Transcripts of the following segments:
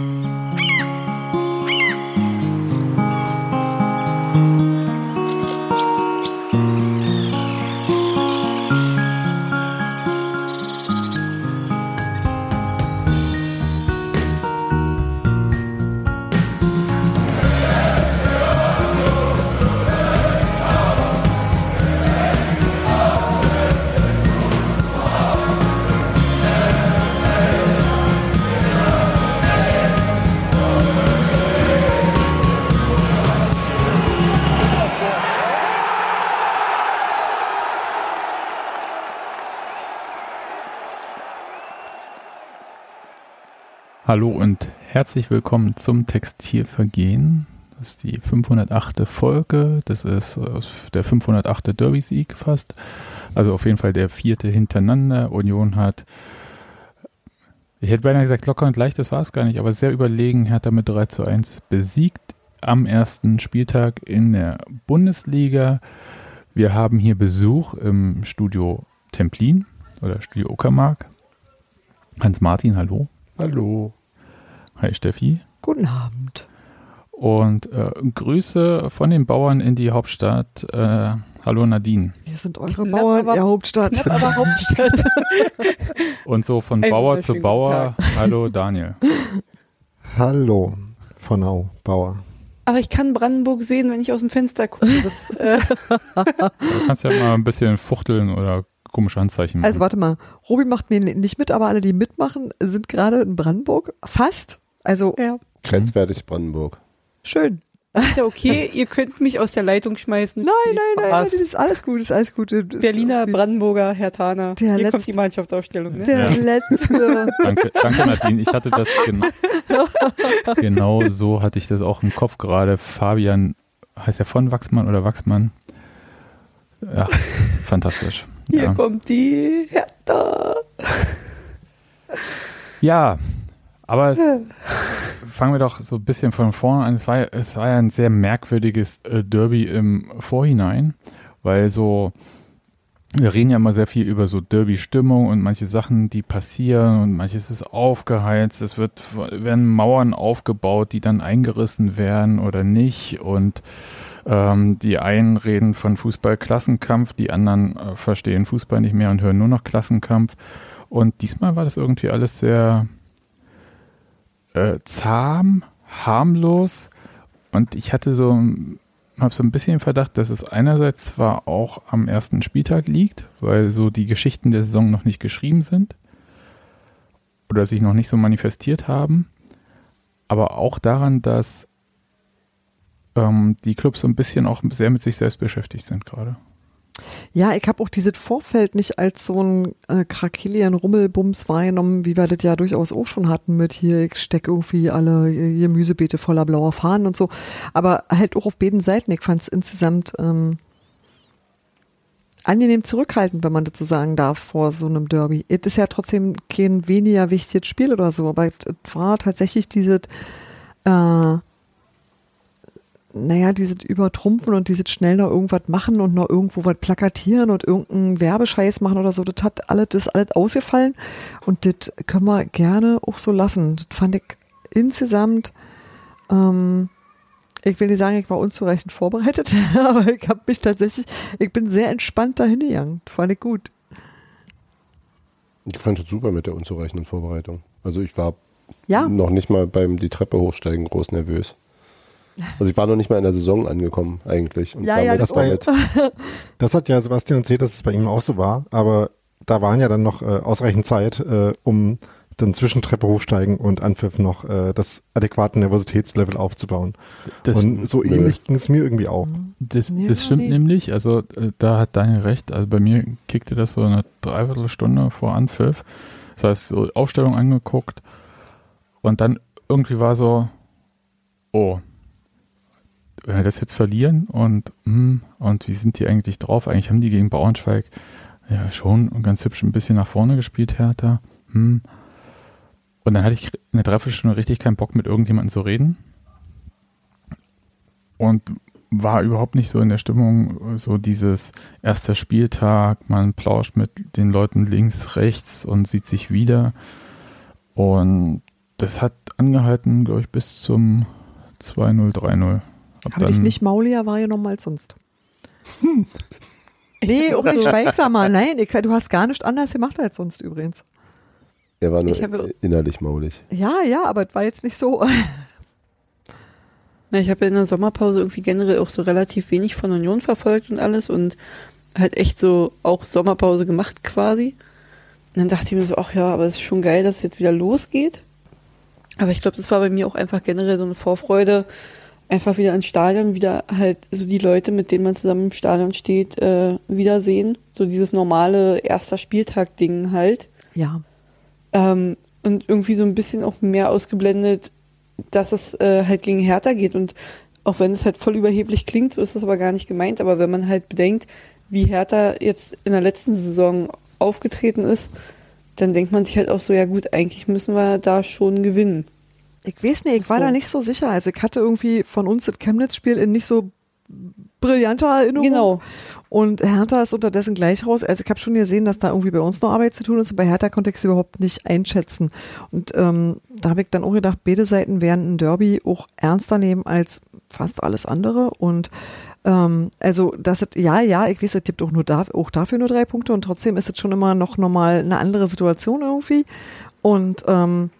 Mm-hmm. Hallo und herzlich willkommen zum Textilvergehen. Das ist die 508. Folge. Das ist der 508. Derby-Sieg fast. Also auf jeden Fall der vierte hintereinander. Union hat, ich hätte beinahe gesagt locker und leicht, das war es gar nicht, aber sehr überlegen hat er mit 3 zu 1 besiegt am ersten Spieltag in der Bundesliga. Wir haben hier Besuch im Studio Templin oder Studio Uckermark. Hans Martin, hallo. Hallo. Hi Steffi. Guten Abend. Und äh, Grüße von den Bauern in die Hauptstadt. Äh, hallo Nadine. Wir sind eure knapp Bauern in der Hauptstadt. Aber Hauptstadt. Und so von Ein Bauer zu Bauer. Hallo Daniel. Hallo von Au, Bauer. Aber ich kann Brandenburg sehen, wenn ich aus dem Fenster gucke. Das, äh du kannst ja mal ein bisschen fuchteln oder komische Handzeichen machen. Also warte mal, Robi macht mir nicht mit, aber alle, die mitmachen, sind gerade in Brandenburg. Fast. Also ja. grenzwertig Brandenburg. Schön. Ist ja okay, ihr könnt mich aus der Leitung schmeißen. Nein, nein, nein, nein, das ist alles gut, ist alles gut. Berliner, Brandenburger, Herr Thaner. Der Hier letzte, kommt die Mannschaftsausstellung. Ne? Der ja. letzte. danke, danke Nadine, ich hatte das genau, genau so hatte ich das auch im Kopf gerade. Fabian, heißt er von Wachsmann oder Wachsmann? Ja, fantastisch. Hier ja. kommt die Hertha. Ja, aber es, fangen wir doch so ein bisschen von vorne an. Es war, es war ja ein sehr merkwürdiges äh, Derby im Vorhinein, weil so, wir reden ja immer sehr viel über so Derby-Stimmung und manche Sachen, die passieren und manches ist aufgeheizt. Es wird, werden Mauern aufgebaut, die dann eingerissen werden oder nicht und ähm, die einen reden von Fußball-Klassenkampf, die anderen äh, verstehen Fußball nicht mehr und hören nur noch Klassenkampf. Und diesmal war das irgendwie alles sehr äh, zahm, harmlos und ich hatte so, habe so ein bisschen den Verdacht, dass es einerseits zwar auch am ersten Spieltag liegt, weil so die Geschichten der Saison noch nicht geschrieben sind oder sich noch nicht so manifestiert haben, aber auch daran, dass ähm, die Clubs so ein bisschen auch sehr mit sich selbst beschäftigt sind gerade. Ja, ich habe auch dieses Vorfeld nicht als so ein äh, Krakelian Rummelbums wahrgenommen, wie wir das ja durchaus auch schon hatten mit hier, ich stecke irgendwie alle Gemüsebeete voller blauer Fahnen und so. Aber halt auch auf beiden Seiten. Ich fand es insgesamt ähm, angenehm zurückhaltend, wenn man das so sagen darf, vor so einem Derby. Es ist ja trotzdem kein weniger wichtiges Spiel oder so, aber es war tatsächlich dieses äh, naja, dieses Übertrumpfen und dieses schnell noch irgendwas machen und noch irgendwo was plakatieren und irgendeinen Werbescheiß machen oder so, das hat alles, das ist alles ausgefallen und das können wir gerne auch so lassen. Das fand ich insgesamt, ähm, ich will nicht sagen, ich war unzureichend vorbereitet, aber ich habe mich tatsächlich, ich bin sehr entspannt dahin gegangen. Das fand ich gut. Ich fand es super mit der unzureichenden Vorbereitung. Also ich war ja. noch nicht mal beim die Treppe hochsteigen groß nervös. Also ich war noch nicht mal in der Saison angekommen eigentlich. Und ja, ja, das, war, das hat ja Sebastian erzählt, dass es bei ihm auch so war, aber da waren ja dann noch äh, ausreichend Zeit, äh, um dann zwischen Treppe hochsteigen und Anpfiff noch äh, das adäquate Nervositätslevel aufzubauen. Das und so ähnlich ging es mir irgendwie auch. Das, das stimmt nämlich, also äh, da hat Daniel recht, also bei mir kickte das so eine Dreiviertelstunde vor Anpfiff. Das heißt, so Aufstellung angeguckt und dann irgendwie war so, oh, wenn wir das jetzt verlieren und, hm, und wie sind die eigentlich drauf? Eigentlich haben die gegen Bauernschweig ja schon ganz hübsch ein bisschen nach vorne gespielt, Hertha. Hm. Und dann hatte ich eine Dreiviertelstunde richtig keinen Bock, mit irgendjemandem zu reden. Und war überhaupt nicht so in der Stimmung, so dieses erster Spieltag, man plauscht mit den Leuten links, rechts und sieht sich wieder. Und das hat angehalten, glaube ich, bis zum 2-0, 3-0. Ab Aber ich nicht mauliger war ja nochmal als sonst. Nee, auch nicht schweigsamer. Nein, ich, du hast gar nicht anders gemacht als sonst übrigens. Er war nur Ich habe- innerlich maulig. Ja, ja, aber es war jetzt nicht so. Na, ich habe ja in der Sommerpause irgendwie generell auch so relativ wenig von Union verfolgt und alles und halt echt so auch Sommerpause gemacht quasi. Und dann dachte ich mir so, ach ja, aber es ist schon geil, dass es jetzt wieder losgeht. Aber ich glaube, das war bei mir auch einfach generell so eine Vorfreude, einfach wieder ins Stadion, wieder halt so die Leute, mit denen man zusammen im Stadion steht, äh, wiedersehen. So dieses normale erster Spieltag-Ding halt. Ja. Ähm, und irgendwie so ein bisschen auch mehr ausgeblendet, dass es äh, halt gegen Hertha geht. Und auch wenn es halt voll überheblich klingt, so ist es aber gar nicht gemeint. Aber wenn man halt bedenkt, wie Hertha jetzt in der letzten Saison aufgetreten ist, dann denkt man sich halt auch so, ja gut, eigentlich müssen wir da schon gewinnen. Ich weiß nicht, ich war So. da nicht so sicher. Also ich hatte irgendwie von uns das Chemnitz-Spiel in nicht so brillanter Erinnerung. Genau. Und Hertha ist unterdessen gleich raus. Also ich habe schon gesehen, dass da irgendwie bei uns noch Arbeit zu tun ist. Und bei Hertha konnte ich es überhaupt nicht einschätzen. Und ähm, da habe ich dann auch gedacht, beide Seiten werden ein Derby auch ernster nehmen als fast alles andere. Und ähm, also das ist, ja, ja, ich weiß, es gibt auch nur da, auch dafür nur drei Punkte und trotzdem ist es schon immer noch normal eine andere Situation irgendwie. Und ähm,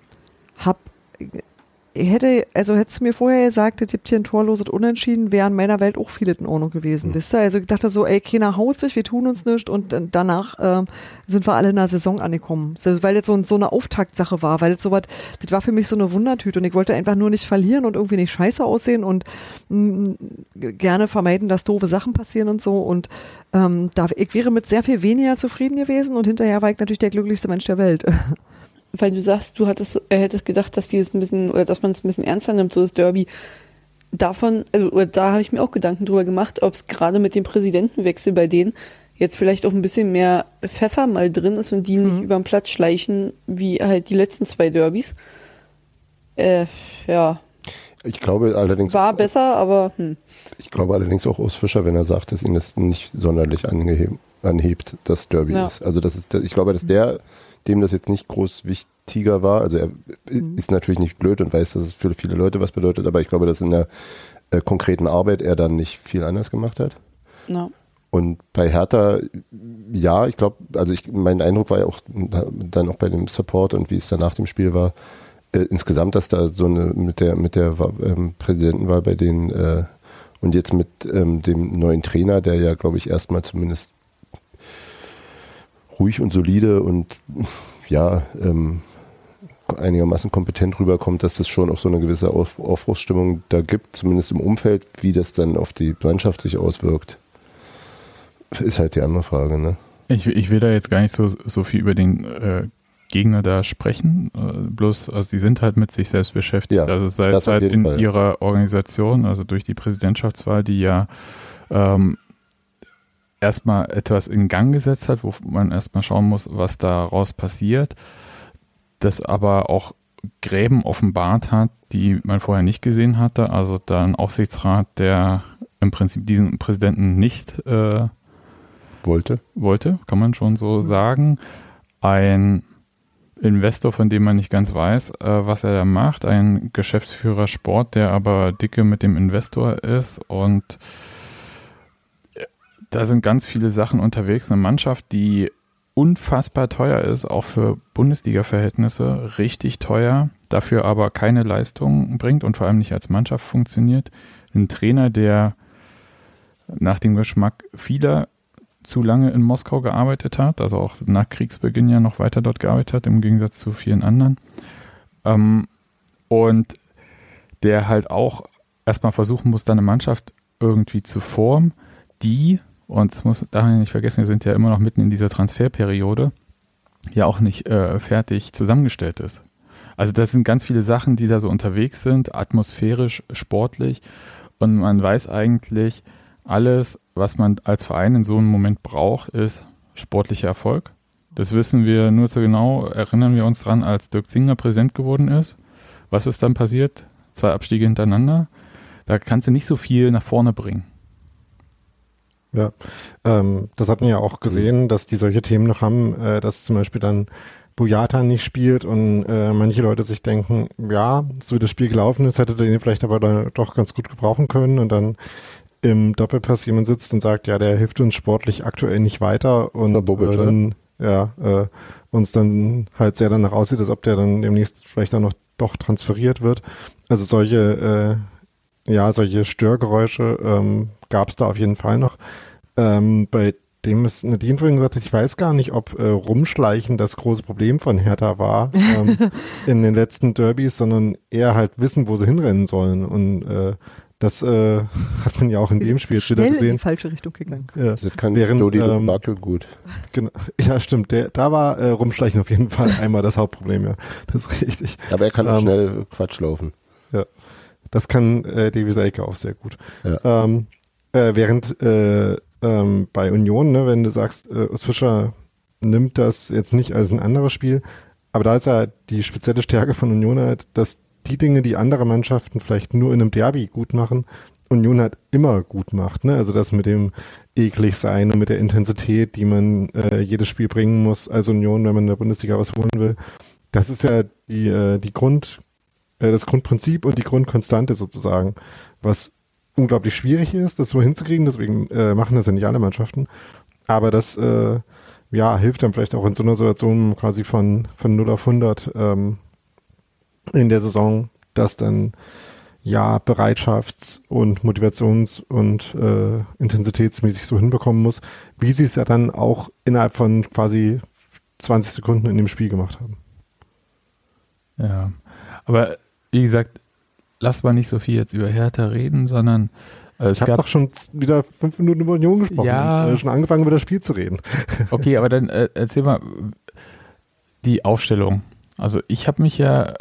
hab ich hätte, also hättest du mir vorher gesagt, es gibt hier ein torloses Unentschieden, wäre in meiner Welt auch vieles in Ordnung gewesen, wisst ihr? Also ich dachte so, ey, keiner haut sich, wir tun uns nichts und danach ähm, sind wir alle in der Saison angekommen. Weil das so, so eine Auftaktsache war, weil das so was, das war für mich so eine Wundertüte und ich wollte einfach nur nicht verlieren und irgendwie nicht scheiße aussehen und mh, gerne vermeiden, dass doofe Sachen passieren und so und ähm, da, ich wäre mit sehr viel weniger zufrieden gewesen und hinterher war ich natürlich der glücklichste Mensch der Welt. Weil du sagst, du hattest, äh, hättest gedacht, dass die es ein bisschen, oder dass man es ein bisschen ernster nimmt, so das Derby. Davon, also oder da habe ich mir auch Gedanken drüber gemacht, ob es gerade mit dem Präsidentenwechsel bei denen jetzt vielleicht auch ein bisschen mehr Pfeffer mal drin ist und die nicht über den Platz schleichen, wie halt die letzten zwei Derbys. Äh, ja, Ich glaube allerdings, war besser, aber hm. ich glaube allerdings auch Urs Fischer, wenn er sagt, dass ihn das nicht sonderlich anhebt, das Derby Ja. ist. Also das ist, ich glaube, dass der, dem das jetzt nicht groß wichtiger war, also er ist natürlich nicht blöd und weiß, dass es für viele Leute was bedeutet, aber ich glaube, dass in der äh, konkreten Arbeit er dann nicht viel anders gemacht hat. na. Und bei Hertha, ja, ich glaube, also ich, mein Eindruck war ja auch dann auch bei dem Support und wie es dann nach dem Spiel war, äh, insgesamt, dass da so eine mit der mit der ähm, Präsidentenwahl bei denen äh, und jetzt mit ähm, dem neuen Trainer, der ja, glaube ich, erstmal zumindest ruhig und solide und ja, ähm, einigermaßen kompetent rüberkommt, dass das schon auch so eine gewisse Auf Aufbruchsstimmung da gibt, zumindest im Umfeld, wie das dann auf die Mannschaft sich auswirkt. Ist halt die andere Frage, ne? Ich, ich will da jetzt gar nicht so, so viel über den äh, Gegner da sprechen. Äh, bloß, also die sind halt mit sich selbst beschäftigt. Ja, also sei es halt in Fall. ihrer Organisation, also durch die Präsidentschaftswahl, die ja ähm, erstmal etwas in Gang gesetzt hat, wo man erstmal schauen muss, was daraus passiert. Das aber auch Gräben offenbart hat, die man vorher nicht gesehen hatte. Also da ein Aufsichtsrat, der im Prinzip diesen Präsidenten nicht äh, Wollte. wollte, kann man schon so sagen. Ein Investor, von dem man nicht ganz weiß, äh, was er da macht. Ein Geschäftsführer Sport, der aber dicke mit dem Investor ist. Und da sind ganz viele Sachen unterwegs. Eine Mannschaft, die unfassbar teuer ist, auch für Bundesliga-Verhältnisse, richtig teuer, dafür aber keine Leistung bringt und vor allem nicht als Mannschaft funktioniert. Ein Trainer, der nach dem Geschmack vieler zu lange in Moskau gearbeitet hat, also auch nach Kriegsbeginn ja noch weiter dort gearbeitet hat, im Gegensatz zu vielen anderen. Ähm, und der halt auch erstmal versuchen muss, da eine Mannschaft irgendwie zu formen, die, und das muss daher nicht vergessen, wir sind ja immer noch mitten in dieser Transferperiode, ja auch nicht äh, fertig zusammengestellt ist. Also das sind ganz viele Sachen, die da so unterwegs sind, atmosphärisch, sportlich. Und man weiß eigentlich, alles, was man als Verein in so einem Moment braucht, ist sportlicher Erfolg. Das wissen wir nur so genau, erinnern wir uns dran, als Dirk Zinger Präsident geworden ist. Was ist dann passiert? Zwei Abstiege hintereinander. Da kannst du nicht so viel nach vorne bringen. Ja, ähm, das hat man ja auch gesehen, dass die solche Themen noch haben, äh, dass zum Beispiel dann Boyata nicht spielt und äh, manche Leute sich denken, ja, so wie das Spiel gelaufen ist, hätte den vielleicht aber da doch ganz gut gebrauchen können und dann im Doppelpass jemand sitzt und sagt, ja, der hilft uns sportlich aktuell nicht weiter und Bobic, äh, dann, ja, äh, uns dann halt sehr danach aussieht, als ob der dann demnächst vielleicht auch noch doch transferiert wird. Also solche, äh, ja, solche Störgeräusche ähm, gab es da auf jeden Fall noch. Ähm, bei dem ist Nadine vorhin gesagt hat, ich weiß gar nicht, ob äh, Rumschleichen das große Problem von Hertha war ähm, in den letzten Derbys, sondern eher halt wissen, wo sie hinrennen sollen. Und äh, das äh, hat man ja auch in dem Spiel jetzt wieder Schnell in die gesehen. falsche Richtung gegangen. Ja, Das kann Während, Dodi ähm, Bakel gut. genau. ja, stimmt. Der, da war äh, Rumschleichen auf jeden Fall einmal das Hauptproblem, ja. Das ist richtig. Aber er kann auch ähm, schnell Quatsch laufen. Das kann äh, Davy Selke auch sehr gut. Ja. Ähm, äh, während äh, ähm, bei Union, ne, wenn du sagst, äh, Fischer nimmt das jetzt nicht als ein anderes Spiel, aber da ist ja die spezielle Stärke von Union halt, dass die Dinge, die andere Mannschaften vielleicht nur in einem Derby gut machen, Union halt immer gut macht. Ne? Also das mit dem eklig sein und mit der Intensität, die man äh, jedes Spiel bringen muss als Union, wenn man in der Bundesliga was holen will. Das ist ja die, äh, die Grund, äh, das Grundprinzip und die Grundkonstante sozusagen, was unglaublich schwierig ist, das so hinzukriegen. Deswegen äh, machen das ja nicht alle Mannschaften. Aber das äh, ja, hilft dann vielleicht auch in so einer Situation quasi von, von 0 auf 100 ähm, in der Saison, dass dann ja Bereitschafts- und Motivations- und äh, intensitätsmäßig so hinbekommen muss, wie sie es ja dann auch innerhalb von quasi 20 Sekunden in dem Spiel gemacht haben. Ja, aber wie gesagt, lass mal nicht so viel jetzt über Hertha reden, sondern äh, Ich habe doch schon wieder fünf Minuten über Union gesprochen. Ja. Äh, schon angefangen über das Spiel zu reden. Okay, aber dann äh, erzähl mal die Aufstellung. Also ich habe mich ja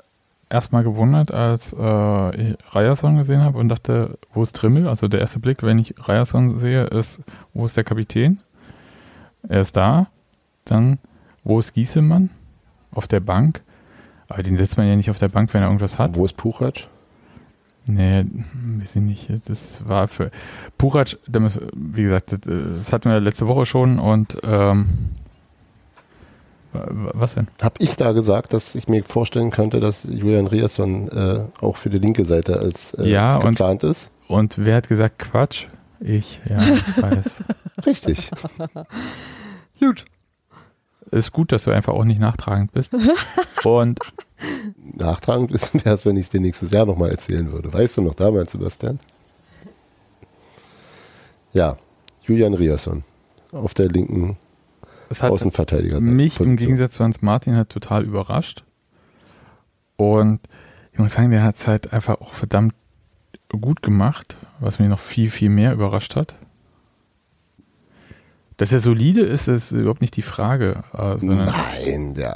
erstmal gewundert, als äh, ich Ryerson gesehen habe und dachte, wo ist Trimmel? Also der erste Blick, wenn ich Ryerson sehe, ist, wo ist der Kapitän? Er ist da. Dann, wo ist Gieselmann? Auf der Bank. Aber den setzt man ja nicht auf der Bank, wenn er irgendwas hat. Wo ist Puchac? Nee, weiß ich nicht. Das war für muss, wie gesagt, das, hatten wir letzte Woche schon und ähm, wa- wa- was denn? Hab ich da gesagt, dass ich mir vorstellen könnte, dass Julian Riasson äh, auch für die linke Seite als äh, Ja, und- geplant ist? Und wer hat gesagt Quatsch? Ich, ja, ich weiß. Richtig. Gut. Ist gut, dass du einfach auch nicht nachtragend bist. Und Nachtragend wäre es, wenn ich es dir nächstes Jahr nochmal erzählen würde. Weißt du noch damals, Sebastian? Ja, Julian Riasson auf der linken es hat Außenverteidiger. mich im Gegensatz zu Hans Martin halt total überrascht. Und ich muss sagen, der hat es halt einfach auch verdammt gut gemacht, was mich noch viel, viel mehr überrascht hat. Dass er solide ist, ist überhaupt nicht die Frage. Äh, Nein, ja.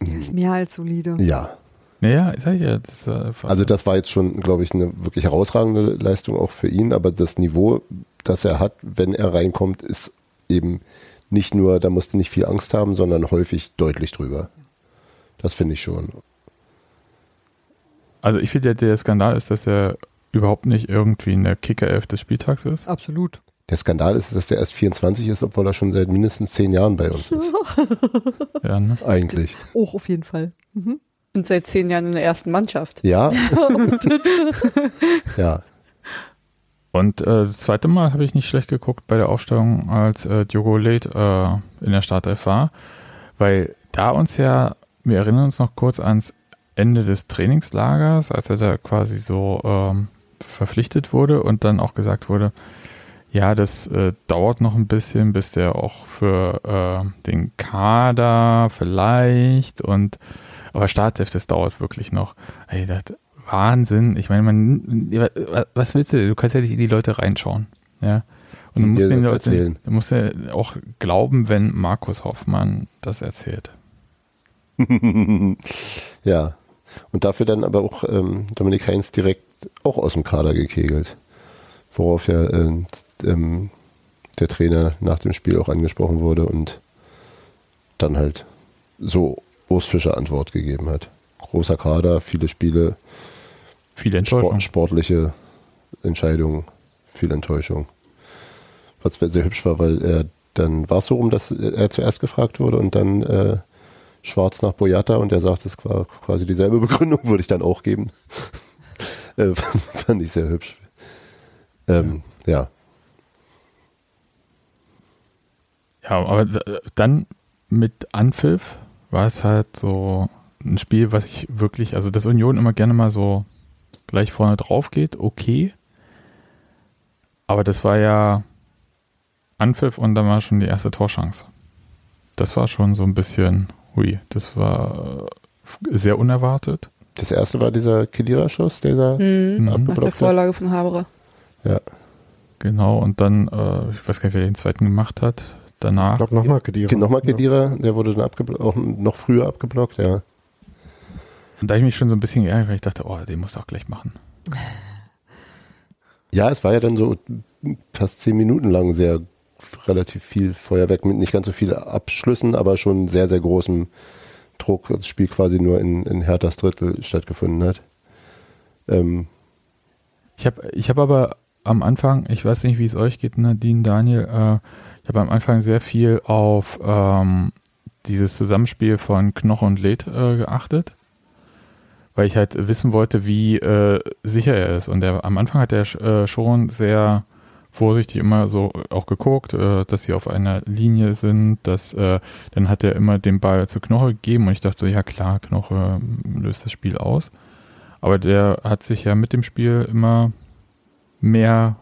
Ist mehr als solide. Ja, naja, sag ich ja. Das, ist einfach- also das war jetzt schon, glaube ich, eine wirklich herausragende Leistung auch für ihn, aber das Niveau, das er hat, wenn er reinkommt, ist eben nicht nur, da musst du nicht viel Angst haben, sondern häufig deutlich drüber. Das finde ich schon. Also ich finde, der Skandal ist, dass er überhaupt nicht irgendwie in der Kicker-Elf des Spieltags ist. Absolut. Der Skandal ist, dass er erst 24 ist, obwohl er schon seit mindestens zehn Jahren bei uns ist. Ja, ne? Eigentlich. Auch auf jeden Fall. Mhm. Und seit zehn Jahren in der ersten Mannschaft. Ja. ja. Und äh, das zweite Mal habe ich nicht schlecht geguckt bei der Aufstellung, als äh, Diogo Late äh, in der Startelf war, weil da uns ja, wir erinnern uns noch kurz ans Ende des Trainingslagers, als er da quasi so ähm, verpflichtet wurde und dann auch gesagt wurde, ja, das äh, dauert noch ein bisschen, bis der auch für äh, den Kader vielleicht und aber Startelf, das dauert wirklich noch. Ich dachte, Wahnsinn. Ich meine, man, was willst du? Du kannst ja nicht in die Leute reinschauen. Ja. Und du musst den das Leuten, erzählen. du musst ja auch glauben, wenn Markus Hoffmann das erzählt. ja. Und dafür dann aber auch ähm, Dominik Heinz direkt auch aus dem Kader gekegelt. Worauf ja äh, ähm, der Trainer nach dem Spiel auch angesprochen wurde und dann halt so Urs Fischer Antwort gegeben hat. Großer Kader, viele Spiele, Viel Enttäuschung. Sport, sportliche Entscheidungen, viel Enttäuschung. Was sehr hübsch war, weil er dann war es so rum, dass er zuerst gefragt wurde und dann äh, Schwarz nach Boyata und er sagt, es war quasi dieselbe Begründung, würde ich dann auch geben. äh, fand ich sehr hübsch. Ähm, ja. Ja, aber dann mit Anpfiff war es halt so ein Spiel, was ich wirklich, also das Union immer gerne mal so gleich vorne drauf geht, okay. Aber das war ja Anpfiff und dann war schon die erste Torschance. Das war schon so ein bisschen, hui, das war sehr unerwartet. Das erste war dieser Kedira-Schuss, dieser Mhm. Nach der. Vorlage von Haberer. Ja. Genau, und dann, äh, ich weiß gar nicht, wer den zweiten gemacht hat. Danach. Ich glaube nochmal Kedira. Nochmal Kedira, der wurde dann abgeblockt, auch noch früher abgeblockt, ja. Und da hab ich mich schon so ein bisschen geärgert, weil ich dachte, oh, den muss doch gleich machen. Ja, es war ja dann so fast zehn Minuten lang sehr relativ viel Feuerwerk mit nicht ganz so vielen Abschlüssen, aber schon sehr, sehr großem Druck. Das Spiel quasi nur in, in Herthas Drittel stattgefunden hat. Ähm, Ich habe ich hab aber am Anfang, ich weiß nicht, wie es euch geht, Nadine, Daniel, äh, ich habe am Anfang sehr viel auf ähm, dieses Zusammenspiel von Knoche und Led äh, geachtet, weil ich halt wissen wollte, wie äh, sicher er ist. Und der, am Anfang hat er äh, schon sehr vorsichtig immer so auch geguckt, äh, dass sie auf einer Linie sind, dass äh, dann hat er immer den Ball zu Knoche gegeben und ich dachte so, ja klar, Knoche ähm, löst das Spiel aus. Aber der hat sich ja mit dem Spiel immer mehr,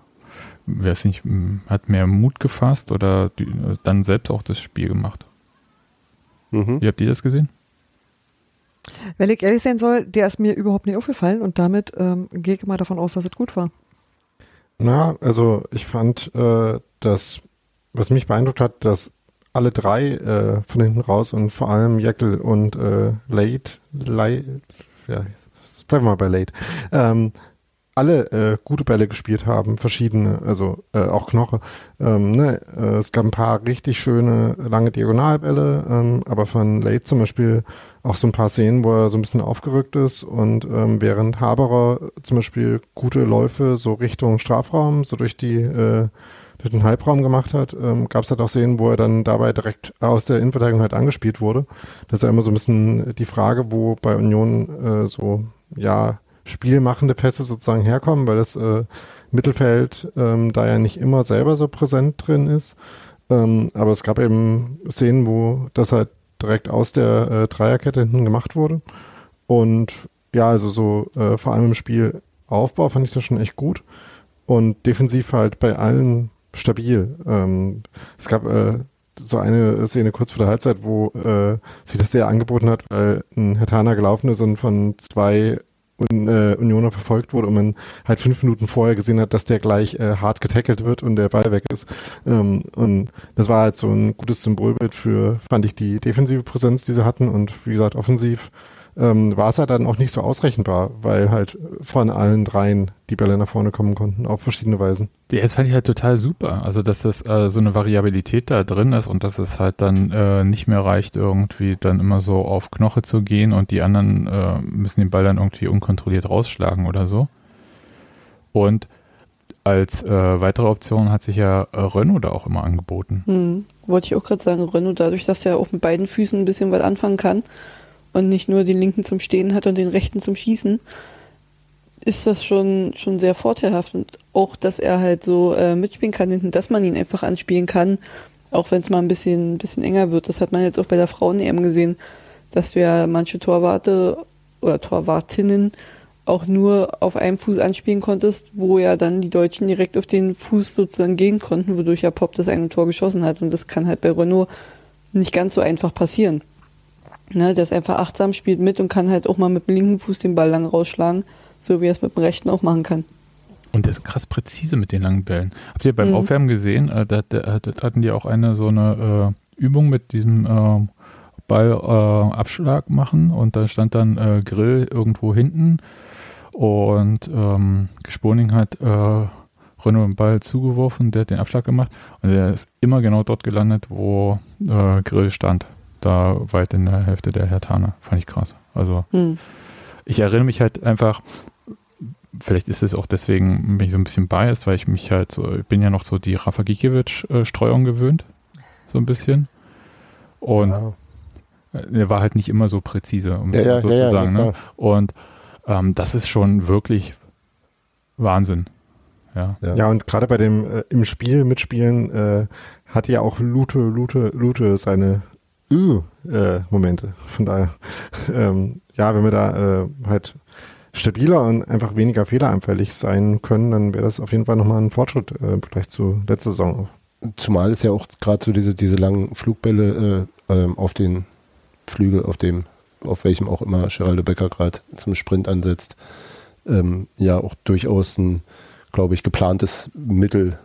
weiß nicht, hat mehr Mut gefasst oder die, dann selbst auch das Spiel gemacht. mhm. Wie habt ihr das gesehen? Wenn ich ehrlich sein soll, der ist mir überhaupt nicht aufgefallen und damit ähm, gehe ich mal davon aus, dass es gut war. Na, also ich fand, äh, dass, was mich beeindruckt hat, dass alle drei äh, von hinten raus und vor allem Jekyll und äh, Late, Late, ja, jetzt bleiben wir mal bei Late, ähm, alle äh, gute Bälle gespielt haben, verschiedene, also äh, auch Knoche. Ähm, ne, äh, es gab ein paar richtig schöne lange Diagonalbälle, ähm, aber von Late zum Beispiel auch so ein paar Szenen, wo er so ein bisschen aufgerückt ist und ähm, während Haberer zum Beispiel gute Läufe so Richtung Strafraum, so durch die äh, durch den Halbraum gemacht hat, ähm, gab es halt auch Szenen, wo er dann dabei direkt aus der Innenverteidigung halt angespielt wurde. Das ist ja immer so ein bisschen die Frage, wo bei Union äh, so ja spielmachende Pässe sozusagen herkommen, weil das äh, Mittelfeld ähm, da ja nicht immer selber so präsent drin ist. Ähm, aber es gab eben Szenen, wo das halt direkt aus der äh, Dreierkette hinten gemacht wurde. Und ja, also so äh, vor allem im Spielaufbau fand ich das schon echt gut. Und defensiv halt bei allen stabil. Ähm, es gab äh, so eine Szene kurz vor der Halbzeit, wo äh, sich das sehr angeboten hat, weil ein Hertana gelaufen ist und von zwei Un äh, Unioner verfolgt wurde und man halt fünf Minuten vorher gesehen hat, dass der gleich äh, hart getackelt wird und der Ball weg ist. Ähm, und das war halt so ein gutes Symbolbild für, fand ich, die defensive Präsenz, die sie hatten und wie gesagt, offensiv ähm, war es halt dann auch nicht so ausrechenbar, weil halt von allen dreien die Bälle nach vorne kommen konnten, auf verschiedene Weisen. Ja, das fand ich halt total super. Also, dass das äh, so eine Variabilität da drin ist und dass es halt dann äh, nicht mehr reicht, irgendwie dann immer so auf Knoche zu gehen und die anderen äh, müssen den Ball dann irgendwie unkontrolliert rausschlagen oder so. Und als äh, weitere Option hat sich ja äh, Renault da auch immer angeboten. Hm. Wollte ich auch gerade sagen, Renault, dadurch, dass der auch mit beiden Füßen ein bisschen was anfangen kann und nicht nur den linken zum Stehen hat und den rechten zum Schießen, ist das schon, schon sehr vorteilhaft. Und auch, dass er halt so äh, mitspielen kann, hinten, dass man ihn einfach anspielen kann, auch wenn es mal ein bisschen, bisschen enger wird. Das hat man jetzt auch bei der Frauen-EM gesehen, dass du ja manche Torwarte oder Torwartinnen auch nur auf einem Fuß anspielen konntest, wo ja dann die Deutschen direkt auf den Fuß sozusagen gehen konnten, wodurch ja Pop das eigene Tor geschossen hat. Und das kann halt bei Renault nicht ganz so einfach passieren. Ne, der ist einfach achtsam, spielt mit und kann halt auch mal mit dem linken Fuß den Ball lang rausschlagen, so wie er es mit dem rechten auch machen kann. Und der ist krass präzise mit den langen Bällen. Habt ihr beim Mhm. Aufwärmen gesehen, äh, da, da, da hatten die auch eine so eine äh, Übung mit diesem äh, Ballabschlag äh, Abschlag machen und da stand dann äh, Grill irgendwo hinten und ähm, Gesponing hat äh, Renault den Ball zugeworfen, der hat den Abschlag gemacht und der ist immer genau dort gelandet, wo äh, Grill stand. Da weit in der Hälfte der Hertaner. Fand ich krass. Also Hm. ich erinnere mich halt einfach, vielleicht ist es auch deswegen bin ich so ein bisschen biased, weil ich mich halt so, ich bin ja noch so die Rafa Gikiewicz-Streuung gewöhnt, so ein bisschen. Und Ja. er war halt nicht immer so präzise, um Ja, ja, so ja, ja, zu sagen. ne? Und ähm, das ist schon wirklich Wahnsinn. Ja. Ja. Ja, und gerade bei dem äh, im Spiel mitspielen äh, hat ja auch Lute, Lute, Lute seine uh, äh, Momente. Von daher, ähm, ja, wenn wir da äh, halt stabiler und einfach weniger fehleranfällig sein können, dann wäre das auf jeden Fall nochmal ein Fortschritt äh, Vergleich zu letzter Saison. Zumal es ja auch gerade so diese, diese langen Flugbälle äh, ähm, auf den Flügel, auf dem, auf welchem auch immer Geraldo Becker gerade zum Sprint ansetzt, ähm, ja auch durchaus ein, glaube ich, geplantes Mittel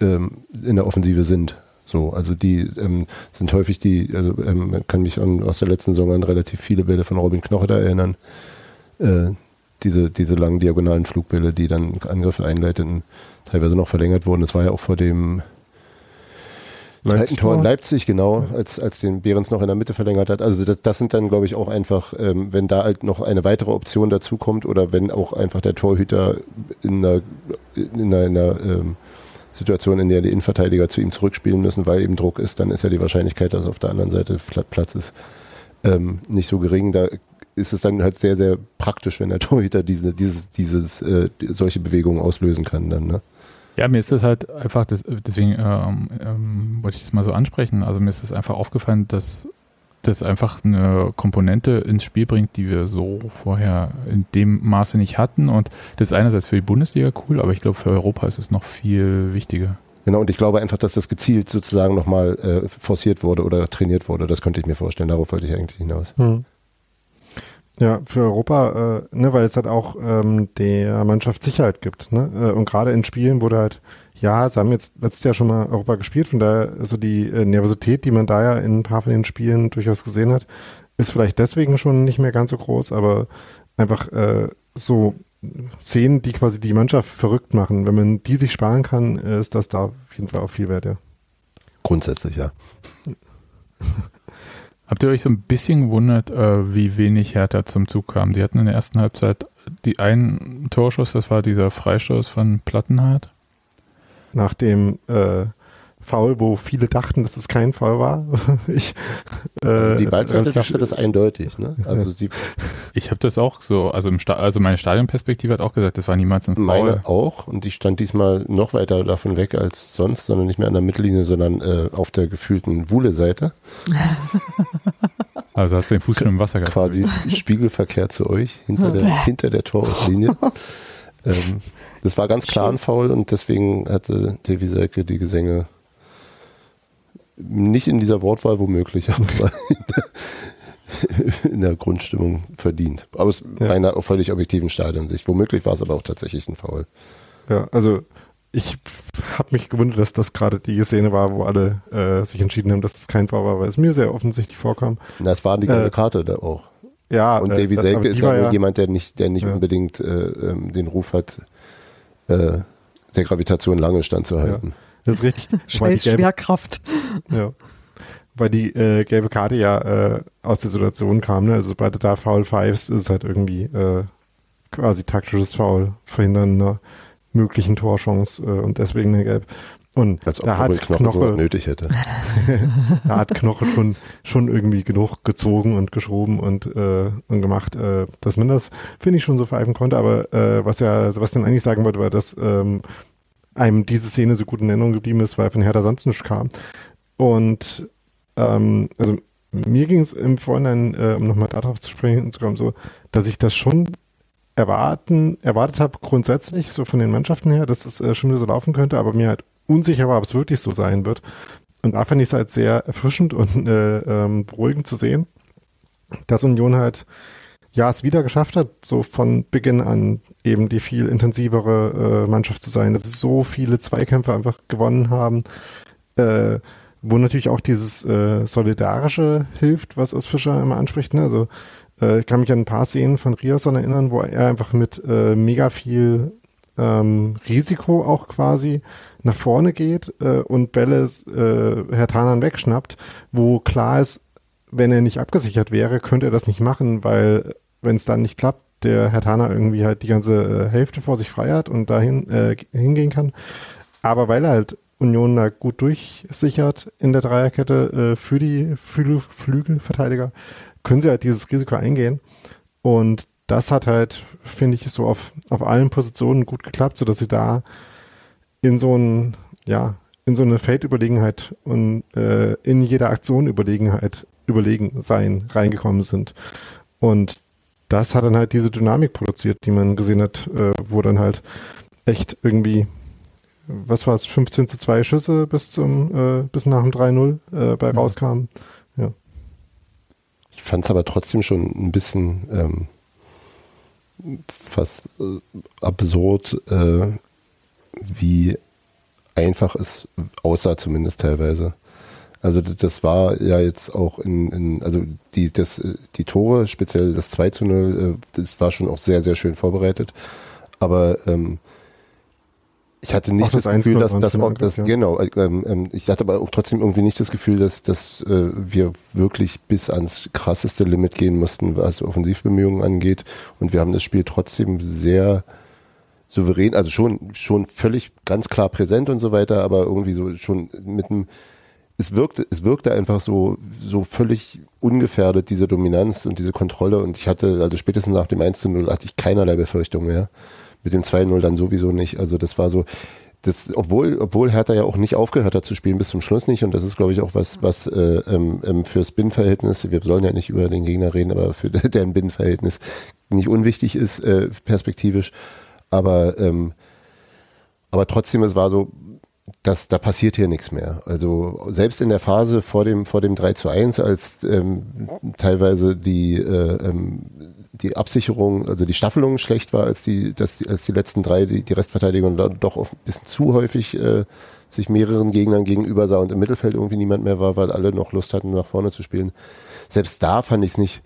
ähm, in der Offensive sind. So, also die ähm, sind häufig die, also ähm, man kann mich an, aus der letzten Saison an relativ viele Bälle von Robin Knoche da erinnern. Äh, diese, diese langen diagonalen Flugbälle, die dann Angriffe einleiteten, teilweise noch verlängert wurden. Das war ja auch vor dem zweiten Tor in Leipzig, genau, als, als den Behrens noch in der Mitte verlängert hat. Also das, das sind dann, glaube ich, auch einfach, ähm, wenn da halt noch eine weitere Option dazukommt oder wenn auch einfach der Torhüter in einer, in einer, in einer ähm, Situation, in der die Innenverteidiger zu ihm zurückspielen müssen, weil eben Druck ist, dann ist ja die Wahrscheinlichkeit, dass auf der anderen Seite Platz ist, ähm, nicht so gering. Da ist es dann halt sehr, sehr praktisch, wenn der Torhüter diese, dieses, dieses, äh, solche Bewegungen auslösen kann dann, ne? Ja, mir ist das halt einfach, das, deswegen ähm, ähm, wollte ich das mal so ansprechen. Also mir ist das einfach aufgefallen, dass das einfach eine Komponente ins Spiel bringt, die wir so vorher in dem Maße nicht hatten. Und das ist einerseits für die Bundesliga cool, aber ich glaube für Europa ist es noch viel wichtiger. Genau, und ich glaube einfach, dass das gezielt sozusagen nochmal äh, forciert wurde oder trainiert wurde. Das könnte ich mir vorstellen. Darauf wollte ich eigentlich hinaus. Hm. Ja, für Europa, äh, ne, weil es halt auch ähm, der Mannschaft Sicherheit gibt. Ne? Äh, und gerade in Spielen, wo du halt, ja, sie haben jetzt letztes Jahr schon mal Europa gespielt, von daher so die äh, Nervosität, die man da ja in ein paar von den Spielen durchaus gesehen hat, ist vielleicht deswegen schon nicht mehr ganz so groß, aber einfach äh, so Szenen, die quasi die Mannschaft verrückt machen. Wenn man die sich sparen kann, äh, ist das da auf jeden Fall auch viel wert, ja. Grundsätzlich, ja. Habt ihr euch so ein bisschen gewundert, äh, wie wenig Hertha zum Zug kam? Die hatten in der ersten Halbzeit die einen Torschuss, das war dieser Freistoß von Plattenhardt. Nach dem äh, Foul, wo viele dachten, dass es kein Foul war. ich, äh, die Ballseite dachte das eindeutig, ne? Also sie Ich habe das auch so, also im Sta also meine Stadionperspektive hat auch gesagt, das war niemals ein Foul. meine auch und die stand diesmal noch weiter davon weg als sonst, sondern nicht mehr an der Mittellinie, sondern äh, auf der gefühlten Wuhle-Seite. Also hast du den Fuß schon im Wasser gehabt. Quasi Spiegelverkehr zu euch hinter der, hinter der Torauslinie. ähm, das war ganz klar ein Foul und deswegen hatte Davy Selke die Gesänge nicht in dieser Wortwahl womöglich, aber in der Grundstimmung verdient. Aus Ja. meiner auch völlig objektiven Stadionsicht. Womöglich war es aber auch tatsächlich ein Foul. Ja, also ich habe mich gewundert, dass das gerade die Szene war, wo alle äh, sich entschieden haben, dass es kein Foul war, weil es mir sehr offensichtlich vorkam. Das war die gelbe Äh, Karte da auch. Ja, Und äh, Davy Selke ist ja nur jemand, der nicht, der nicht Ja. unbedingt äh, ähm, den Ruf hat, äh, der Gravitation lange standzuhalten. Das ist richtig. Scheiß gelbe, Schwerkraft. ja. Weil die äh, gelbe Karte ja äh, aus der Situation kam, ne? Also sobald du da Foul pfeifst, ist es halt irgendwie äh, quasi taktisches Foul, verhindern einer möglichen Torchance äh, und deswegen eine Gelb. Und Als ob da hat Knoche, Knoche, so nötig hätte. da hat Knoche schon, schon irgendwie genug gezogen und geschoben und, äh, und gemacht, äh, dass man das, finde ich, schon so pfeifen konnte. Aber äh, was ja Sebastian eigentlich sagen wollte, war, dass ähm, einem diese Szene so gut in Erinnerung geblieben ist, weil von Hertha sonst nichts kam. Und ähm, also mir ging es im Vorhinein, äh, um nochmal darauf zu sprechen, zu kommen, so, dass ich das schon erwarten, erwartet habe, grundsätzlich, so von den Mannschaften her, dass es äh, schon wieder so laufen könnte, aber mir halt unsicher war, ob es wirklich so sein wird. Und da fand ich es halt sehr erfrischend und äh, ähm, beruhigend zu sehen, dass Union halt ja es wieder geschafft hat, so von Beginn an eben die viel intensivere äh, Mannschaft zu sein, dass sie so viele Zweikämpfe einfach gewonnen haben, äh, wo natürlich auch dieses äh, Solidarische hilft, was Urs Fischer immer anspricht. Ne? Also äh, ich kann mich an ein paar Szenen von Riasson erinnern, wo er einfach mit äh, mega viel ähm, Risiko auch quasi nach vorne geht äh, und Bälle äh, Herr Tanan wegschnappt, wo klar ist, wenn er nicht abgesichert wäre, könnte er das nicht machen, weil wenn es dann nicht klappt, der Herr Tana irgendwie halt die ganze äh, Hälfte vor sich frei hat und dahin äh, hingehen kann. Aber weil er halt Union da gut durchsichert in der Dreierkette äh, für die Flü Flügelverteidiger, können sie halt dieses Risiko eingehen. Und das hat halt, finde ich, so auf, auf allen Positionen gut geklappt, sodass sie da in so ein, ja, in so eine Feldüberlegenheit und äh, in jeder Aktion Überlegenheit überlegen sein reingekommen sind. Und das hat dann halt diese Dynamik produziert, die man gesehen hat, äh, wo dann halt echt irgendwie, was war es, 15 zu 2 Schüsse bis zum, äh, bis nach dem 3-0 äh, bei rauskamen. Ja. Ich fand es aber trotzdem schon ein bisschen ähm, fast äh, absurd, äh, wie einfach es aussah, zumindest teilweise. Also das war ja jetzt auch in, in also die, das, die Tore, speziell das 2 zu 0, äh, das war schon auch sehr, sehr schön vorbereitet. Aber ähm, ich hatte nicht das, das Gefühl, dass das, auch, das ja. genau, ähm, ähm, ich hatte aber auch trotzdem irgendwie nicht das Gefühl, dass, dass äh, wir wirklich bis ans krasseste Limit gehen mussten, was Offensivbemühungen angeht. Und wir haben das Spiel trotzdem sehr souverän, also schon, schon völlig ganz klar präsent und so weiter, aber irgendwie so schon mit einem es wirkte, es wirkte einfach so, so völlig ungefährdet, diese Dominanz und diese Kontrolle. Und ich hatte, also spätestens nach dem 1 zu 0 hatte ich keinerlei Befürchtung mehr. Mit dem 2-0 dann sowieso nicht. Also das war so, das, obwohl, obwohl Hertha ja auch nicht aufgehört hat zu spielen, bis zum Schluss nicht. Und das ist, glaube ich, auch was, was äh, ähm, ähm fürs Binnenverhältnis, wir sollen ja nicht über den Gegner reden, aber für deren Binnenverhältnis nicht unwichtig ist, äh, perspektivisch. Aber, ähm, aber trotzdem, es war so, das, da passiert hier nichts mehr. Also selbst in der Phase vor dem, vor dem 3 zu 1, als ähm, teilweise die, äh, ähm, die Absicherung, also die Staffelung schlecht war, als die, dass als die letzten drei, die, die Restverteidigung dann doch ein bisschen zu häufig äh, sich mehreren Gegnern gegenüber sah und im Mittelfeld irgendwie niemand mehr war, weil alle noch Lust hatten, nach vorne zu spielen. Selbst da fand ich es nicht,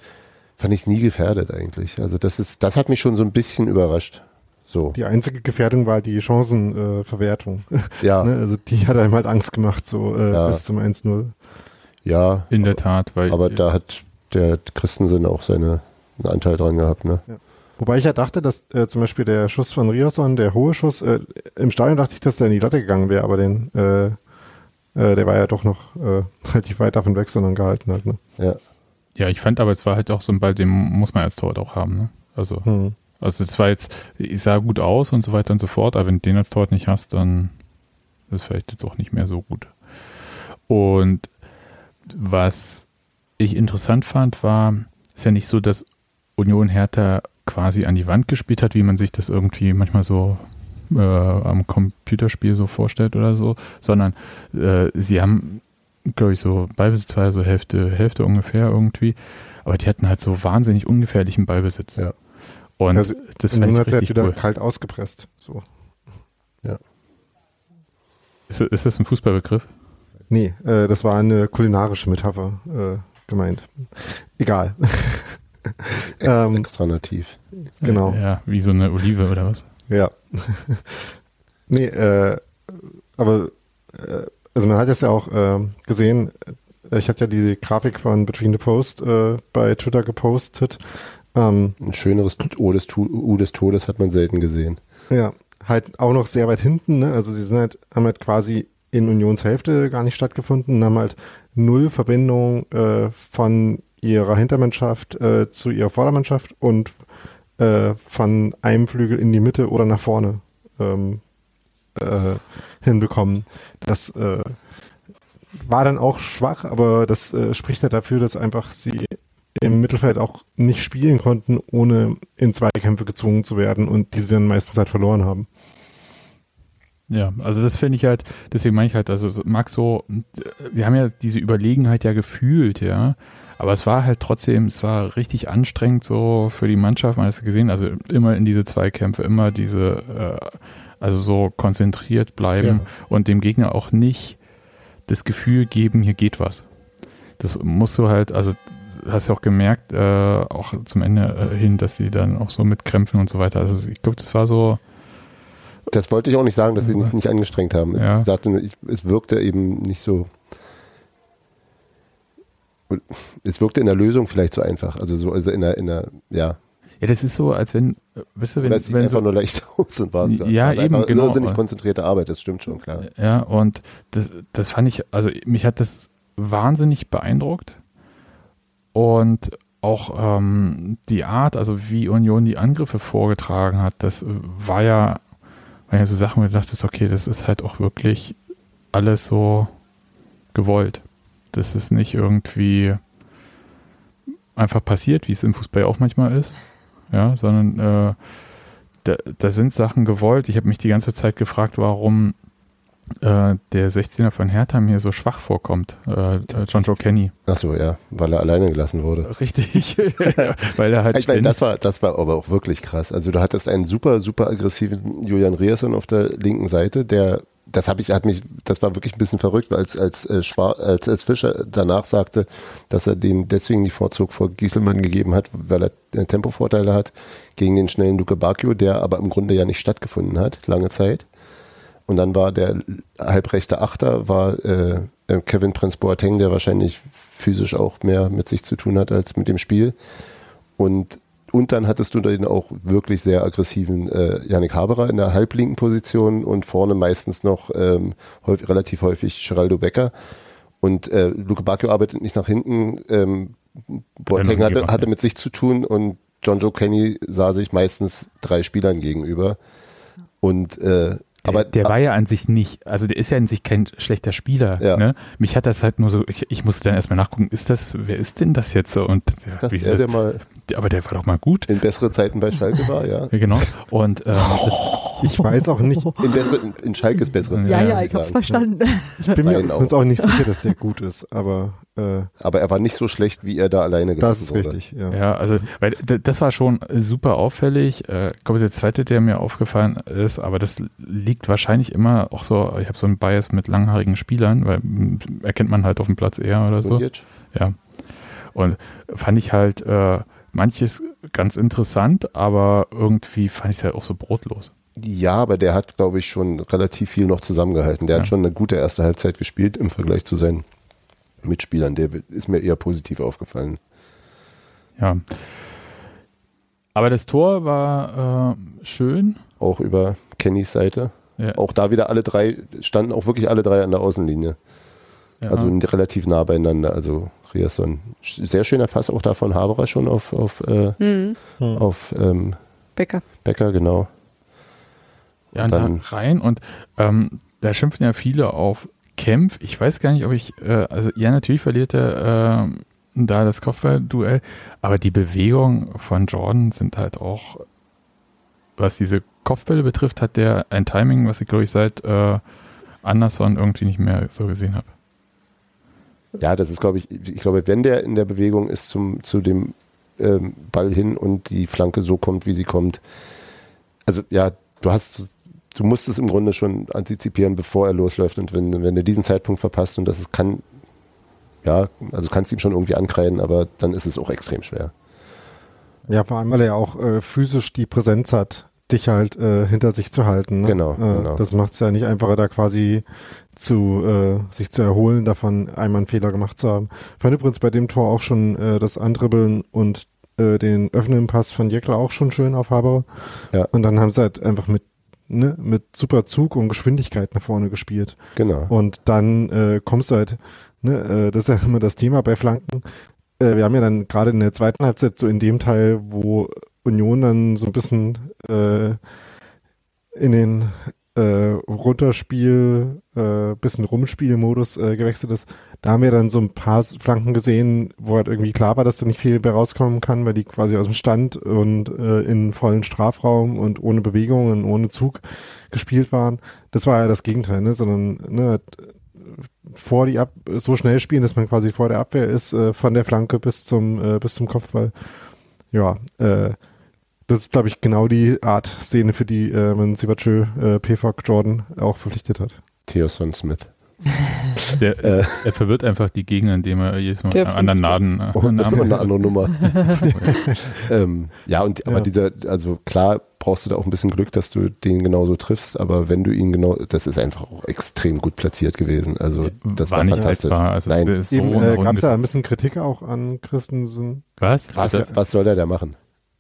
fand ich nie gefährdet eigentlich. Also das ist, das hat mich schon so ein bisschen überrascht. So. Die einzige Gefährdung war die Chancenverwertung. Äh, ja. ne? Also die hat einem halt Angst gemacht, so äh, ja. bis zum 1-0. Ja. In der Tat, weil. Aber da hat der Christensen auch seine, einen Anteil dran gehabt, ne? Ja. Wobei ich ja dachte, dass äh, zum Beispiel der Schuss von Riosson, der hohe Schuss, äh, im Stadion dachte ich, dass der in die Latte gegangen wäre, aber den, äh, äh, der war ja doch noch äh, relativ weit davon weg, sondern gehalten halt, ne? Ja. Ja, ich fand aber, es war halt auch so ein Ball, den muss man als Tor auch haben, ne? Also. Hm. Also es war jetzt, ich sah gut aus und so weiter und so fort, aber wenn du den als Torwart nicht hast, dann ist es vielleicht jetzt auch nicht mehr so gut. Und was ich interessant fand, war, ist ja nicht so, dass Union Hertha quasi an die Wand gespielt hat, wie man sich das irgendwie manchmal so äh, am Computerspiel so vorstellt oder so, sondern äh, sie haben, glaube ich, so Ballbesitz war so Hälfte, Hälfte ungefähr irgendwie, aber die hatten halt so wahnsinnig ungefährlichen Ballbesitz. Ja. Und also, das fand ich richtig wieder cool. kalt ausgepresst. So. Ja. Ist, ist das ein Fußballbegriff? Nee, äh, das war eine kulinarische Metapher äh, gemeint. Egal. Extra, ähm, extra nativ. Genau. Ja, wie so eine Olive oder was? Ja. nee, äh, aber äh, also man hat es ja auch äh, gesehen, ich hatte ja die Grafik von Between the Post äh, bei Twitter gepostet ähm, Ein schöneres U des, U des Todes hat man selten gesehen. Ja, halt auch noch sehr weit hinten. Ne? Also sie sind halt, haben halt quasi in Unionshälfte gar nicht stattgefunden, haben halt null Verbindung äh, von ihrer Hintermannschaft äh, zu ihrer Vordermannschaft und äh, von einem Flügel in die Mitte oder nach vorne ähm, äh, hinbekommen. Das äh, war dann auch schwach, aber das äh, spricht ja dafür, dass einfach sie im Mittelfeld auch nicht spielen konnten, ohne in Zweikämpfe gezwungen zu werden und diese dann meistens halt verloren haben. Ja, also das finde ich halt, deswegen meine ich halt, also Max so, wir haben ja diese Überlegenheit ja gefühlt, ja, aber es war halt trotzdem, es war richtig anstrengend so für die Mannschaft, man hat es gesehen, also immer in diese Zweikämpfe, immer diese, äh, also so konzentriert bleiben ja. und dem Gegner auch nicht das Gefühl geben, hier geht was. Das musst du halt, also hast ja auch gemerkt, äh, auch zum Ende äh, hin, dass sie dann auch so mit Krämpfen und so weiter. Also ich glaube, das war so. Das wollte ich auch nicht sagen, dass sie sich nicht angestrengt haben. Ja. Ich sagte nur, ich, es wirkte eben nicht so. Es wirkte in der Lösung vielleicht so einfach. Also so, also in der, in der, ja. Ja, das ist so, als wenn, wisst ihr, wenn, Oder es sieht wenn einfach so, nur leicht aus und war Ja, also eben, einfach genau. irrsinnig konzentrierte Arbeit, das stimmt schon, klar. Ja, und das, das fand ich, also mich hat das wahnsinnig beeindruckt. Und auch ähm, die Art, also wie Union die Angriffe vorgetragen hat, das war ja, war ja so Sachen, wo du dachtest, okay, das ist halt auch wirklich alles so gewollt. Das ist nicht irgendwie einfach passiert, wie es im Fußball auch manchmal ist. Ja, sondern äh, da, da sind Sachen gewollt. Ich habe mich die ganze Zeit gefragt, warum äh, der 16er von Hertha mir so schwach vorkommt, äh, John Joe Kenny. Achso, ja, weil er alleine gelassen wurde. Richtig, weil er halt Ich meine, das war, das war aber auch wirklich krass. Also du hattest einen super, super aggressiven Julian Rierson auf der linken Seite, der, das habe ich, hat mich, das war wirklich ein bisschen verrückt, weil als, als, äh, Schwar, als, als Fischer danach sagte, dass er den deswegen die Vorzug vor Gieselmann gegeben hat, weil er äh, Tempovorteile hat gegen den schnellen Luke Bacchio, der aber im Grunde ja nicht stattgefunden hat, lange Zeit. Und dann war der halbrechte Achter, war äh, äh, Kevin Prince Boateng, der wahrscheinlich physisch auch mehr mit sich zu tun hat als mit dem Spiel. Und, und dann hattest du den auch wirklich sehr aggressiven äh, Yannick Haberer in der halblinken Position und vorne meistens noch ähm, häufig, relativ häufig Geraldo Becker. Und äh, Luke Bacchio arbeitet nicht nach hinten. Ähm, Boateng hatte, hatte mit sich zu tun und John Joe Kenny sah sich meistens drei Spielern gegenüber. Und äh, aber der, der war ja an sich nicht, also der ist ja an sich kein schlechter Spieler. Ja. Ne? Mich hat das halt nur so, ich, ich musste dann erstmal nachgucken, ist das, wer ist denn das jetzt so? Und ist das wie der, der mal aber der war doch mal gut. in bessere Zeiten bei Schalke war, ja. Ja, genau. Und ähm, das, Ich weiß auch nicht, In, bessere, in, besseren Ja, Ja, Zeiten, ja, würde ich hab's verstanden. ich bin mir Nein, auch. uns auch nicht sicher, dass der gut ist, aber äh, Aber er war nicht so schlecht, wie er da alleine das ist wurde. richtig, ja. ja, also, weil das war schon super auffällig. Äh, Ich glaube, der zweite, der mir aufgefallen ist, aber das liegt wahrscheinlich immer auch so, ich habe so einen Bias mit langhaarigen Spielern, weil m, erkennt man halt auf dem Platz eher oder so. Grujic? Ja. Und fand ich halt äh, manches ganz interessant, aber irgendwie fand ich es halt auch so brotlos. Ja, aber der hat, glaube ich, schon relativ viel noch zusammengehalten. Der Ja. hat schon eine gute erste Halbzeit gespielt im Vergleich zu seinen Mitspielern. Der ist mir eher positiv aufgefallen. Ja. Aber das Tor war äh, schön. Auch über Kennys Seite. Ja, Auch da wieder alle drei, standen auch wirklich alle drei an der Außenlinie. ja. Also relativ nah beieinander. Also Riasson. Sehr schöner Pass auch da von Haberer schon auf, auf, äh, Mhm. Hm. auf ähm, Becker. Becker, genau. ja, und dann- dann rein und ähm, da schimpfen ja viele auf Kempf. Ich weiß gar nicht, ob ich, äh, also ja, natürlich verliert er äh, da das Kopfballduell, aber die Bewegungen von Jordan sind halt auch, was diese Kopfbälle betrifft, hat der ein Timing, was ich glaube ich seit äh, Anderson irgendwie nicht mehr so gesehen habe. Ja, das ist, glaube ich, ich glaube, wenn der in der Bewegung ist zum, zu dem ähm, Ball hin und die Flanke so kommt, wie sie kommt. Also ja, du hast, du musst es im Grunde schon antizipieren, bevor er losläuft. Und wenn, wenn du diesen Zeitpunkt verpasst und das ist, kann, ja, also kannst ihm schon irgendwie ankreiden, aber dann ist es auch extrem schwer. Ja, vor allem, weil er ja auch äh, physisch die Präsenz hat, dich halt äh, hinter sich zu halten. Ne? Genau, äh, genau. Das macht es ja nicht einfacher, da quasi zu äh, sich zu erholen, davon einmal einen Fehler gemacht zu haben. Fand übrigens bei dem Tor auch schon äh, das Andribbeln und äh, den öffnenden Pass von Jekyll auch schon schön auf Haber. Ja. Und dann haben sie halt einfach mit ne, mit super Zug und Geschwindigkeit nach vorne gespielt. Genau. Und dann äh, kommst du halt, ne, äh, das ist ja immer das Thema bei Flanken. Äh, wir haben ja dann gerade in der zweiten Halbzeit so in dem Teil, wo Union dann so ein bisschen äh, in den äh, Runterspiel, äh, bisschen Rumspielmodus äh, gewechselt ist. Da haben wir dann so ein paar Flanken gesehen, wo halt irgendwie klar war, dass da nicht viel mehr rauskommen kann, weil die quasi aus dem Stand und äh, in vollen Strafraum und ohne Bewegung und ohne Zug gespielt waren. Das war ja das Gegenteil, ne? sondern ne, vor die Ab so schnell spielen, dass man quasi vor der Abwehr ist, äh, von der Flanke bis zum äh, bis zum Kopfball. Ja, äh, das ist, glaube ich, genau die Art Szene, für die äh, man Sibachö, äh, PFOC Jordan auch verpflichtet hat. Theoson Smith. Der, Äh. er verwirrt einfach die Gegner, indem er jedes Mal Der an der fünfte. Naden äh, Und Namen- eine andere Nummer. ähm, ja, und aber Ja. dieser, also klar brauchst du da auch ein bisschen Glück, dass du den genauso triffst, aber wenn du ihn genau, das ist einfach auch extrem gut platziert gewesen. Also das war, war nicht fantastisch. haltbar. Also Nein, so äh, gab es da ein bisschen Kritik auch an Christensen. Was? was, was soll der da machen?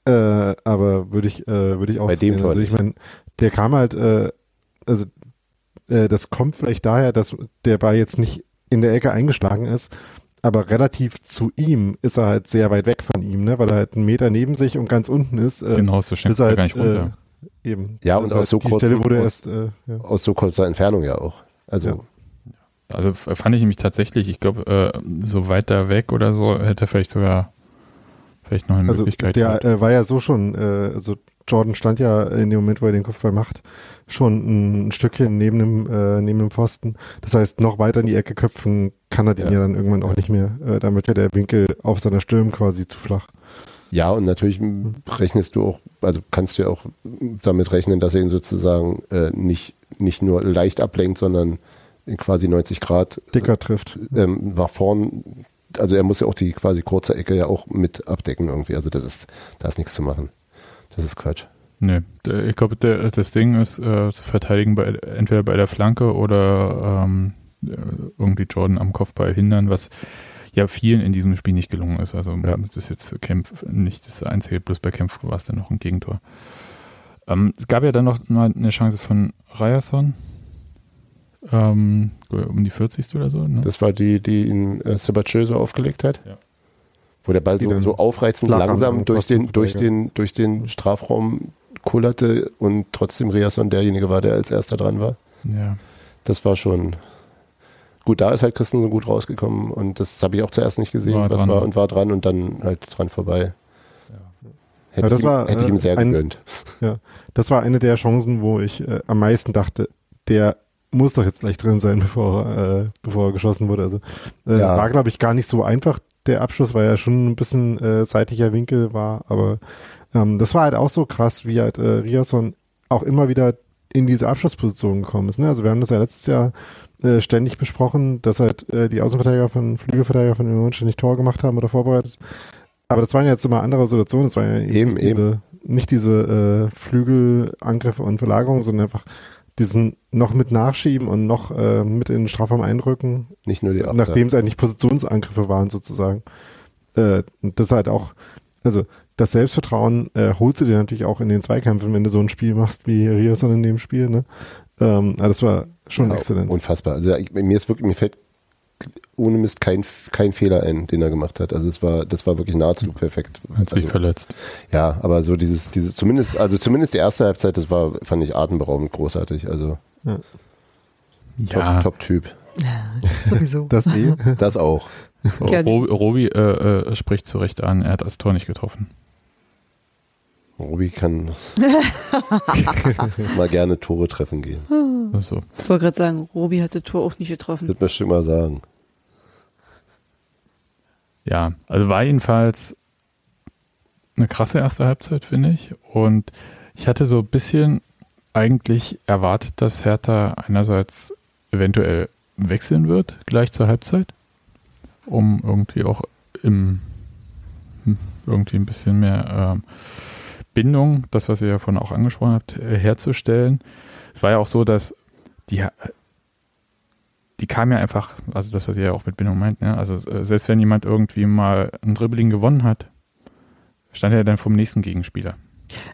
Äh, aber würde ich, äh, würde ich auch Bei dem sehen. Tor Also ich meine, der kam halt, äh, also äh, das kommt vielleicht daher, dass der Ball jetzt nicht in der Ecke eingeschlagen ist, aber relativ zu ihm ist er halt sehr weit weg von ihm, ne? weil er halt einen Meter neben sich und ganz unten ist. Äh, Genau, so schenkt ist er halt, gar nicht runter. Äh, eben. Ja, und ist aus so die kurzem- Stelle wurde aus- erst, äh, ja. Aus so kurzer Entfernung ja auch. Also, Ja. Also fand ich nämlich tatsächlich, ich glaube, äh, so weiter weg oder so hätte er vielleicht sogar vielleicht noch eine Also Möglichkeit der äh, war ja so schon, äh, also Jordan stand ja in dem Moment, wo er den Kopfball macht, schon ein Stückchen neben dem, äh, neben dem Pfosten. Das heißt, noch weiter in die Ecke köpfen kann er den Ja. ja, dann irgendwann auch nicht mehr. Äh, damit wäre der Winkel auf seiner Stirn quasi zu flach. ja, und natürlich rechnest du auch, also kannst du ja auch damit rechnen, dass er ihn sozusagen äh, nicht, nicht nur leicht ablenkt, sondern in quasi 90 Grad Dicker trifft. ähm, nach vorn. Also er muss ja auch die quasi kurze Ecke ja auch mit abdecken irgendwie. Also das ist, da ist nichts zu machen. Das ist Quatsch. Nee, ich glaube, das Ding ist äh, zu verteidigen bei, entweder bei der Flanke oder ähm, äh, irgendwie Jordan am Kopfball hindern, was ja vielen in diesem Spiel nicht gelungen ist. Also Ja. das ist jetzt Kempf nicht das Einzige, bloß bei Kempf war es dann noch ein Gegentor. Ähm, es gab ja dann noch mal eine Chance von Ryerson, ähm, um die 40. oder so. Ne? Das war die, die ihn äh, Sabachö so aufgelegt hat. Ja. Wo der Ball Die so, dann so aufreizend langsam am durch den, durch, den, durch den Strafraum kullerte und trotzdem Riasson derjenige war, der als erster dran war. ja. Das war schon. Gut, da ist halt Christensen gut rausgekommen und das habe ich auch zuerst nicht gesehen, War was dran. war und war dran und dann halt dran vorbei. Hätte, Ja, das ich, ihm, war, hätte ich ihm äh, sehr ein- gegönnt. Das war eine der Chancen, wo ich äh, am meisten dachte, der muss doch jetzt gleich drin sein, bevor, äh, bevor er geschossen wurde. Also äh, Ja. war, glaube ich, gar nicht so einfach. Der Abschluss, weil ja schon ein bisschen äh, seitlicher Winkel war, aber ähm, das war halt auch so krass, wie halt äh, Riasson auch immer wieder in diese Abschlussposition gekommen ist. Ne? Also wir haben das ja letztes Jahr äh, ständig besprochen, dass halt äh, die Außenverteidiger von Flügelverteidiger von Union ständig Tor gemacht haben oder vorbereitet. Aber das waren ja jetzt immer andere Situationen. Das waren ja Eben, nicht diese, nicht diese äh, Flügelangriffe und Verlagerungen, sondern einfach diesen noch mit Nachschieben und noch äh, mit in den Strafraum einrücken, Nicht nur die Achter. nachdem es eigentlich Positionsangriffe waren sozusagen. Äh, das halt auch, also das Selbstvertrauen äh, holst du dir natürlich auch in den Zweikämpfen, wenn du so ein Spiel machst wie Riasson in dem Spiel. Ne? Ähm, aber das war schon Ja, exzellent. Unfassbar. Also ich, mir ist wirklich, mir fällt ohne Mist kein, kein Fehler ein, den er gemacht hat. Also es war, das war wirklich nahezu perfekt. Hat sich Also, verletzt. ja, aber so dieses, dieses, zumindest, also zumindest die erste Halbzeit, das war, fand ich atemberaubend großartig. Also Ja, Top, Top-Typ. Sowieso. Das. Das auch. Ja, Robi, Robi äh, äh, spricht zu Recht an, er hat das Tor nicht getroffen. Robi kann mal gerne Tore treffen gehen. Ist so. Ich wollte gerade sagen, Robi hatte Tor auch nicht getroffen. Das möchte ich mal sagen. Ja, also war jedenfalls eine krasse erste Halbzeit, finde ich. Und ich hatte so ein bisschen eigentlich erwartet, dass Hertha einerseits eventuell wechseln wird, gleich zur Halbzeit, um irgendwie auch im hm, irgendwie ein bisschen mehr ähm, Bindung, das, was ihr ja vorhin auch angesprochen habt, äh, herzustellen. Es war ja auch so, dass die die kam ja einfach, also das, was ihr ja auch mit Bindung meint, ne? also äh, selbst wenn jemand irgendwie mal ein Dribbling gewonnen hat, stand er dann vom nächsten Gegenspieler.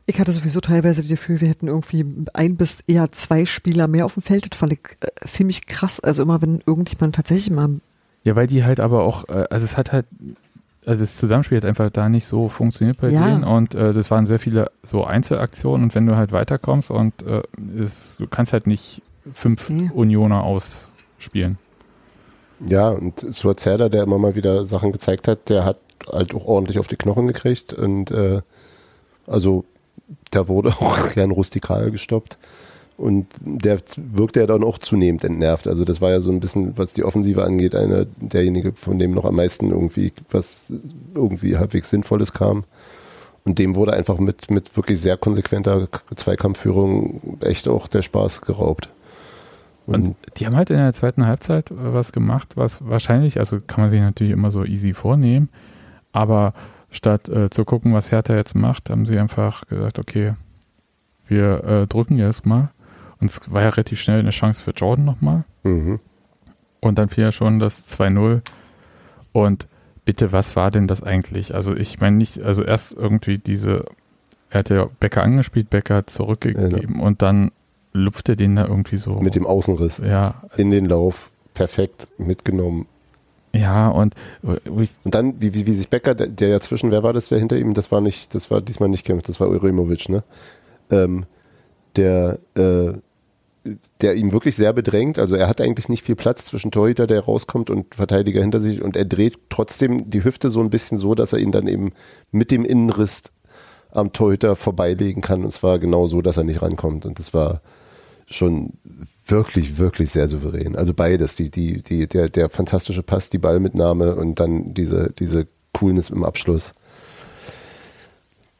Ich hatte sowieso teilweise das Gefühl, wir hätten irgendwie ein bis eher zwei Spieler mehr auf dem Feld. Das fand ich äh, ziemlich krass. Also immer, wenn irgendjemand tatsächlich mal Ja, weil die halt aber auch, äh, also es hat halt, also das Zusammenspiel hat einfach da nicht so funktioniert bei Ja. denen und äh, das waren sehr viele so Einzelaktionen und wenn du halt weiterkommst und äh, es, du kannst halt nicht fünf Nee. Unioner ausspielen. Ja, und Suazerda, der immer mal wieder Sachen gezeigt hat, der hat halt auch ordentlich auf die Knochen gekriegt und äh, also der wurde auch gern rustikal gestoppt und der wirkte ja dann auch zunehmend entnervt. Also das war ja so ein bisschen, was die Offensive angeht, einer derjenige, von dem noch am meisten irgendwie was irgendwie halbwegs Sinnvolles kam. Und dem wurde einfach mit, mit wirklich sehr konsequenter Zweikampfführung echt auch der Spaß geraubt. Und die haben halt in der zweiten Halbzeit äh, was gemacht, was wahrscheinlich, also kann man sich natürlich immer so easy vornehmen, aber statt äh, zu gucken, was Hertha jetzt macht, haben sie einfach gesagt, okay, wir äh, drücken jetzt mal. Und es war ja relativ schnell eine Chance für Jordan nochmal. Mhm. Und dann fiel ja schon das 2-0. Und bitte, was war denn das eigentlich? Also ich meine nicht, also erst irgendwie diese er hat ja Becker angespielt, Becker hat zurückgegeben und dann lupft er den da irgendwie so. Mit dem Außenriss ja, in den Lauf. Perfekt mitgenommen. ja, und ich, Und dann, wie, wie, wie sich Becker, der, der ja zwischen, wer war das, der hinter ihm, das war nicht, das war diesmal nicht Kempf, das war Urimovic, ne? Ähm, der, äh, der ihm wirklich sehr bedrängt, also er hat eigentlich nicht viel Platz zwischen Torhüter, der rauskommt und Verteidiger hinter sich und er dreht trotzdem die Hüfte so ein bisschen so, dass er ihn dann eben mit dem Innenriss am Torhüter vorbeilegen kann und zwar genau so, dass er nicht rankommt und das war schon wirklich, wirklich sehr souverän. Also beides, die, die, die, der, der fantastische Pass, die Ballmitnahme und dann diese, diese Coolness im Abschluss.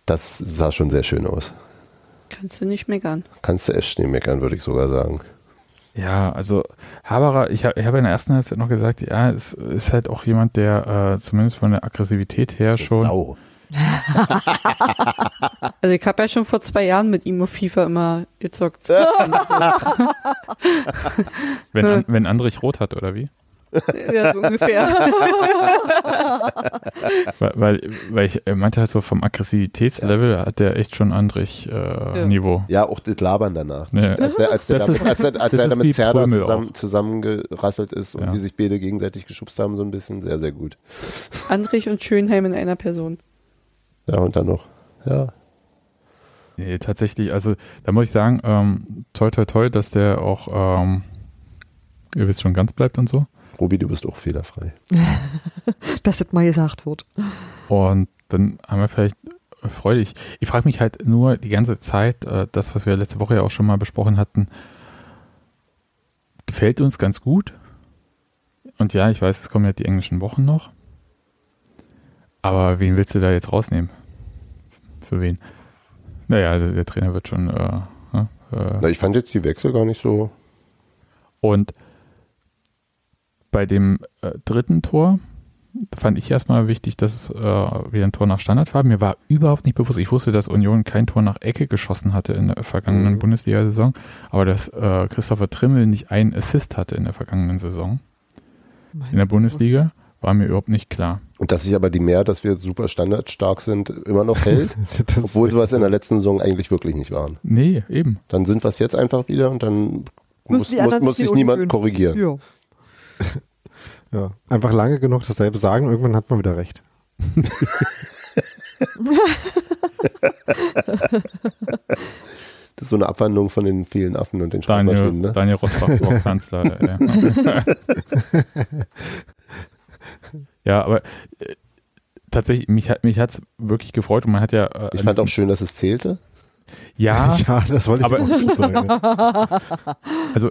Das sah schon sehr schön aus. Kannst du nicht meckern. Kannst du echt nicht meckern, würde ich sogar sagen. ja, also Haberer, ich habe ich hab in der ersten Halbzeit noch gesagt, ja, es ist halt auch jemand, der äh, zumindest von der Aggressivität her schon. Sau. Also ich habe ja schon vor zwei Jahren mit ihm auf FIFA immer gezockt. Wenn, wenn Andrich rot hat, oder wie? Ja, so ungefähr. Weil, weil, weil ich er meinte halt so vom Aggressivitätslevel hat der echt schon Andrich äh, Ja. Niveau. Ja, auch das Labern danach. Ja. Als der, als der, Das damit, ist- als der, als der ist da wie mit Zerda zusammen, zusammengerasselt ist und Ja. die sich beide gegenseitig geschubst haben, so ein bisschen. Sehr, sehr gut. Andrich und Schönheim in einer Person. Ja, und dann noch. Ja. Nee, tatsächlich, also da muss ich sagen, ähm, toi toi toi, dass der auch, ähm, ihr wisst schon, ganz bleibt und so. Robi, du bist auch fehlerfrei. Dass das mal gesagt wird. Und dann haben wir vielleicht äh, Freude. Ich, ich frage mich halt nur die ganze Zeit, äh, das, was wir letzte Woche ja auch schon mal besprochen hatten, gefällt uns ganz gut. Und ja, ich weiß, es kommen ja die englischen Wochen noch. Aber wen willst du da jetzt rausnehmen? Für wen? Naja, also der Trainer wird schon. Äh, ne, äh, Na, ich fand jetzt die Wechsel gar nicht so. Und bei dem äh, dritten Tor fand ich erstmal wichtig, dass es äh, wieder ein Tor nach Standard war. Mir war überhaupt nicht bewusst, ich wusste, dass Union kein Tor nach Ecke geschossen hatte in der vergangenen Mhm. Bundesliga-Saison, aber dass äh, Christopher Trimmel nicht einen Assist hatte in der vergangenen Saison in der Bundesliga, war mir überhaupt nicht klar. Und dass sich aber die mehr, dass wir super standardstark sind, immer noch hält, obwohl wir es in der letzten Saison eigentlich wirklich nicht waren. Nee, eben. Dann sind wir es jetzt einfach wieder und dann muss, muss, muss sich niemand korrigieren. Ja. Ja, einfach lange genug dasselbe sagen, irgendwann hat man wieder recht. Das ist so eine Abwandlung von den vielen Affen und den Daniel, Schreibmaschinen. Ne? Daniel Rosbach, Kanzler. Ja. ja, aber äh, tatsächlich, mich hat mich hat's wirklich gefreut und man hat ja. Äh, Ich fand auch schön, dass es zählte. ja, Ja, das wollte ich Aber- auch schon sagen. also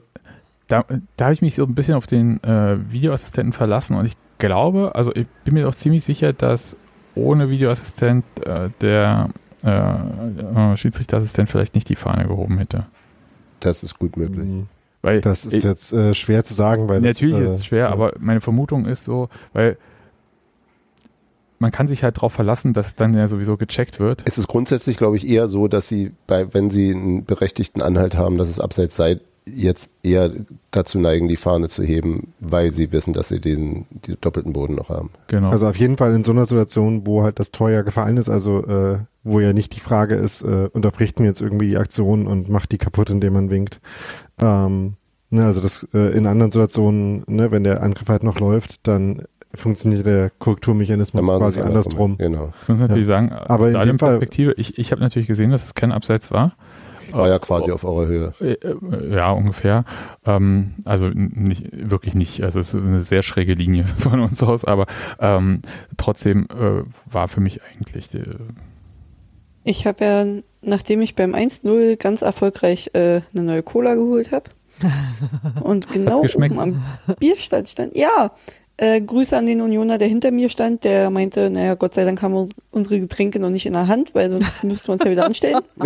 da, da habe ich mich so ein bisschen auf den äh, Videoassistenten verlassen und ich glaube, also ich bin mir auch ziemlich sicher, dass ohne Videoassistent äh, der äh, äh, Schiedsrichterassistent vielleicht nicht die Fahne gehoben hätte. Das ist gut möglich. Mhm. Weil Das ist ich, jetzt äh, schwer zu sagen, weil natürlich das, ist äh, es schwer, ja. aber meine Vermutung ist so, weil man kann sich halt darauf verlassen, dass dann ja sowieso gecheckt wird. Es ist grundsätzlich, glaube ich, eher so, dass sie, bei, wenn sie einen berechtigten Anhalt haben, dass es abseits sei, jetzt eher dazu neigen, die Fahne zu heben, weil sie wissen, dass sie den, die doppelten Boden noch haben. Genau. Also auf jeden Fall in so einer Situation, wo halt das Tor ja gefallen ist, also äh, wo ja nicht die Frage ist, äh, unterbricht mir jetzt irgendwie die Aktion und macht die kaputt, indem man winkt. Ähm, ne, also das äh, in anderen Situationen, ne, wenn der Angriff halt noch läuft, dann funktioniert der Korrekturmechanismus quasi es andersrum. Genau. ich muss natürlich ja. sagen, Aber in dem Stadionperspektive, ich, ich habe natürlich gesehen, dass es kein Abseits war. War ja quasi auf eurer Höhe. Äh, äh, Ja, ungefähr. Ähm, also nicht, wirklich nicht. Also es ist eine sehr schräge Linie von uns aus, aber ähm, trotzdem äh, war für mich eigentlich äh, Ich habe ja, nachdem ich beim 1-0 ganz erfolgreich äh, eine neue Cola geholt habe und genau oben am Bierstand stand, ja, äh, Grüße an den Unioner, der hinter mir stand, der meinte, naja, Gott sei Dank haben wir unsere Getränke noch nicht in der Hand, weil sonst müssten wir uns ja wieder anstellen.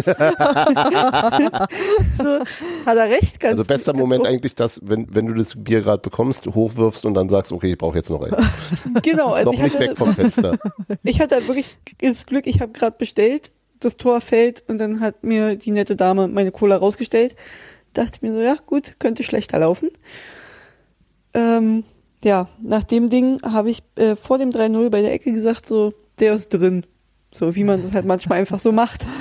so, hat er recht. Ganz, Also bester Moment eigentlich, dass, wenn, wenn du das Bier gerade bekommst, hochwirfst und dann sagst, okay, ich brauche jetzt noch eins. Genau, also noch ich nicht hatte, weg vom Fenster. Ich hatte wirklich das Glück, ich habe gerade bestellt, das Tor fällt und dann hat mir die nette Dame meine Cola rausgestellt. Dachte mir so, ja gut, könnte schlechter laufen. Ähm, ja, nach dem Ding habe ich äh, vor dem 3-0 bei der Ecke gesagt, so, der ist drin. So wie man das halt manchmal einfach so macht.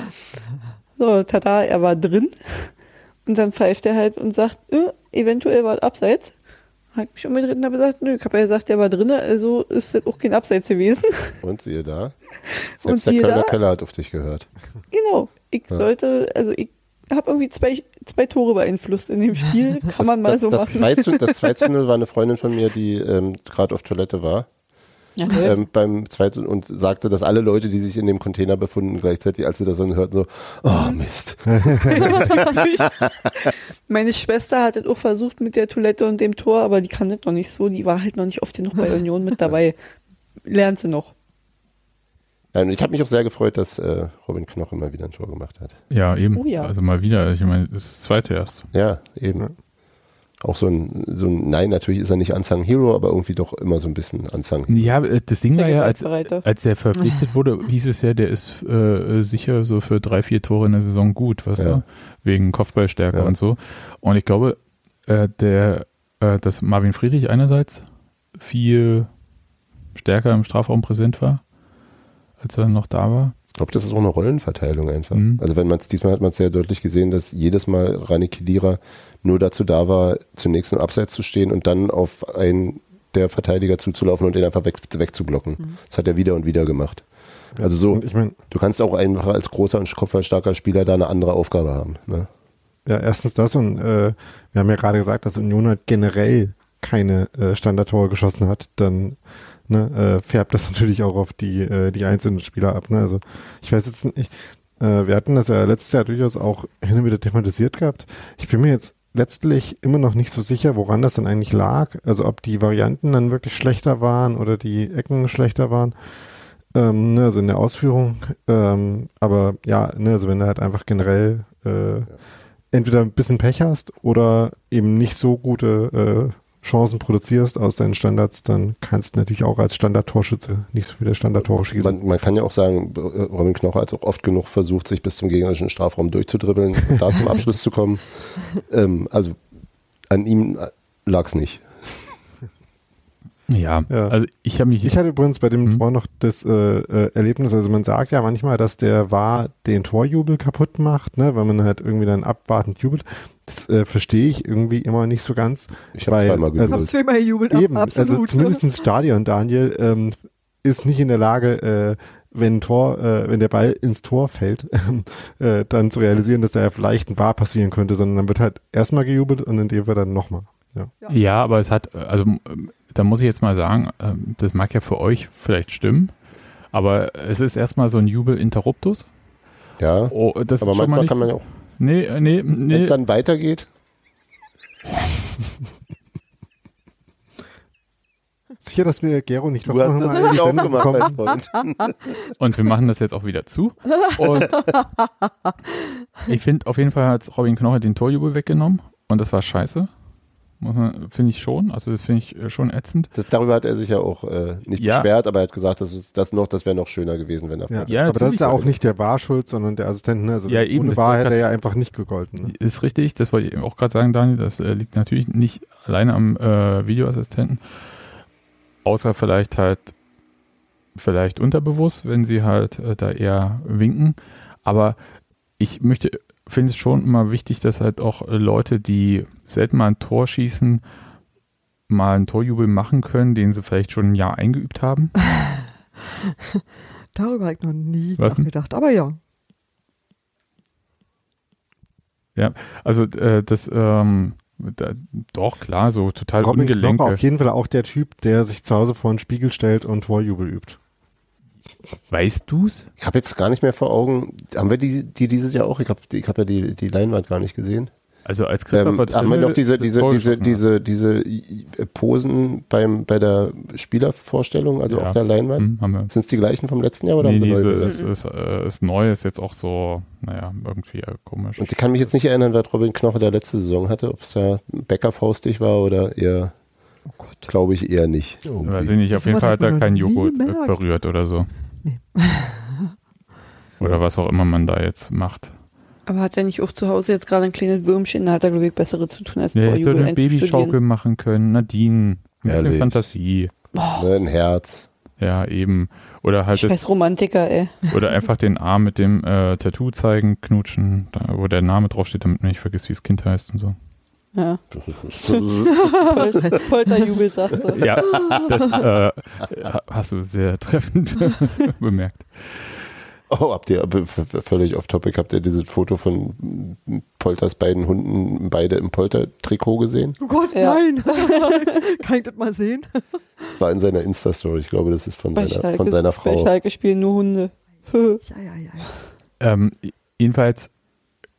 So, tada, er war drin. Und dann pfeift er halt und sagt, äh, eventuell war es abseits. Hat mich umgedreht und habe gesagt, nö, ich habe ja gesagt, er war drin, also ist das auch kein Abseits gewesen. Und siehe da. Selbst Und der siehe Kölner da. Keller hat auf dich gehört. genau. Ich Ja. sollte, also ich habe irgendwie zwei, zwei Tore beeinflusst in dem Spiel. Kann man mal das, so das machen. 2 zu, das 2 zu 0 war eine Freundin von mir, die ähm, gerade auf Toilette war. Ja, ähm, beim zweiten und sagte, dass alle Leute, die sich in dem Container befunden, gleichzeitig, als sie das dann hörten, so, oh Mist. Meine Schwester hat es auch versucht mit der Toilette und dem Tor, aber die kann das noch nicht so. Die war halt noch nicht oft genug bei Union mit dabei. Lernt sie noch. Nein, ich habe mich auch sehr gefreut, dass äh, Robin Knoche mal wieder ein Tor gemacht hat. Ja, eben. Oh ja. Also mal wieder. Ich meine, das ist das zweite erst. Ja, eben. Ja. Auch so ein, so ein, nein, natürlich ist er nicht Unsung Hero, aber irgendwie doch immer so ein bisschen Unsung. Ja, äh, das Ding war ja, als, als er verpflichtet wurde, hieß es ja, der ist äh, sicher so für drei, vier Tore in der Saison gut, weißt Ja. du? Wegen Kopfballstärke Ja. und so. Und ich glaube, äh, der, äh, dass Marvin Friedrich einerseits viel stärker im Strafraum präsent war, als er noch da war. Ich glaube, das ist auch eine Rollenverteilung einfach. Mhm. Also wenn man es, diesmal hat man es sehr deutlich gesehen, dass jedes Mal Rani Kedira nur dazu da war, zunächst im Abseits zu stehen und dann auf einen der Verteidiger zuzulaufen und den einfach weg, wegzublocken. Das hat er wieder und wieder gemacht. Also so, ich meine, du kannst auch einfach als großer und kopfballstarker Spieler da eine andere Aufgabe haben. Ne? ja, erstens das und äh, wir haben ja gerade gesagt, dass Union halt generell keine äh, Standardtore geschossen hat, dann ne, äh, färbt das natürlich auch auf die, äh, die einzelnen Spieler ab. Ne? Also ich weiß jetzt nicht, äh, wir hatten das ja letztes Jahr durchaus auch hin und wieder thematisiert gehabt. Ich bin mir jetzt letztlich immer noch nicht so sicher, woran das dann eigentlich lag. Also ob die Varianten dann wirklich schlechter waren oder die Ecken schlechter waren. Ähm, ne, also in der Ausführung. Ähm, aber ja, ne, also wenn du halt einfach generell äh, entweder ein bisschen Pech hast oder eben nicht so gute äh, Chancen produzierst aus deinen Standards, dann kannst du natürlich auch als Standard-Torschütze nicht so viele Standard-Tore schießen. Man, man kann ja auch sagen, äh, Robin Knoche hat auch oft genug versucht, sich bis zum gegnerischen Strafraum durchzudribbeln und da zum Abschluss zu kommen. Ähm, also an ihm lag es nicht. Ja, Ja. also ich habe mich. Ich hatte übrigens bei dem Mhm. Tor noch das äh, äh, Erlebnis, also man sagt ja manchmal, dass der war den Torjubel kaputt macht, ne, weil man halt irgendwie dann abwartend jubelt. Das äh, verstehe ich irgendwie immer nicht so ganz. Ich habe zweimal also- Ich habe gejubelt. zweimal gejubelt, Eben, absolut. also zumindest Stadion, Daniel, ähm, ist nicht in der Lage, äh, wenn ein Tor, äh, wenn der Ball ins Tor fällt, äh, dann zu realisieren, dass da ja vielleicht ein Bar passieren könnte, sondern dann wird halt erstmal gejubelt und in dem Fall dann nochmal. Ja. Ja, aber es hat, also ähm, da muss ich jetzt mal sagen, ähm, das mag ja für euch vielleicht stimmen, aber es ist erstmal so ein Jubel interruptus. Ja, Oh, das aber ist schon mal manchmal nicht, kann man ja auch, Nee, äh, nee, wenn nee. es dann weitergeht, Sicher, dass wir Gero nicht du hast noch das nicht aufgemacht, mein Freund. Und wir machen das jetzt auch wieder zu. Und ich finde, auf jeden Fall hat Robin Knoche den Torjubel weggenommen und das war scheiße. Finde ich schon. Also das finde ich äh, schon ätzend. Das, darüber hat er sich ja auch äh, nicht Ja. beschwert, aber er hat gesagt, das, ist, das, noch, das wäre noch schöner gewesen, wenn er Ja, Ja, aber das ist ja auch nicht der War schuld, sondern der Assistent. Ne? Also Ja, eben, ohne wollte hätte er ja einfach nicht gegolten. Ne? Ist richtig, das wollte ich auch gerade sagen, Daniel. Das äh, liegt natürlich nicht alleine am äh, Videoassistenten. Außer vielleicht halt, vielleicht unterbewusst, wenn sie halt äh, da eher winken. Aber ich möchte, finde es schon immer wichtig, dass halt auch äh, Leute, die selten mal ein Tor schießen, mal einen Torjubel machen können, den sie vielleicht schon ein Jahr eingeübt haben. Darüber habe ich noch nie Was nachgedacht. Aber ja. Also äh, das, ähm, da, doch klar, so total Robin Knoche ungelenke. auf jeden Fall auch der Typ, der sich zu Hause vor den Spiegel stellt und Torjubel übt. Weißt du's? Ich habe jetzt gar nicht mehr vor Augen, haben wir die, die dieses Jahr auch? Ich habe ich hab ja die, die Leinwand gar nicht gesehen. Also als Ähm, Christopher haben wir noch diese, das diese, diese, diese, diese äh, Posen beim, bei der Spielervorstellung, also Ja. auf der Leinwand? Hm, wir. Sind es die gleichen vom letzten Jahr oder Nee, haben sie nee, neue so, Bilder? ist, ist, äh, ist neu, ist jetzt auch so, naja, irgendwie äh, komisch. Und ich kann mich jetzt nicht erinnern, was Robin Knoche der letzte Saison hatte, ob es da Bäckerfaustig war oder eher, Oh Gott. glaube ich eher nicht. Weiß ich nicht, auf So jeden was Fall hat er keinen Joghurt äh, berührt oder so. Nee. Oder was auch immer man da jetzt macht. Aber hat er nicht auch zu Hause jetzt gerade ein kleines Würmchen, da hat er, glaube ich, bessere zu tun, als hätte Torjubel eine Babyschaukel machen können. Nadine, ein bisschen Ehrlich? Fantasie. Ne, ein Herz. Ja, eben. Oder halt das, Scheiß Romantiker, ey. oder einfach den Arm mit dem äh, Tattoo zeigen, knutschen, da, wo der Name draufsteht, damit man nicht vergisst, wie das Kind heißt und so. Ja. Pol- Polterjubel, sagt er. Ja, das äh, hast du sehr treffend bemerkt. Oh, habt ihr, völlig off topic, habt ihr dieses Foto von Polters beiden Hunden, beide im Polter-Trikot gesehen? Oh Gott, Ja. nein. Kann ich das mal sehen? War in seiner Insta-Story, ich glaube, das ist von, Bei seiner, Schalke, von seiner Bei Frau. Schalke spielen nur Hunde. Ja, ja. ja. Ähm, jedenfalls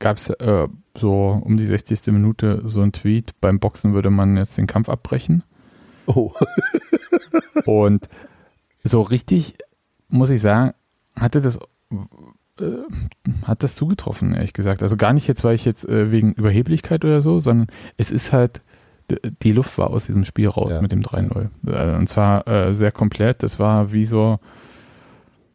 gab es äh, so um die 60. Minute so ein Tweet, beim Boxen würde man jetzt den Kampf abbrechen. Oh, Und so richtig, muss ich sagen, hatte das, äh, hat das zugetroffen, ehrlich gesagt. Also gar nicht jetzt, weil ich jetzt äh, wegen Überheblichkeit oder so, sondern es ist halt, die Luft war aus diesem Spiel raus Ja. mit dem 3-0. Äh, Und zwar äh, sehr komplett. Das war wie so,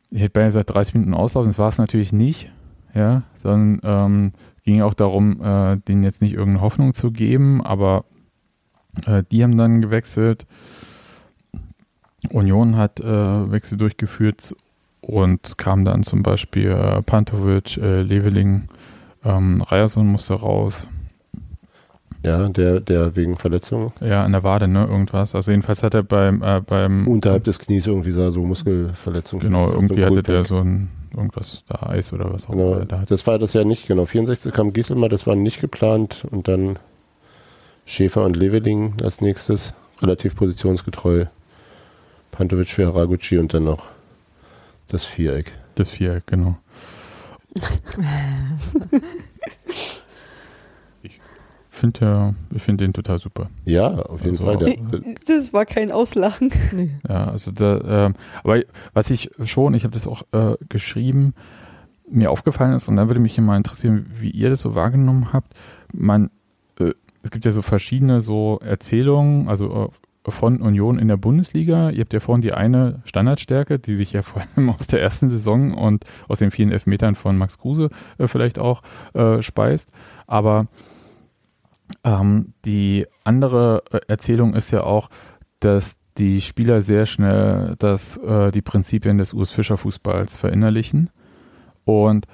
ich hätte beinahe seit 30 Minuten auslaufen, das war es natürlich nicht, ja, sondern ähm, ging auch darum, äh, denen jetzt nicht irgendeine Hoffnung zu geben, aber äh, die haben dann gewechselt. Union hat äh, Wechsel durchgeführt und kam dann zum Beispiel äh, Pantovic, äh, Leveling, ähm, Ryerson musste raus. Ja, der, der wegen Verletzung Ja, an der Wade, ne, irgendwas. Also jedenfalls hat er beim, äh, beim unterhalb des Knies irgendwie sah so Muskelverletzung. genau, irgendwie so hatte der so ein, irgendwas, da Eis oder was auch Genau, immer. Da hat. das war das ja nicht, genau. 64 kam Gieselmer, das war nicht geplant und dann Schäfer und Leveling als nächstes, relativ positionsgetreu. Pantovic für Haraguchi und dann noch das Viereck. Das Viereck, genau. ich finde ich find den total super. Ja, auf jeden Also- Fall. Der, Das war kein Auslachen. Nee. Ja, also da, ähm, aber was ich schon, ich habe das auch äh, geschrieben, mir aufgefallen ist, und da würde mich mal interessieren, wie ihr das so wahrgenommen habt. Man, äh, es gibt ja so verschiedene so Erzählungen, also äh, von Union in der Bundesliga. Ihr habt ja vorhin die eine Standardstärke, die sich ja vor allem aus der ersten Saison und aus den vielen Elfmetern von Max Kruse äh, vielleicht auch äh, speist. Aber ähm, die andere äh, Erzählung ist ja auch, dass die Spieler sehr schnell das, äh, die Prinzipien des Urs Fischer Fußballs verinnerlichen. Und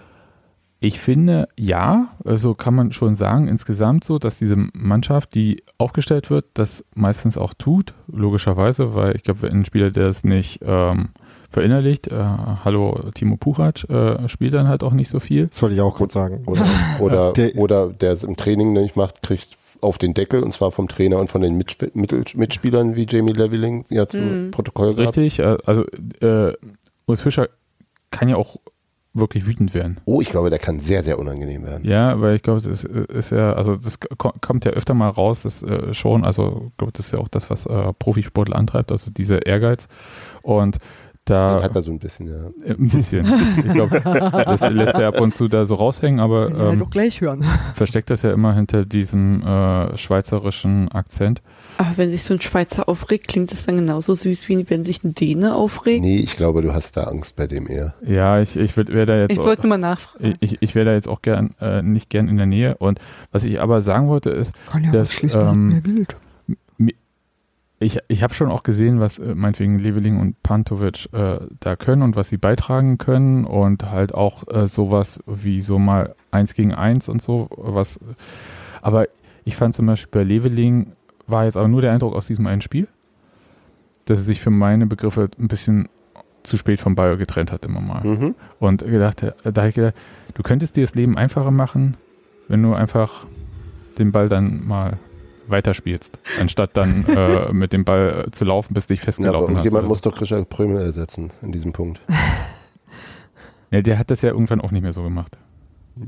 ich finde, ja, also kann man schon sagen, insgesamt so, dass diese Mannschaft, die aufgestellt wird, das meistens auch tut, logischerweise, weil ich glaube, wenn ein Spieler, der es nicht ähm, verinnerlicht, äh, hallo Timo Puchac, äh, spielt dann halt auch nicht so viel. Das wollte ich auch kurz sagen. oder, oder, Der- oder der es im Training nicht macht, kriegt auf den Deckel und zwar vom Trainer und von den Mitspie- Mittel- Mitspielern wie Jamie Leveling ja zum Mhm. Protokoll gab. Richtig, äh, also äh, Urs Fischer kann ja auch wirklich wütend werden. Oh, ich glaube, der kann sehr, sehr unangenehm werden. Ja, weil ich glaube, das ist, ist ja, also das ko- kommt ja öfter mal raus, das äh, schon, also ich glaube, das ist ja auch das, was äh, Profisportler antreibt, also dieser Ehrgeiz. Und da Den hat er so ein bisschen, ja. äh, ein bisschen. Ich glaube, das lässt er ab und zu da so raushängen, aber ja ähm, doch gleich hören. versteckt das ja immer hinter diesem äh, schweizerischen Akzent. Aber wenn sich so ein Schweizer aufregt, klingt es dann genauso süß, wie wenn sich ein Däne aufregt. Nee, ich glaube, du hast da Angst bei dem eher. Ja, ich, ich wäre da jetzt Ich wollte nur mal nachfragen. ich, ich wäre da jetzt auch gern äh, nicht gern in der Nähe. Und was ich aber sagen wollte, ist, Kann ja Das, ausschließen, ähm, mir gilt. Ich, ich habe schon auch gesehen, was äh, meinetwegen Leveling und Pantovic äh, da können und was sie beitragen können und halt auch äh, sowas wie so mal eins gegen eins und so was. Aber ich fand zum Beispiel bei Leveling war jetzt aber nur der Eindruck aus diesem einen Spiel, dass er sich für meine Begriffe ein bisschen zu spät vom Ball getrennt hat immer mal. Mhm. Und gedacht, äh, da habe ich gedacht, du könntest dir das Leben einfacher machen, wenn du einfach den Ball dann mal weiterspielst, anstatt dann äh, mit dem Ball äh, zu laufen, bis dich Ja, aber festgelaufen hast. irgendjemand muss doch Grisha Prömel ersetzen in diesem Punkt. ja, der hat das ja irgendwann auch nicht mehr so gemacht.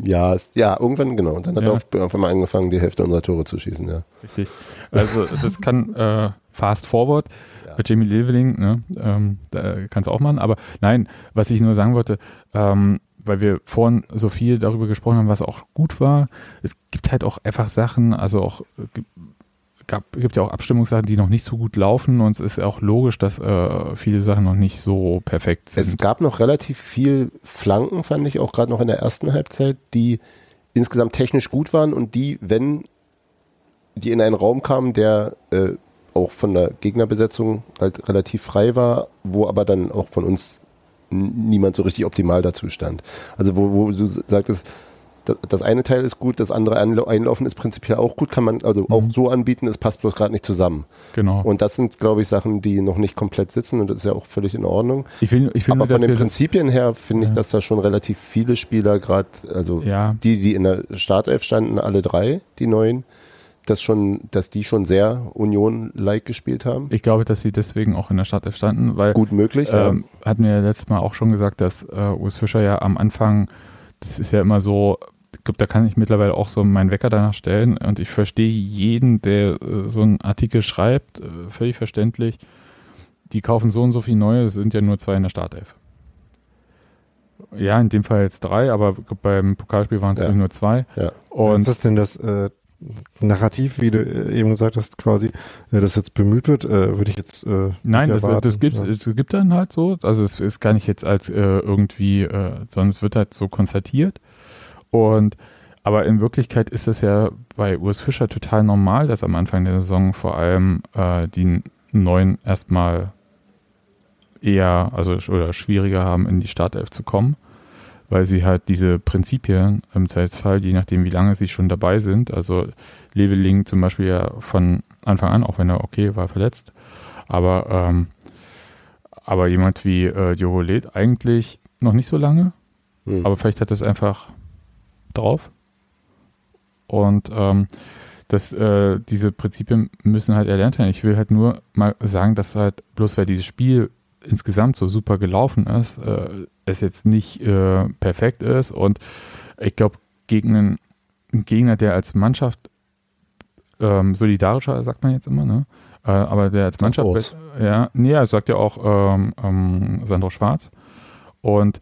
Ja, ist, ja, irgendwann, genau. Und dann hat Ja. er auf, einmal angefangen, die Hälfte unserer Tore zu schießen, ja. Richtig. Also das kann äh, fast forward. Ja. Bei Jamie Leveling, ne, ähm, da kannst du auch machen. Aber nein, was ich nur sagen wollte, ähm, weil wir vorhin so viel darüber gesprochen haben, was auch gut war. Es gibt halt auch einfach Sachen, also auch äh, gab, gibt ja auch Abstimmungssachen, die noch nicht so gut laufen und es ist auch logisch, dass äh, viele Sachen noch nicht so perfekt sind. Es gab noch relativ viel Flanken, fand ich, auch gerade noch in der ersten Halbzeit, die insgesamt technisch gut waren und die, wenn die in einen Raum kamen, der äh, auch von der Gegnerbesetzung halt relativ frei war, wo aber dann auch von uns niemand so richtig optimal dazu stand. Also wo, wo du sagtest, das eine Teil ist gut, das andere Einlaufen ist prinzipiell auch gut, kann man also auch mhm. so anbieten, es passt bloß gerade nicht zusammen. Genau. Und das sind, glaube ich, Sachen, die noch nicht komplett sitzen und das ist ja auch völlig in Ordnung. Ich will, ich finde, Aber von den Prinzipien her finde ja. ich, dass da schon relativ viele Spieler gerade, also ja. die, die in der Startelf standen, alle drei, die neuen, das schon, dass die schon sehr Union-like gespielt haben? Ich glaube, dass sie deswegen auch in der Startelf standen, weil gut möglich. Ähm, ja. Hatten wir ja letztes Mal auch schon gesagt, dass äh, Urs Fischer ja am Anfang, das ist ja immer so, glaube, da kann ich mittlerweile auch so meinen Wecker danach stellen und ich verstehe jeden, der äh, so einen Artikel schreibt, äh, völlig verständlich. Die kaufen so und so viel neue, es sind ja nur zwei in der Startelf. Ja, in dem Fall jetzt drei, aber beim Pokalspiel waren es ja. nur zwei. Ja. Und Was ist das denn das äh, Narrativ, wie du äh, eben gesagt hast, quasi, äh, das jetzt bemüht wird, äh, würde ich jetzt äh, Nein, das, das, gibt, ja. es gibt dann halt so. Also es ist gar nicht jetzt als äh, irgendwie, äh, sondern es wird halt so konstatiert. Und aber in Wirklichkeit ist es ja bei Urs Fischer total normal, dass am Anfang der Saison vor allem äh, die Neuen erstmal eher, also oder schwieriger haben, in die Startelf zu kommen, weil sie halt diese Prinzipien im Zweifelsfall, je nachdem wie lange sie schon dabei sind, also Leveling zum Beispiel ja von Anfang an, auch wenn er okay war, verletzt, aber ähm, aber jemand wie äh, Joholet eigentlich noch nicht so lange, hm. aber vielleicht hat das einfach drauf. Und ähm, das, äh, diese Prinzipien müssen halt erlernt werden. Ich will halt nur mal sagen, dass halt bloß weil dieses Spiel insgesamt so super gelaufen ist, äh, es jetzt nicht äh, perfekt ist. Und ich glaube, gegen einen, einen, Gegner, der als Mannschaft ähm, solidarischer, sagt man jetzt immer, ne? Äh, aber der als Mannschaft, ja, nee, sagt ja auch ähm, ähm, Sandro Schwarz. Und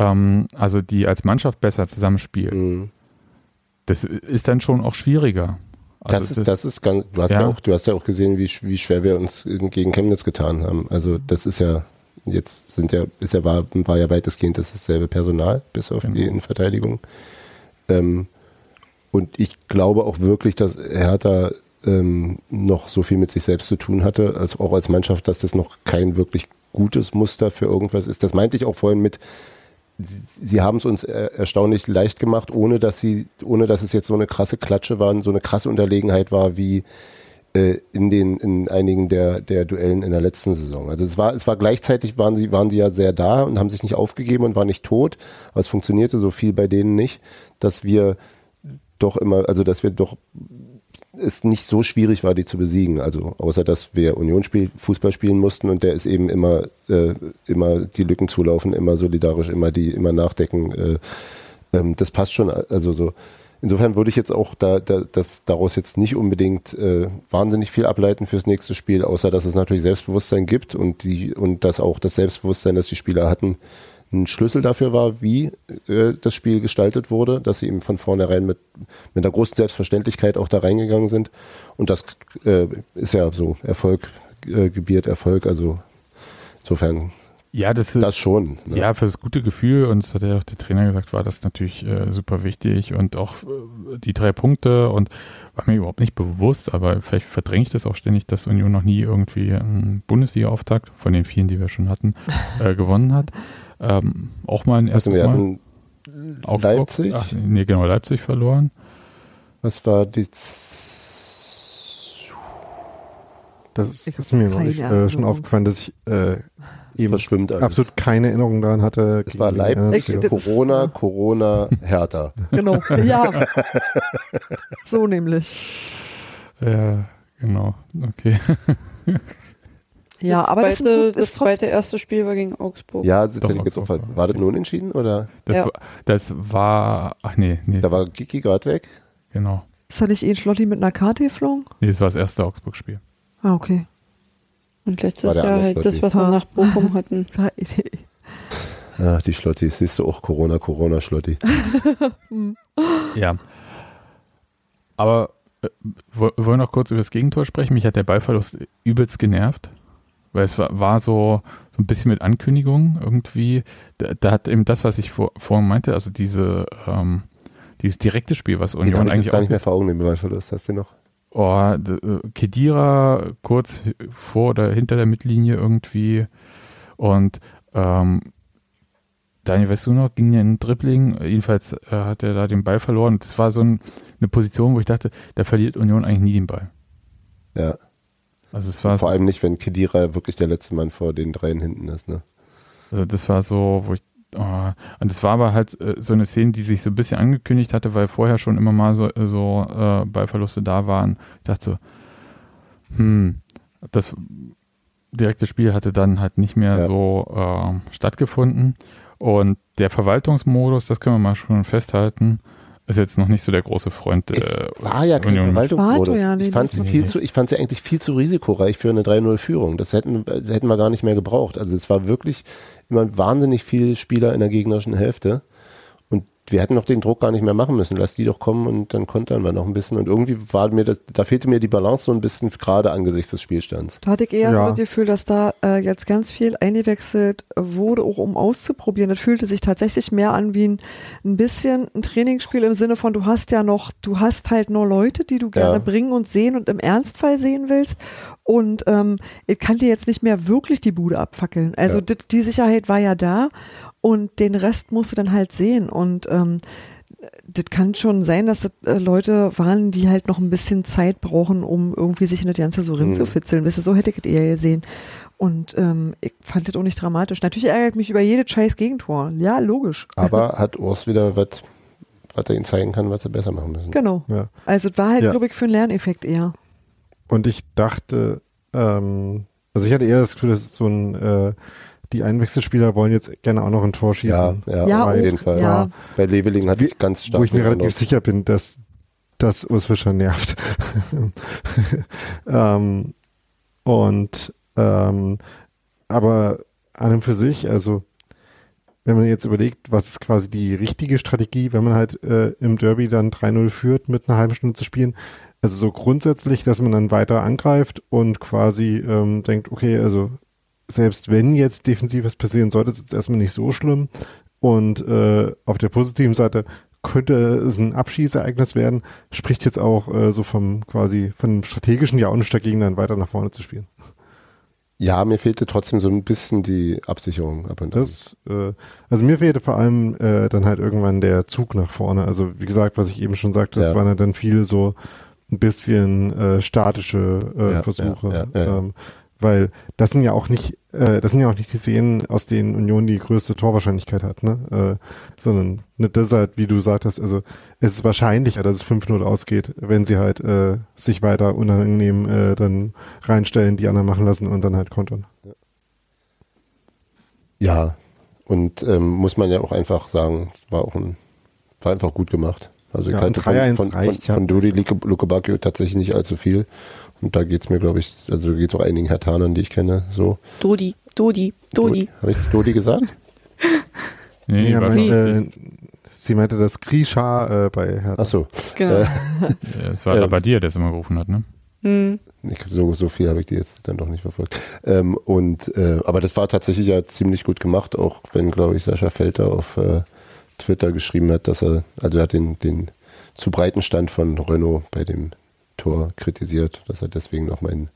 ähm, also die als Mannschaft besser zusammenspielen, mhm. das ist dann schon auch schwieriger. Also das ist, das ist ganz, du hast ja. ja. auch, du hast ja auch gesehen, wie, wie schwer wir uns gegen Chemnitz getan haben. Also das ist ja, jetzt sind ja, ist ja, war, war ja weitestgehend dasselbe Personal, bis auf genau. die Innenverteidigung. Ähm, und ich glaube auch wirklich, dass Hertha ähm, noch so viel mit sich selbst zu tun hatte, als auch als Mannschaft, dass das noch kein wirklich gutes Muster für irgendwas ist. Das meinte ich auch vorhin mit, sie haben es uns erstaunlich leicht gemacht, ohne dass sie, ohne dass es jetzt so eine krasse Klatsche war, so eine krasse Unterlegenheit war wie äh, in den in einigen der der Duellen in der letzten Saison. Also es war es war gleichzeitig waren sie waren sie ja sehr da und haben sich nicht aufgegeben und waren nicht tot, aber es funktionierte so viel bei denen nicht, dass wir doch immer, also dass wir doch es nicht so schwierig war, die zu besiegen. Also außer dass wir Union Fußball spielen mussten und der ist eben immer, äh, immer die Lücken zulaufen, immer solidarisch, immer die, immer nachdecken. Äh, ähm, das passt schon. Also so. Insofern würde ich jetzt auch da, da das daraus jetzt nicht unbedingt äh, wahnsinnig viel ableiten fürs nächste Spiel, außer dass es natürlich Selbstbewusstsein gibt und die und dass auch das Selbstbewusstsein, das die Spieler hatten, ein Schlüssel dafür war, wie äh, das Spiel gestaltet wurde, dass sie eben von vornherein mit, mit einer großen Selbstverständlichkeit auch da reingegangen sind. Und das äh, ist ja so Erfolg, äh, gebiert Erfolg, also insofern ja, das, das schon. Ne? Ja, für das gute Gefühl, und das hat ja auch der Trainer gesagt, war das natürlich äh, super wichtig und auch äh, die drei Punkte und war mir überhaupt nicht bewusst, aber vielleicht verdränge ich das auch ständig, dass Union noch nie irgendwie einen Bundesliga-Auftakt von den vielen, die wir schon hatten, äh, gewonnen hat. Ähm, auch mal ein erstes also wir Mal. Augsburg, Leipzig? Ach, nee, genau, Leipzig verloren. Was war die das ist, ist mir noch nicht, äh, schon aufgefallen, dass ich äh, eben Verschwimmt alles. absolut keine Erinnerung daran hatte. Es war Leipzig, äh, Corona, Corona, Hertha. Genau, ja. so nämlich. Ja, genau, okay. Ja, das aber zweite, das, gut, das zweite erste Spiel war gegen Augsburg. Ja, das Doch, jetzt auch, war das nun entschieden oder? Das, ja. war, das war, ach nee, nee. Da war Kiki gerade weg. Genau. Ist da nicht eh Schlotti mit einer Karte geflogen? Nee, das war das erste Augsburg-Spiel. Ah, okay. Und letztes Jahr halt das, was wir nach Bochum hatten. Ja, die Schlotti. Siehst du auch Corona, Corona, Schlotti. ja. Aber äh, wollen wir noch kurz über das Gegentor sprechen? Mich hat der Ballverlust übelst genervt. Weil es war, war so, so ein bisschen mit Ankündigung irgendwie. Da, da hat eben das, was ich vor, vorhin meinte, also diese, ähm, dieses direkte Spiel, was Union eigentlich auch. gar nicht mehr vor Augen, den Ballverlust. Hast du noch? oh, äh, Kedira kurz vor oder hinter der Mittellinie irgendwie und ähm, Daniel Vesuna ging ja in den Dribbling, jedenfalls äh, hat er da den Ball verloren. Das war so ein, eine Position, wo ich dachte, da verliert Union eigentlich nie den Ball. Ja. Also es war, Vor allem nicht, wenn Kedira wirklich der letzte Mann vor den dreien hinten ist. Ne? also das war so, wo ich oh, und das war aber halt äh, so eine Szene, die sich so ein bisschen angekündigt hatte, weil vorher schon immer mal so, so äh, Ballverluste da waren. Ich dachte so, hm, das direkte Spiel hatte dann halt nicht mehr Ja. so äh, stattgefunden. Und der Verwaltungsmodus, das können wir mal schon festhalten, ist jetzt noch nicht so der große Freund Es äh, war ja kein. Verwaltungsmodus. Ja ich fand sie viel zu, ich fand sie eigentlich viel zu risikoreich für eine 3-0-Führung. Das hätten, äh, hätten wir gar nicht mehr gebraucht. Also es war wirklich immer wahnsinnig viele Spieler in der gegnerischen Hälfte. Wir hätten noch den Druck gar nicht mehr machen müssen. Lass die doch kommen und dann kontern wir noch ein bisschen. Und irgendwie war mir das, da fehlte mir die Balance so ein bisschen gerade angesichts des Spielstands. Da hatte ich eher Ja. so das Gefühl, dass da äh, jetzt ganz viel eingewechselt wurde, auch um auszuprobieren. Das fühlte sich tatsächlich mehr an wie ein, ein bisschen ein Trainingsspiel im Sinne von, du hast ja noch, du hast halt nur Leute, die du gerne Ja. bringen und sehen und im Ernstfall sehen willst. Und ähm, ich kann dir jetzt nicht mehr wirklich die Bude abfackeln. Also Ja. dit- die Sicherheit war ja da und den Rest musst du dann halt sehen. Und ähm, das kann schon sein, dass das äh, Leute waren, die halt noch ein bisschen Zeit brauchen, um irgendwie sich in das Ganze so rinzufitzeln. Weißt du, so hätte ich es eher gesehen. Und ähm, ich fand das auch nicht dramatisch. Natürlich ärgert mich über jedes scheiß Gegentor. Ja, logisch. Aber hat Urs wieder was, was er ihnen zeigen kann, was sie besser machen müssen. Genau. Ja. Also es war halt, Ja. glaube ich, für einen Lerneffekt eher. Und ich dachte, ähm, also ich hatte eher das Gefühl, das ist so ein, äh, die Einwechselspieler wollen jetzt gerne auch noch ein Tor schießen. Ja, ja, Ja, auf jeden Fall. ja. Bei Leveling hatte ich ganz stark Wo ich mir relativ Eindruck- sicher bin, dass das Urs Fischer nervt. ähm, und ähm, aber an und für sich, also wenn man jetzt überlegt, was ist quasi die richtige Strategie, wenn man halt äh, im Derby dann 3-0 führt mit einer halben Stunde zu spielen, also so grundsätzlich, dass man dann weiter angreift und quasi ähm, denkt, okay, also selbst wenn jetzt defensiv was passieren sollte, ist es jetzt erstmal nicht so schlimm. Und äh, auf der positiven Seite könnte es ein Abschießereignis werden, spricht jetzt auch äh, so vom quasi von strategischen ja auch nicht dagegen, dann weiter nach vorne zu spielen. Ja, mir fehlte trotzdem so ein bisschen die Absicherung ab und. Das, äh, also mir fehlte vor allem äh, dann halt irgendwann der Zug nach vorne. Also wie gesagt, was ich eben schon sagte, das Ja. waren ja dann viele so ein bisschen äh, statische äh, Ja, Versuche. ja, ja, ja. Ähm, weil das sind ja auch nicht, äh, das sind ja auch nicht die Szenen, aus denen Union die größte Torwahrscheinlichkeit hat, ne? Äh, sondern ne, das ist halt, wie du sagtest, also es ist wahrscheinlicher, dass es 5-0 ausgeht, wenn sie halt äh, sich weiter unangenehm äh, dann reinstellen, die anderen machen lassen und dann halt kontern. Ja, und ähm, muss man ja auch einfach sagen, war auch ein, war einfach gut gemacht. Also ich Ja, halte von, 3-1 von, von, von Dodi Luke- Lukebakio tatsächlich nicht allzu viel. Und da geht's mir, glaube ich, also geht's auch einigen Hertanern, die ich kenne, so. Dodi, Dodi, Dodi. Habe ich Dodi gesagt? Nee, Nee, war aber, äh, sie meinte das Grisha äh, bei Hertha. Ach so. Genau. Äh, Ja, es war ähm, aber dir, der es immer gerufen hat, ne? Hm. Ich, so, so viel habe ich die jetzt dann doch nicht verfolgt. Ähm, und äh, aber das war tatsächlich ja ziemlich gut gemacht, auch wenn, glaube ich, Sascha Felter auf äh, Twitter geschrieben hat, dass er, also er hat den, den zu breiten Stand von Renault bei dem Tor kritisiert, dass er deswegen noch mal einen,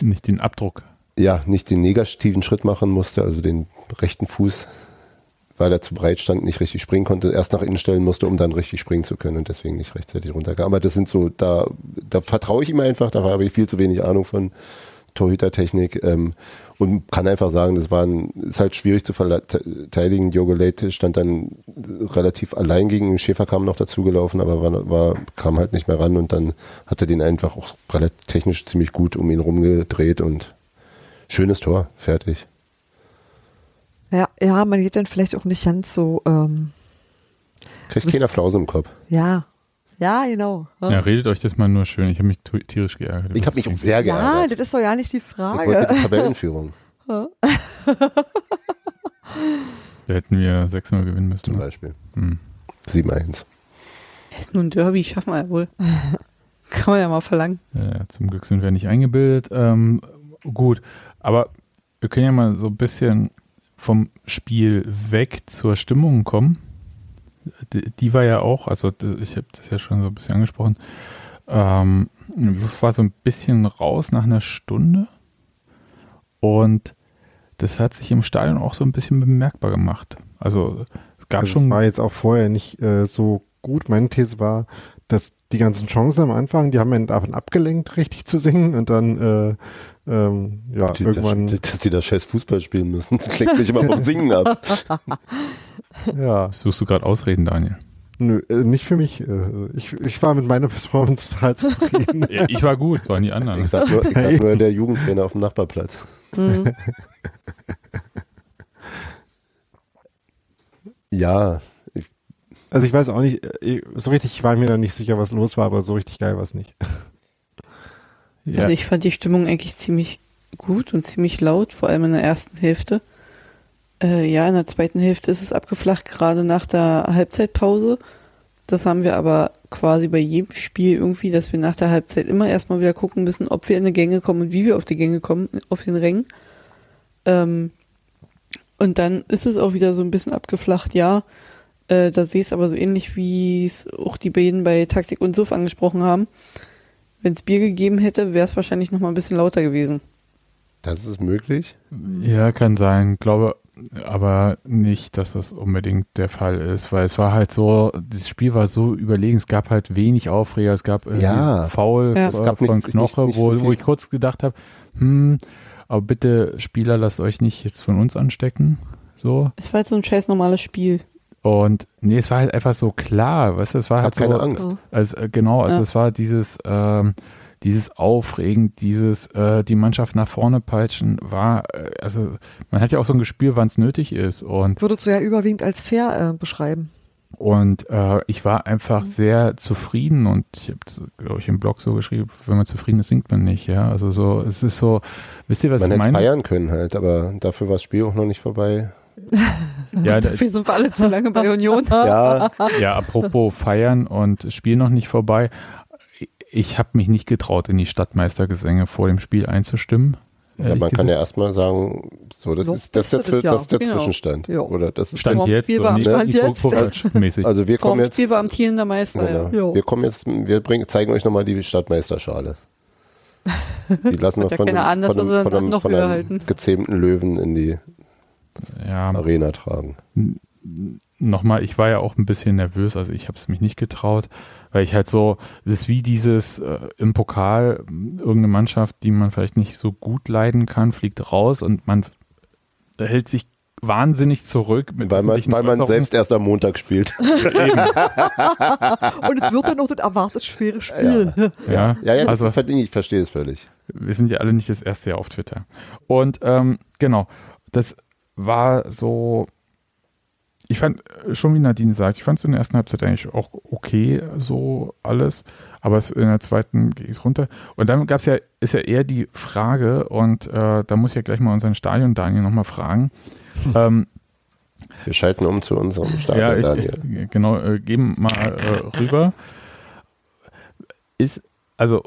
Nicht den Abdruck. ja, nicht den negativen Schritt machen musste, also den rechten Fuß, weil er zu breit stand, nicht richtig springen konnte, erst nach innen stellen musste, um dann richtig springen zu können und deswegen nicht rechtzeitig runterkam. Aber das sind so, da, da vertraue ich ihm einfach, da habe ich viel zu wenig Ahnung von Torhütertechnik ähm, und kann einfach sagen, das war ein, ist halt schwierig zu verteidigen. Jogo Leite stand dann relativ allein gegen den Schäfer kam noch dazugelaufen, aber war, war, kam halt nicht mehr ran und dann hat er den einfach auch relativ technisch ziemlich gut um ihn rumgedreht und schönes Tor, fertig. Ja, ja, man geht dann vielleicht auch nicht ganz so, ähm, Kriegt keiner Flause im Kopf. ja. Ja, genau. Ja, redet euch das mal nur schön. Ich habe mich tierisch geärgert. Ich habe mich auch sehr Ja, geärgert. das ist doch ja nicht die Ich Frage. wollte die Tabellenführung Da hätten wir 6-0 gewinnen müssen. zum ne? Beispiel. Hm. 7-1. Das ist nur ein Derby, schaffen wir ja wohl. Kann man ja mal verlangen. Ja, zum Glück sind wir nicht eingebildet. Ähm, gut, aber wir können ja mal so ein bisschen vom Spiel weg zur Stimmung kommen. Die, die war ja auch, also ich habe das ja schon so ein bisschen angesprochen, Ähm, das war so ein bisschen raus nach einer Stunde. Und das hat sich im Stadion auch so ein bisschen bemerkbar gemacht. Also es gab Also schon. es war jetzt auch vorher nicht äh, so gut. Meine These war, dass die ganzen Chancen am Anfang, die haben einen davon abgelenkt, richtig zu singen und dann äh, ähm, ja, Die, irgendwann dass, dass die da scheiß Fußball spielen müssen. Das klingt mich immer vom Singen ab. ja, Suchst du gerade Ausreden, Daniel? nö, äh, nicht für mich. Äh, ich, ich war mit meiner Performance total zufrieden. Ja, ich war gut, es waren die anderen. Ich sag nur, ich sag nur der Jugendtrainer auf dem Nachbarplatz. Mhm. Ja, ich, Also ich weiß auch nicht, äh, so richtig, ich war mir da nicht sicher, was los war, aber so richtig geil war es nicht. Ja, Also ich fand die Stimmung eigentlich ziemlich gut und ziemlich laut, vor allem in der ersten Hälfte. Äh, ja, in der zweiten Hälfte ist es abgeflacht, gerade nach der Halbzeitpause. Das haben wir aber quasi bei jedem Spiel irgendwie, dass wir nach der Halbzeit immer erstmal wieder gucken müssen, ob wir in die Gänge kommen und wie wir auf die Gänge kommen, auf den Rängen. Ähm, und dann ist es auch wieder so ein bisschen abgeflacht, ja. Äh, da sehe ich es aber so ähnlich, wie es auch die beiden bei Taktik und Suff angesprochen haben. Wenn es Bier gegeben hätte, wäre es wahrscheinlich noch mal ein bisschen lauter gewesen. das ist möglich. ja, kann sein. Glaube aber nicht, dass das unbedingt der Fall ist, weil es war halt so, das Spiel war so überlegen, es gab halt wenig Aufreger, es gab irgendwie Ja. Faul Ja. äh, Es gab von nichts- Knoche, nicht- nicht wo, so wo ich kurz gedacht habe, hm, aber bitte Spieler, lasst euch nicht jetzt von uns anstecken, so. Es war halt so ein scheiß normales Spiel. Und nee, es war halt einfach so klar, weißt du, es war halt Hab keine so, Angst. Also, genau, also Ja. es war dieses, ähm, dieses Aufregen, dieses äh, die Mannschaft nach vorne peitschen, war, äh, also man hat ja auch so ein Gespür, wann es nötig ist. Und, Würdest du ja überwiegend als fair äh, beschreiben. und äh, ich war einfach Mhm. sehr zufrieden und ich habe, glaube ich, im Blog so geschrieben, wenn man zufrieden ist, singt man nicht. Ja, also so, es ist so, wisst ihr, was Man ich hätte meine? feiern können halt, aber dafür war das Spiel auch noch nicht vorbei. Ja, da, Dafür sind wir alle zu lange bei Union. Ja, ja, apropos feiern und Spiel noch nicht vorbei. Ich habe mich nicht getraut, in die Stadtmeistergesänge vor dem Spiel einzustimmen. ja man kann gesagt. ja erstmal sagen, so, das ist, das du das, Zwi- das ist der ja. Genau. Zwischenstand. Ja. Oder das ist Stand jetzt Spiel und war- nicht Stand jetzt. Also wir kommen jetzt, Spiel war amtierender Meister, genau, ja. Ja. wir kommen jetzt, wir bringen, zeigen euch nochmal die Stadtmeisterschale. Die lassen wir ja von, keine von, von, dann einem- noch von höher einem gezähmten Löwen in die Ja, Arena tragen. nochmal, ich war ja auch ein bisschen nervös, also ich habe es mich nicht getraut, weil ich halt so, es ist wie dieses äh, im Pokal, irgendeine Mannschaft, die man vielleicht nicht so gut leiden kann, fliegt raus und man hält sich wahnsinnig zurück. Mit Weil man, weil man selbst erst am Montag spielt. Und es wird dann noch das erwartet schwere Spiel. Ja, Ja, ja, also also, ich verstehe es völlig. wir sind ja alle nicht das erste Jahr auf Twitter. Und ähm, genau, das war so, ich fand, äh, schon wie Nadine sagt, ich fand es in der ersten Halbzeit eigentlich auch okay, so alles, aber es, in der zweiten ging es runter. Und dann gab es ja, ist ja eher die Frage, und äh, da muss ich ja gleich mal unseren Stadion Daniel nochmal fragen. Ähm, Wir schalten um zu unserem Stadion, ja, ich, Daniel. ich, genau, äh, geben mal äh, rüber. Ist, also,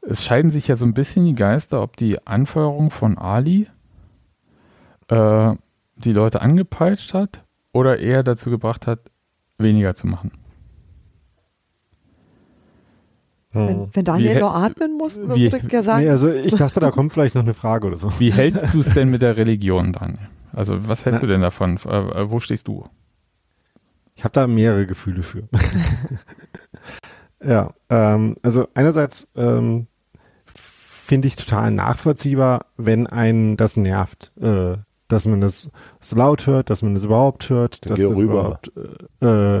es scheiden sich ja so ein bisschen die Geister, ob die Anfeuerung von Ali äh, die Leute angepeitscht hat oder eher dazu gebracht hat, weniger zu machen. Wenn, wenn Daniel Wie noch atmen muss, wie- würde ich ja sagen, Nee, also ich dachte, da kommt vielleicht noch eine Frage oder so. Wie hältst du es denn mit der Religion, Daniel? Also, was hältst Na. du denn davon? Äh, äh, wo stehst du? Ich habe da mehrere Gefühle für. ja, ähm, also einerseits ähm, finde ich total nachvollziehbar, wenn einen das nervt, äh, dass man das so laut hört, dass man das überhaupt hört, Dann dass das rüber. überhaupt, äh,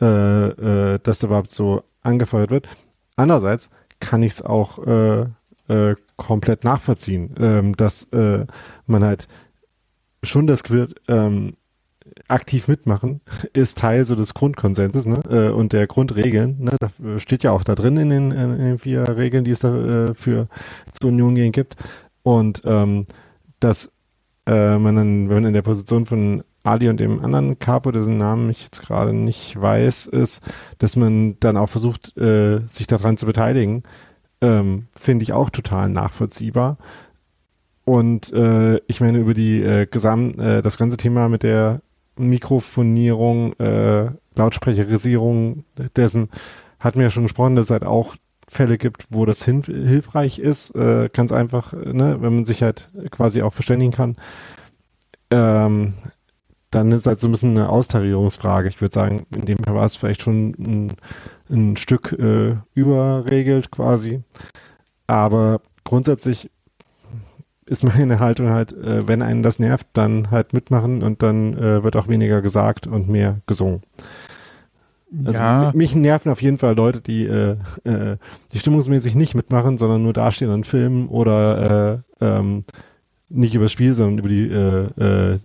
äh, äh, dass das überhaupt so angefeuert wird. Andererseits kann ich es auch äh, äh, komplett nachvollziehen, ähm, dass äh, man halt schon das hat, ähm, aktiv mitmachen ist Teil so des Grundkonsenses ne? äh, und der Grundregeln. Ne? Da steht ja auch da drin in den, in den vier Regeln, die es da äh, für zur Union gehen gibt. Und ähm, dass äh, man dann, wenn man in der Position von Ali und dem anderen Capo, dessen Namen ich jetzt gerade nicht weiß, ist, dass man dann auch versucht, äh, sich daran zu beteiligen, ähm, finde ich auch total nachvollziehbar. Und äh, ich meine, über die äh, Gesam äh, das ganze Thema mit der Mikrofonierung, äh, Lautsprecherisierung dessen hatten wir ja schon gesprochen, dass es halt auch Fälle gibt, wo das hin, hilfreich ist, äh, ganz einfach, ne, wenn man sich halt quasi auch verständigen kann. Ähm, dann ist halt so ein bisschen eine Austarierungsfrage. Ich würde sagen, in dem Fall war es vielleicht schon ein, ein Stück äh, überregelt quasi. Aber grundsätzlich ist meine Haltung halt, äh, wenn einen das nervt, dann halt mitmachen und dann äh, wird auch weniger gesagt und mehr gesungen. Also ja, mich nerven auf jeden Fall Leute, die, äh, äh, die stimmungsmäßig nicht mitmachen, sondern nur dastehen und filmen oder äh, ähm, nicht über das Spiel, sondern über die äh, äh,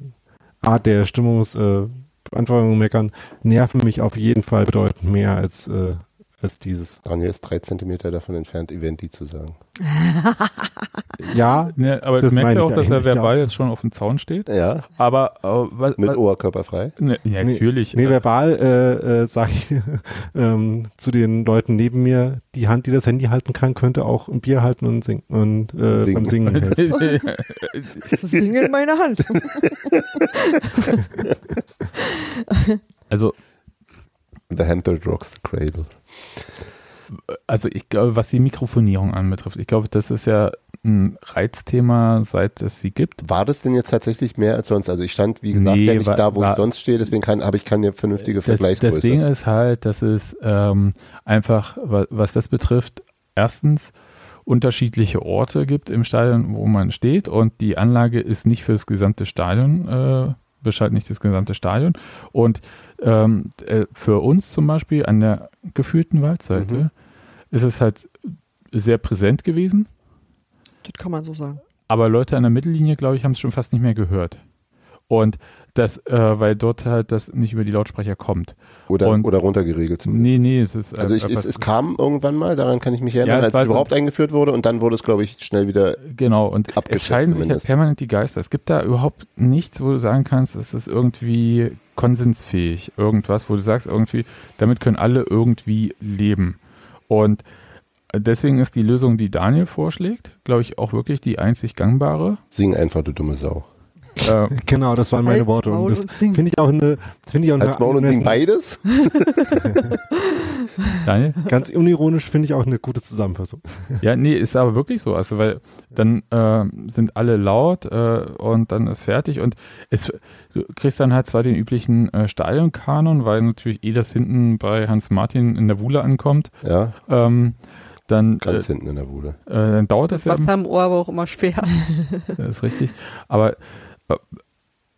Art der Stimmungsbeantwortung meckern, nerven mich auf jeden Fall bedeutend mehr als, äh, als dieses. Daniel ist drei Zentimeter davon entfernt, Eventi zu sagen. Ja, ne, aber Das meine ja auch, dass er verbal ja. jetzt schon auf dem Zaun steht. Ja, Aber äh, was, mit Oberkörper frei. ne, ja, natürlich. Nee, äh, verbal äh, äh, sage ich ähm, zu den Leuten neben mir, die Hand, die das Handy halten kann, könnte auch ein Bier halten und singen und äh, Singen. beim Singen in meiner Hand. also, The hand that rocks the cradle. Also ich glaube, was die Mikrofonierung anbetrifft, ich glaube, das ist ja ein Reizthema, seit es sie gibt. War das denn jetzt tatsächlich mehr als sonst? Also ich stand, wie gesagt, Nee, ja nicht wa- da, wo war- ich sonst stehe, deswegen habe ich keine vernünftige Das, das Vergleichsgröße. Ding ist halt, dass es ähm, einfach, wa- was das betrifft, erstens unterschiedliche Orte gibt im Stadion, wo man steht und die Anlage ist nicht für das gesamte Stadion, äh, beschallt nicht das gesamte Stadion und ähm, äh, für uns zum Beispiel an der gefühlten Waldseite Mhm. ist es halt sehr präsent gewesen, Das kann man so sagen. aber Leute an der Mittellinie, glaube ich, haben es schon fast nicht mehr gehört. Und das, äh, weil dort halt das nicht über die Lautsprecher kommt. oder, und- oder runtergeregelt Nee, zumindest. nee, es ist. Also ich, es, es kam irgendwann mal, daran kann ich mich erinnern, Ja, als es überhaupt eingeführt wurde und dann wurde es, glaube ich, schnell wieder Genau, und es scheiden sich ja zumindest. permanent die Geister. Es gibt da überhaupt nichts, wo du sagen kannst, es ist irgendwie konsensfähig. Irgendwas, wo du sagst, irgendwie, damit können alle irgendwie leben. Und deswegen ist die Lösung, die Daniel vorschlägt, glaube ich, auch wirklich die einzig gangbare. sing einfach, du dumme Sau. Äh, Genau, das waren meine Worte. Maul Und das finde ich auch eine, finde ich auch Als eine, Maul und sing beides? Daniel? ganz unironisch finde ich auch eine gute Zusammenfassung. Ja, nee, ist aber wirklich so. Also, weil dann äh, sind alle laut äh, und dann ist fertig und es, du kriegst dann halt zwar den üblichen äh, Stadionkanon, weil natürlich eh das hinten bei Hans Martin in der Wuhle ankommt. Ja, Ähm, dann, äh, ganz hinten in der Bude. äh, dann dauert das, Das ja. Wasser im Ohr aber auch immer schwer. Das ist richtig. Aber äh,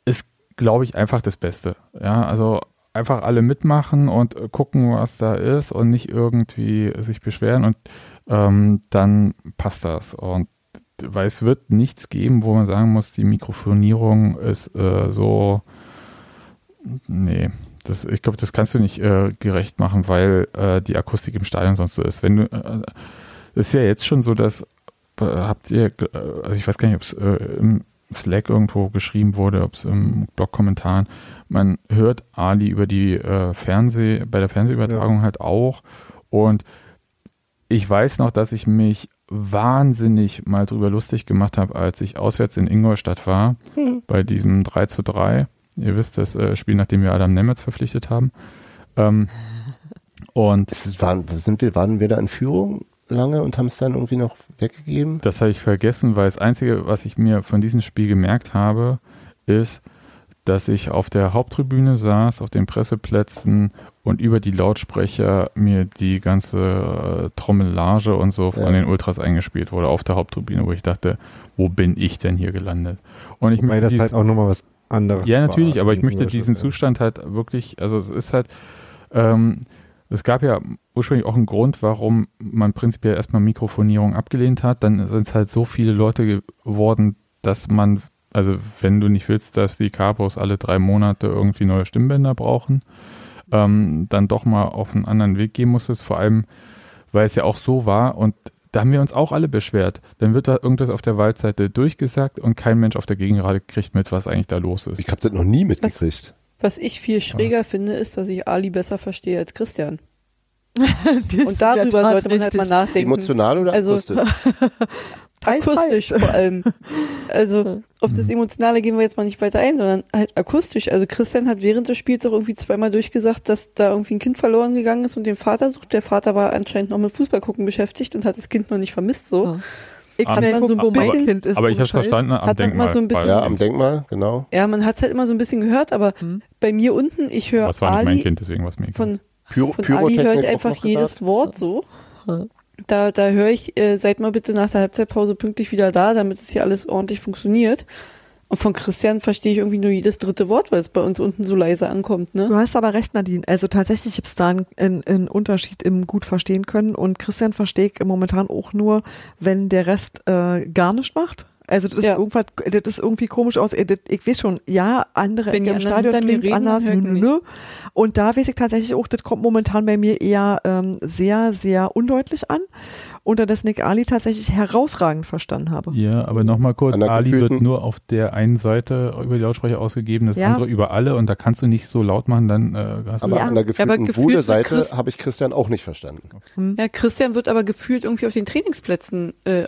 ist, glaube ich, einfach das Beste. Ja, also einfach alle mitmachen und äh, gucken, was da ist und nicht irgendwie sich beschweren und ähm, dann passt das. Und weil es wird nichts geben, wo man sagen muss, die Mikrofonierung ist äh, so. Nee, das, ich glaube, das kannst du nicht äh, gerecht machen, weil äh, die Akustik im Stadion sonst so ist. Wenn du, äh, ist ja jetzt schon so, dass äh, habt ihr, äh, also ich weiß gar nicht, ob es äh, im Slack irgendwo geschrieben wurde, ob es im Blog-Kommentaren, man hört Ali über die äh, Fernseh, bei der Fernsehübertragung halt auch und ich weiß noch, dass ich mich wahnsinnig mal drüber lustig gemacht habe, als ich auswärts in Ingolstadt war, bei diesem 3 zu 3. Ihr wisst, das äh, Spiel, nachdem wir Adam Nemetz verpflichtet haben. Ähm, und ist- waren, sind wir, waren wir da in Führung lange und haben es dann irgendwie noch weggegeben? Das habe ich vergessen, weil das Einzige, was ich mir von diesem Spiel gemerkt habe, ist, dass ich auf der Haupttribüne saß, auf den Presseplätzen und über die Lautsprecher mir die ganze äh, Trommellage und so von Ja. den Ultras eingespielt wurde auf der Haupttribüne, wo ich dachte, wo bin ich denn hier gelandet? Und ich Weil möchte das halt auch nochmal was anderes ja, war natürlich, aber ich möchte diesen. Zustand halt wirklich, also es ist halt, ähm, es gab ja ursprünglich auch einen Grund, warum man prinzipiell erstmal Mikrofonierung abgelehnt hat. Dann sind es halt so viele Leute geworden, dass man, also wenn du nicht willst, dass die Capos alle drei Monate irgendwie neue Stimmbänder brauchen, ähm, dann doch mal auf einen anderen Weg gehen musstest, vor allem, weil es ja auch so war und da haben wir uns auch alle beschwert. Dann wird da irgendwas auf der Waldseite durchgesagt und kein Mensch auf der Gegengerade kriegt mit, was eigentlich da los ist. Ich habe das noch nie mitgekriegt. Was ich viel schräger finde, ist, dass ich Ali besser verstehe als Christian. Und darüber sollte man halt mal nachdenken. Emotional oder Also- akustisch? akustisch vor allem. Also auf das Emotionale gehen wir jetzt mal nicht weiter ein, sondern halt akustisch. Also Christian hat während des Spiels auch irgendwie zweimal durchgesagt, dass da irgendwie ein Kind verloren gegangen ist und den Vater sucht. Der Vater war anscheinend noch mit Fußballgucken beschäftigt und hat das Kind noch nicht vermisst so. Ja. Ich kann ja aber- gucken, wo mein aber- Kind ist. Aber ich habe verstanden am Hat Denkmal. mal so ein bisschen- Ja, am Denkmal, genau. Ja, man hat es halt immer so ein bisschen gehört, aber Hm. bei mir unten, ich höre Was war nicht mein Ali Kind, deswegen von Pyro, Von Ali höre Pyrotechnik ich einfach jedes. Wort so. Da, da höre ich, äh, seid mal bitte nach der Halbzeitpause pünktlich wieder da, damit es hier alles ordentlich funktioniert. Und von Christian verstehe ich irgendwie nur jedes dritte Wort, weil es bei uns unten so leise ankommt, ne? Du hast aber recht, Nadine. Also tatsächlich gibt es da einen, einen, einen Unterschied im gut verstehen können. Und Christian verstehe ich momentan auch nur, wenn der Rest äh, gar nicht macht. Also das, Ja. ist irgendwas, das ist irgendwie komisch aus. äh, Ich weiß schon, ja, andere Wenn im Stadion klingt reden, anders. Nö, nö, nö. Und da weiß ich tatsächlich auch, das kommt momentan bei mir eher ähm, sehr, sehr undeutlich an. Unterdessen ich Ali tatsächlich herausragend verstanden habe. Ja, aber nochmal kurz, Ali wird nur auf der einen Seite über die Lautsprecher ausgegeben, das Ja. andere über alle und da kannst du nicht so laut machen, dann äh, hast du Aber Ja. an der gefühlten gefühlt wird Wude-Seite habe ich Christian auch nicht verstanden. Ja, Christian wird aber gefühlt irgendwie auf den Trainingsplätzen äh,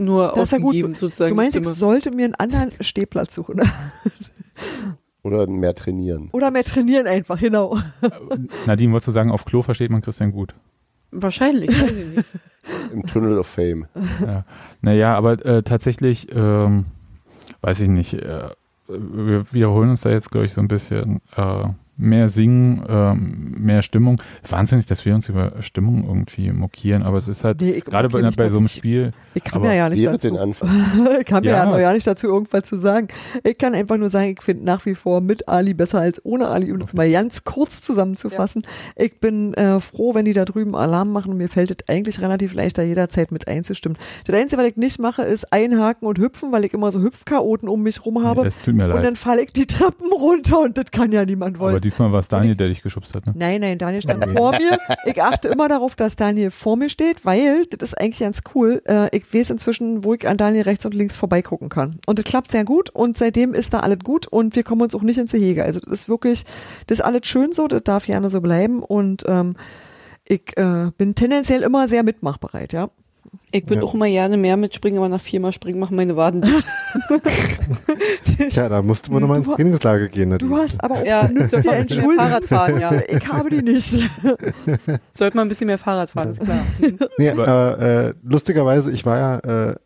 nur Das ist ja sozusagen. Du meinst, ich sollte mir einen anderen Stehplatz suchen. Oder mehr trainieren. Oder mehr trainieren einfach, genau. Nadine, wolltest du sagen, auf Klo versteht man Christian gut? Wahrscheinlich, weiß ich nicht. Im Tunnel of Fame. ja. Naja, aber äh, tatsächlich, ähm, weiß ich nicht, äh, wir wiederholen uns da jetzt, glaube ich, so ein bisschen. Äh, mehr singen, ähm, mehr Stimmung. Wahnsinnig, dass wir uns über Stimmung irgendwie mokieren, aber es ist halt, Nee, gerade bei, nicht, bei so einem ich- Spiel, Ich kann mir ja nicht dazu. den Anfang. Ich kann mir Ja. ja noch ja nicht dazu irgendwas zu sagen. Ich kann einfach nur sagen, ich finde nach wie vor mit Ali besser als ohne Ali. Und um mal ganz kurz zusammenzufassen, ich bin äh, froh, wenn die da drüben Alarm machen und mir fällt es eigentlich relativ leicht, da jederzeit mit einzustimmen. Das Einzige, was ich nicht mache, ist einhaken und hüpfen, weil ich immer so Hüpfchaoten um mich rum habe. es tut mir und leid. dann falle ich die Treppen runter und das kann ja niemand wollen. Diesmal war es Daniel, der dich geschubst hat, ne? Nein, nein, Daniel stand vor mir. Ich achte immer darauf, dass Daniel vor mir steht, weil das ist eigentlich ganz cool. Äh, ich weiß inzwischen, wo ich an Daniel rechts und links vorbeigucken kann. Und das klappt sehr gut und seitdem ist da alles gut und wir kommen uns auch nicht ins Gehege. Also das ist wirklich, das ist alles schön so, das darf gerne so bleiben und ähm, ich äh, bin tendenziell immer sehr mitmachbereit, ja. Ich würde Ja. auch immer gerne mehr mitspringen, aber nach viermal springen machen meine Waden dicht. Tja, da musste man nochmal ins Du- Trainingslager gehen. Du Nadine. hast aber auch Ja, sollte man ein bisschen mehr entschuldigt. Fahrrad fahren, ja. Ich habe die nicht. Sollte man ein bisschen mehr Fahrrad fahren, ist klar. Nee, Aber- aber äh, lustigerweise, ich war ja äh,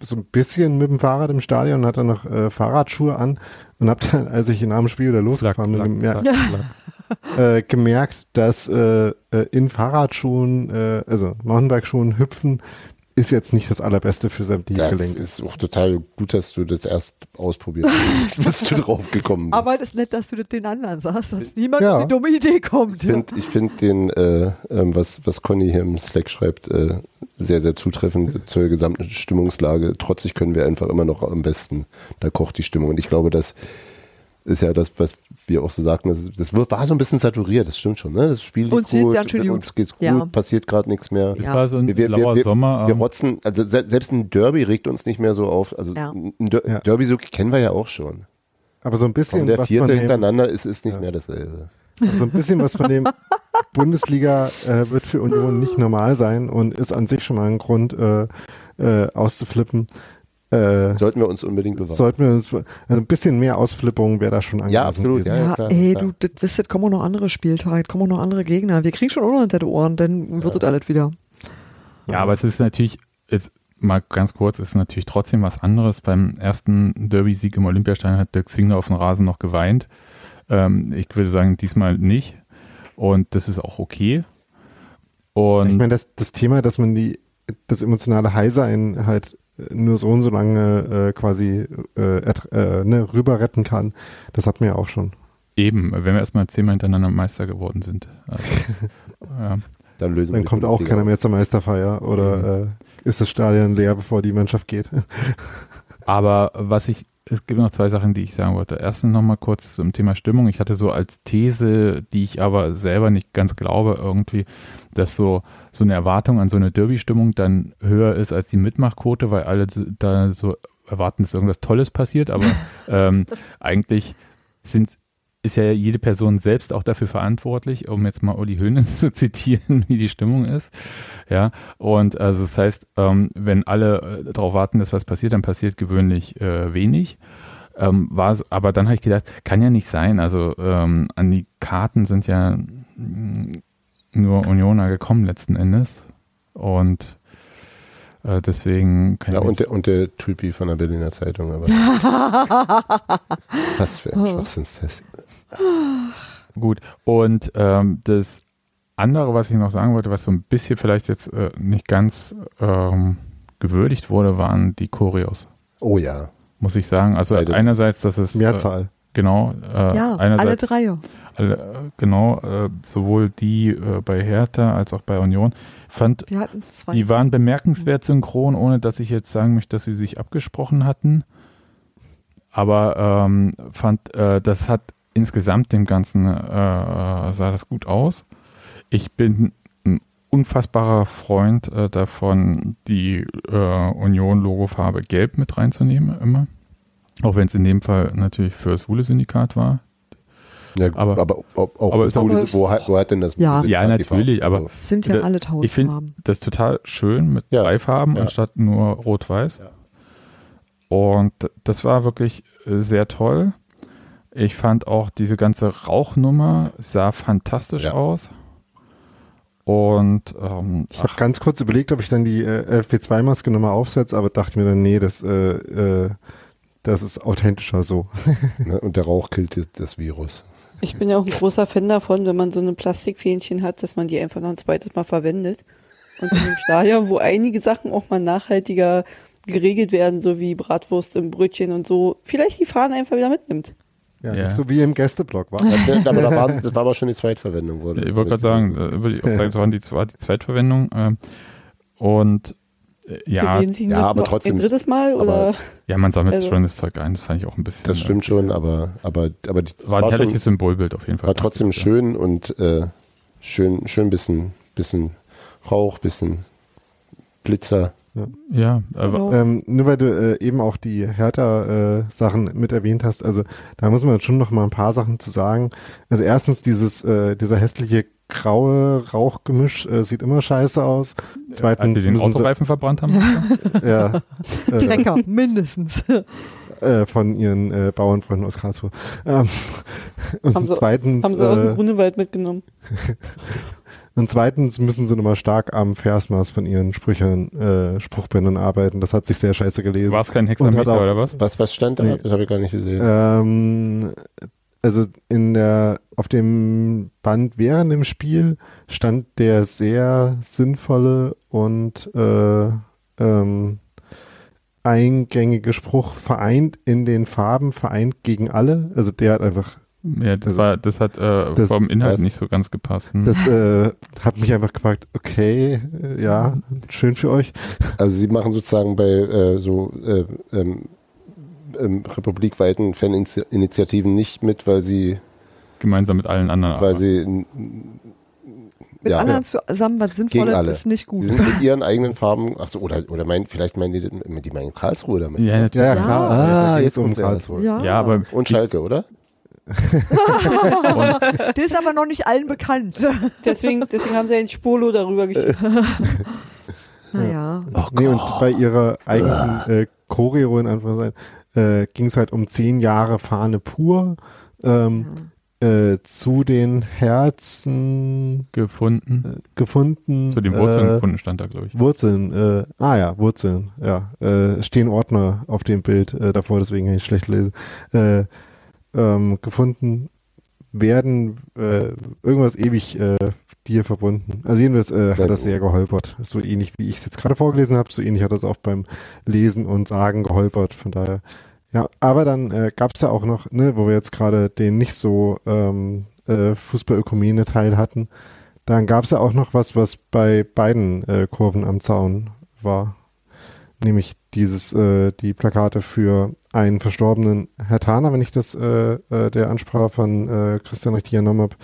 so ein bisschen mit dem Fahrrad im Stadion und hatte noch äh, Fahrradschuhe an und habe dann, als ich nach dem Spiel wieder losgefahren bin, gemerkt, klack, klack. äh, gemerkt, dass äh, äh, in Fahrradschuhen, äh, also Mountainbike-Schuhen hüpfen, ist jetzt nicht das allerbeste für Das Gelenke. ist auch total gut, dass du das erst ausprobiert hast, bis du drauf gekommen bist. Aber es ist nett, dass du das den anderen sagst, dass niemand Ja. auf die dumme Idee kommt. Ich finde ich find den, äh, ähm, was, was Conny hier im Slack schreibt, äh, sehr, sehr zutreffend zur gesamten Stimmungslage. Trotzig können wir einfach immer noch am besten. Da kocht die Stimmung. Und ich glaube, das ist ja das, was wir auch so sagten. Das, das war so ein bisschen saturiert, das stimmt schon. Ne? Das Spiel Uns geht's gut, gut. uns geht's gut, Ja. passiert gerade nichts mehr. Es Ja. war so ein Wir- wir- wir- Sommer. Wir rotzen, also se selbst ein Derby regt uns nicht mehr so auf. Also Ja. ein Der Ja. Derby so kennen wir ja auch schon. Aber so ein bisschen, Und der was vierte von dem, hintereinander ist, ist nicht Ja. mehr dasselbe. so ein bisschen was von dem Bundesliga äh, wird für Union nicht normal sein und ist an sich schon mal ein Grund äh, äh, auszuflippen. Äh, Sollten wir uns unbedingt bewahren. sollten wir uns, also ein bisschen mehr Ausflippung wäre da schon angemessen Ja, absolut, ja. Ja, klar, ey, klar. du, das wisst, kommen auch noch andere Spieltage, kommen auch noch andere Gegner. Wir kriegen schon auch noch hinter die Ohren, dann wird das alles wieder. Ja, aber es ist natürlich, jetzt mal ganz kurz, ist natürlich trotzdem was anderes. Beim ersten Derby-Sieg im Olympiastadion hat Dirk Zingler auf dem Rasen noch geweint. Ähm, ich würde sagen, diesmal nicht. Und das ist auch okay. Und Ich meine, das, das Thema, dass man die, das emotionale High-Sein halt nur so und so lange äh, quasi äh, äh, ne, rüber retten kann, das hatten wir ja auch schon. eben, wenn wir erstmal zehnmal hintereinander Meister geworden sind. Also, ja. Dann lösen Dann kommt auch keiner auf. mehr zur Meisterfeier oder äh, ist das Stadion leer, bevor die Mannschaft geht. Aber was ich, es gibt noch zwei Sachen, die ich sagen wollte. Erstens nochmal kurz zum Thema Stimmung. Ich hatte so als These, die ich aber selber nicht ganz glaube, irgendwie, dass so, so eine Erwartung an so eine Derby-Stimmung dann höher ist als die Mitmachquote, weil alle da so erwarten, dass irgendwas Tolles passiert. Aber ähm, eigentlich sind ist ja jede Person selbst auch dafür verantwortlich, um jetzt mal Uli Hoeneß zu zitieren, wie die Stimmung ist. Ja, und also das heißt, ähm, wenn alle äh, darauf warten, dass was passiert, dann passiert gewöhnlich äh, wenig. Ähm, war aber dann habe ich gedacht, kann ja nicht sein. Also ähm, an die Karten sind ja mm, nur Unioner gekommen letzten Endes. Und äh, deswegen kann Ja, ich und der, und der Typi von der Berliner Zeitung. Aber was für ein Schwachsinnstest. Gut. Und ähm, das andere, was ich noch sagen wollte, was so ein bisschen vielleicht jetzt äh, nicht ganz ähm, gewürdigt wurde, waren die Choreos, Oh ja. muss ich sagen. Also Beide. einerseits, dass es äh, Mehrzahl. genau äh, Ja, alle drei. alle, äh, genau äh, sowohl die äh, bei Hertha als auch bei Union fand Wir hatten zwei. Die waren bemerkenswert synchron, ohne dass ich jetzt sagen möchte, dass sie sich abgesprochen hatten. Aber ähm, fand, äh, das hat insgesamt dem Ganzen äh, sah das gut aus. Ich bin ein unfassbarer Freund äh, davon, die äh, Union-Logofarbe gelb mit reinzunehmen, immer. Auch wenn es in dem Fall natürlich für das Wule-Syndikat war. Ja, aber, Aber- auch aber ist auch- wo, hat, wo hat denn das Ja. Wule- Ja, natürlich, aber So. Es sind ja Da- alle Ich finde das total schön mit Ja. drei Farben Ja. anstatt nur rot-weiß. Ja. Und das war wirklich äh, sehr toll. Ich fand auch diese ganze Rauchnummer sah fantastisch Ja. aus. Und ähm, Ich habe ganz kurz überlegt, ob ich dann die äh, FP2-Maske nochmal aufsetze, aber dachte mir dann, nee, das, äh, äh, das ist authentischer so. Ne? Und der Rauch killt das, das Virus. Ich bin ja auch ein großer Fan davon, wenn man so eine Plastikfähnchen hat, dass man die einfach noch ein zweites Mal verwendet. Und in dem Stadion, wo einige Sachen auch mal nachhaltiger geregelt werden, so wie Bratwurst im Brötchen und so, vielleicht die Fahnen einfach wieder mitnimmt. Ja, Ja. So wie im Gästeblock war. Aber da waren, das war aber schon die Zweitverwendung. Wurde, ich wollte gerade sagen, äh, würde ich auch sagen, es war die, war die Zweitverwendung. ähm, und äh, ja, ja, noch- aber trotzdem- Ein drittes Mal aber- oder? ja, man sammelt Also- schon das Zeug ein. Das fand ich auch ein bisschen. Das stimmt schon, aber, aber, aber die, äh, War ein schon- herrliches Symbolbild auf jeden Fall. war trotzdem schön und äh, schön, schön bisschen, bisschen Rauch, bisschen Blitzer. Ja, äh, Genau. Ähm, nur weil du äh, eben auch die Hertha-Sachen mit erwähnt hast, also da muss man schon noch mal ein paar Sachen zu sagen. Also erstens dieses, äh, dieser hässliche graue Rauchgemisch äh, sieht immer scheiße aus. als Zweitens sie den müssen sie, Autoreifen verbrannt haben. ja, äh, Drecker, mindestens. äh, von ihren äh, Bauernfreunden aus Karlsruhe. Ähm, und Haben sie- zweitens, Haben sie dem äh, Grunewald mitgenommen. und zweitens müssen sie nochmal stark am Versmaß von ihren Sprüchen, äh, Spruchbändern arbeiten. Das hat sich sehr scheiße gelesen. War es kein Hexameter auch- oder was? Was, was stand da? Nee. Das habe ich gar nicht gesehen. Ähm, also in der auf dem Band während dem Spiel stand der sehr sinnvolle und äh, ähm, eingängige Spruch vereint in den Farben, vereint gegen alle. Also der hat einfach, Ja, das Also- war, das hat äh, Das- vom Inhalt das- nicht so ganz gepasst. Hm. das äh, hat mich einfach gefragt, okay, äh, ja, schön für euch. Also sie machen sozusagen bei äh, so äh, ähm, ähm, republikweiten Faninitiativen nicht mit, weil sie, Gemeinsam mit allen anderen. weil aber- sie Mit Ja. anderen zusammen was Sinnvolles ist nicht sie gut. sind mit ihren eigenen Farben, ach so, oder, oder mein, vielleicht meinen die, die meinen Karlsruhe damit. ja, natürlich. Ja, ja, Ja. klar. Ah, geht's jetzt um erst. Karlsruhe. Ja, Ja, aber Und Schalke, oder? das ist aber noch nicht allen bekannt. Deswegen, deswegen haben sie ein Spurlo darüber geschickt. Naja. nee, und bei ihrer eigenen äh, Choreo in Anführungszeichen äh, ging es halt um zehn Jahre Fahne pur. Ähm, äh, zu den Herzen gefunden. äh, gefunden. Zu den Wurzeln äh, gefunden stand da, glaube ich. Wurzeln, äh, ah ja, Wurzeln, ja. Äh, es stehen Ordner auf dem Bild äh, davor, deswegen kann ich schlecht lesen. Äh, ähm, gefunden werden äh, irgendwas ewig äh, dir verbunden. Also jedenfalls äh, hat das sehr geholpert. So ähnlich wie ich es jetzt gerade vorgelesen habe, so ähnlich hat das auch beim Lesen und Sagen geholpert. Von daher, ja. Aber dann äh, gab es ja auch noch, ne, wo wir jetzt gerade den nicht so ähm, äh, Fußballökumene-Teil hatten, dann gab es ja auch noch was, was bei beiden äh, Kurven am Zaun war. Nämlich dieses, äh, die Plakate für einen verstorbenen Herr Thaner, wenn ich das äh, äh, der Ansprache von äh, Christian richtig genommen habe,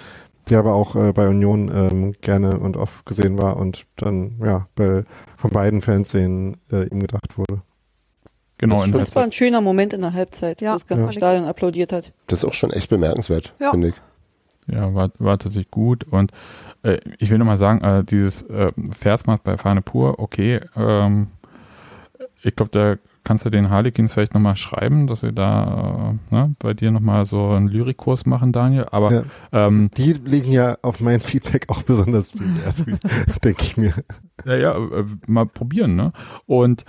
der aber auch äh, bei Union ähm, gerne und oft gesehen war und dann ja bei, von beiden Fanszenen äh, ihm gedacht wurde. Genau, in Das war ein schöner Moment in der Halbzeit, Ja. wo das ganze Ja. Stadion applaudiert hat. Das ist auch schon echt bemerkenswert, Ja. finde ich. Ja, war, war tatsächlich gut. Und äh, ich will nochmal sagen, äh, dieses äh, Versmaß bei Fahne pur, okay. Ähm, ich glaube, da kannst du den Harlequins vielleicht nochmal schreiben, dass sie da äh, ne, bei dir nochmal so einen Lyrikkurs machen, Daniel. Aber Ja. ähm, Die legen ja auf mein Feedback auch besonders viel Wert, denke ich mir. naja, äh, mal probieren, ne? Und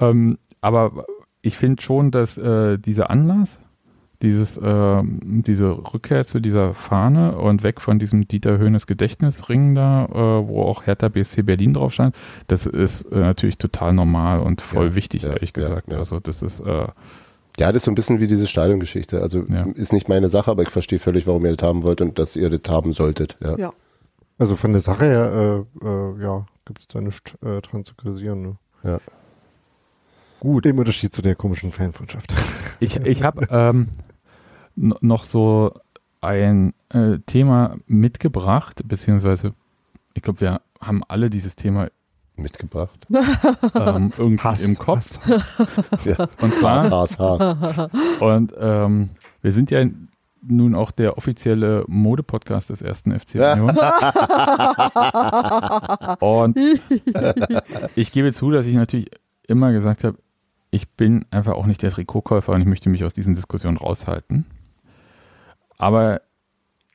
ähm, aber ich finde schon, dass äh, dieser Anlass, dieses, ähm, diese Rückkehr zu dieser Fahne und weg von diesem Dieter Höhnes Gedächtnisring da, äh, wo auch Hertha BSC Berlin drauf stand, das ist äh, natürlich total normal und voll Ja, wichtig, ja, ehrlich gesagt. ja. Also das ist, äh, Ja, das ist so ein bisschen wie diese Stadiongeschichte. Also Ja. ist nicht meine Sache, aber ich verstehe völlig, warum ihr das haben wollt und dass ihr das haben solltet. Ja. Ja. Also von der Sache her, äh, äh, ja, gibt es da nichts äh, dran zu kritisieren. Ne? Ja. gut. Im Unterschied zu der komischen Fanfreundschaft. Ich, ich habe ähm, noch so ein äh, Thema mitgebracht, beziehungsweise ich glaube, wir haben alle dieses Thema Mitgebracht. ähm, irgendwie Hass. im Kopf. Ja. Und zwar, Haas, Haas, Haas. und ähm, wir sind ja nun auch der offizielle Mode-Podcast des ersten FC Union. und ich gebe zu, dass ich natürlich immer gesagt habe, ich bin einfach auch nicht der Trikotkäufer und ich möchte mich aus diesen Diskussionen raushalten. Aber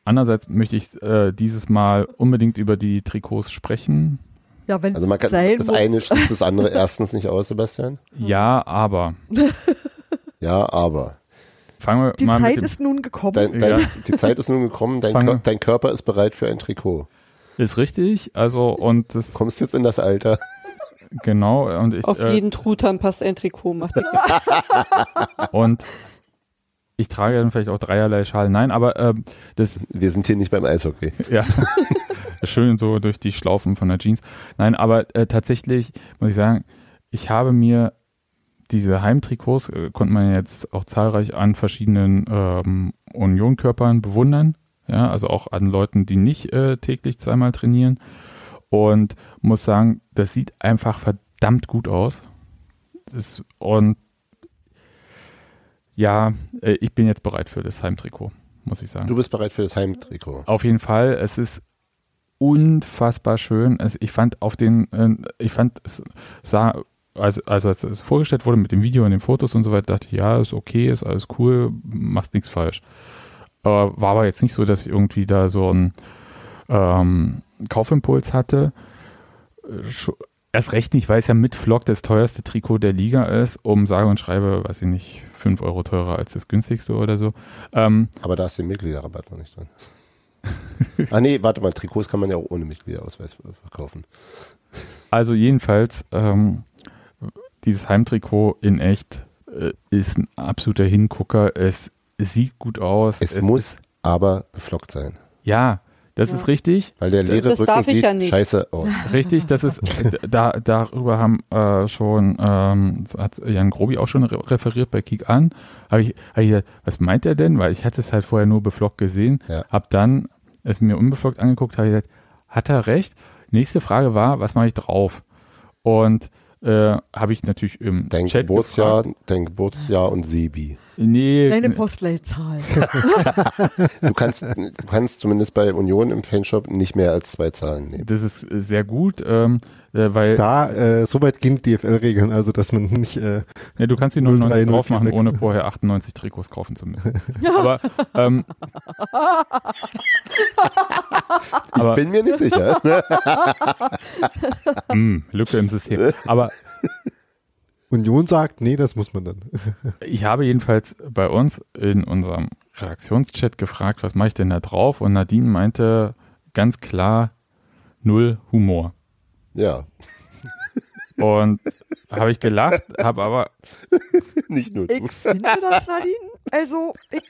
andererseits möchte ich äh, dieses Mal unbedingt über die Trikots sprechen. Ja, wenn Also man kann, sein das muss. eine schließt das andere erstens nicht aus, Sebastian. Ja, aber Ja, aber. fangen wir Die mal Zeit ist nun gekommen. Dein, dein, Ja. Die Zeit ist nun gekommen, dein, Kör- dein Körper ist bereit für ein Trikot. ist richtig. Also und das Kommst jetzt in das Alter. genau und ich Auf äh, jeden Truthahn passt ein Trikot. Macht nichts. und ich trage dann vielleicht auch dreierlei Schalen. Nein, aber ähm, das Wir sind hier nicht beim Eishockey. ja schön so durch die Schlaufen von der Jeans. Nein, aber äh, tatsächlich muss ich sagen, ich habe mir diese Heimtrikots äh, konnte man jetzt auch zahlreich an verschiedenen ähm, Union-Körpern bewundern. Ja, also auch an Leuten, die nicht äh, täglich zweimal trainieren. Und muss sagen, das sieht einfach verdammt gut aus. Das, und ja, äh, ich bin jetzt bereit für das Heimtrikot, muss ich sagen. Du bist bereit für das Heimtrikot. Auf jeden Fall, es ist unfassbar schön. Es, ich fand auf den, äh, ich fand es sah, also, also als es vorgestellt wurde mit dem Video und den Fotos und so weiter, dachte ich, ja, ist okay, ist alles cool, machst nichts falsch. Aber war aber jetzt nicht so, dass ich irgendwie da so einen ähm, Kaufimpuls hatte. Erst recht nicht, weil es ja mit Flock das teuerste Trikot der Liga ist, um sage und schreibe, weiß ich nicht, 5 Euro teurer als das günstigste oder so. Ähm, Aber da ist der Mitgliederrabatt noch nicht drin. ah nee, warte mal, Trikots kann man ja auch ohne Mitgliederausweis verkaufen. Also jedenfalls, ähm, dieses Heimtrikot in echt äh, ist ein absoluter Hingucker. Es, es sieht gut aus. Es, muss Ist, aber beflockt sein. ja, das Ja. ist richtig. Weil der leere Das Rücken darf ich sieht ja nicht. scheiße aus. Richtig, das ist, da, darüber haben äh, schon, ähm, so hat Jan Grobi auch schon re referiert bei Kick an. Habe ich, hab ich gedacht, was meint er denn? Weil ich hatte es halt vorher nur beflockt gesehen. Ja. Hab dann es mir unbeflockt angeguckt, habe ich gesagt, hat er recht? Nächste Frage war, was mache ich drauf? Und äh, habe ich natürlich im Dein Chat Geburtsjahr, gefragt. dein Geburtsjahr und Sebi. Nee, Deine Postleitzahl. Du kannst, du kannst zumindest bei Union im Fanshop nicht mehr als zwei Zahlen nehmen. das ist äh, sehr gut, ähm, äh, weil Da, äh, soweit gehen die DFL-Regeln, also dass man nicht, äh, ja, du kannst die 03, 99 drauf machen, 046. ohne vorher 98 Trikots kaufen zu müssen. Aber, ähm, Ich aber bin mir nicht sicher. mh, Lücke im System. Aber Union sagt, nee, das muss man dann. ich habe jedenfalls bei uns in unserem Redaktionschat gefragt, was mache ich denn da drauf? Und Nadine meinte ganz klar null Humor. ja, Und habe ich gelacht, habe aber nicht nur. Ich finde das, Nadine. Also, ich,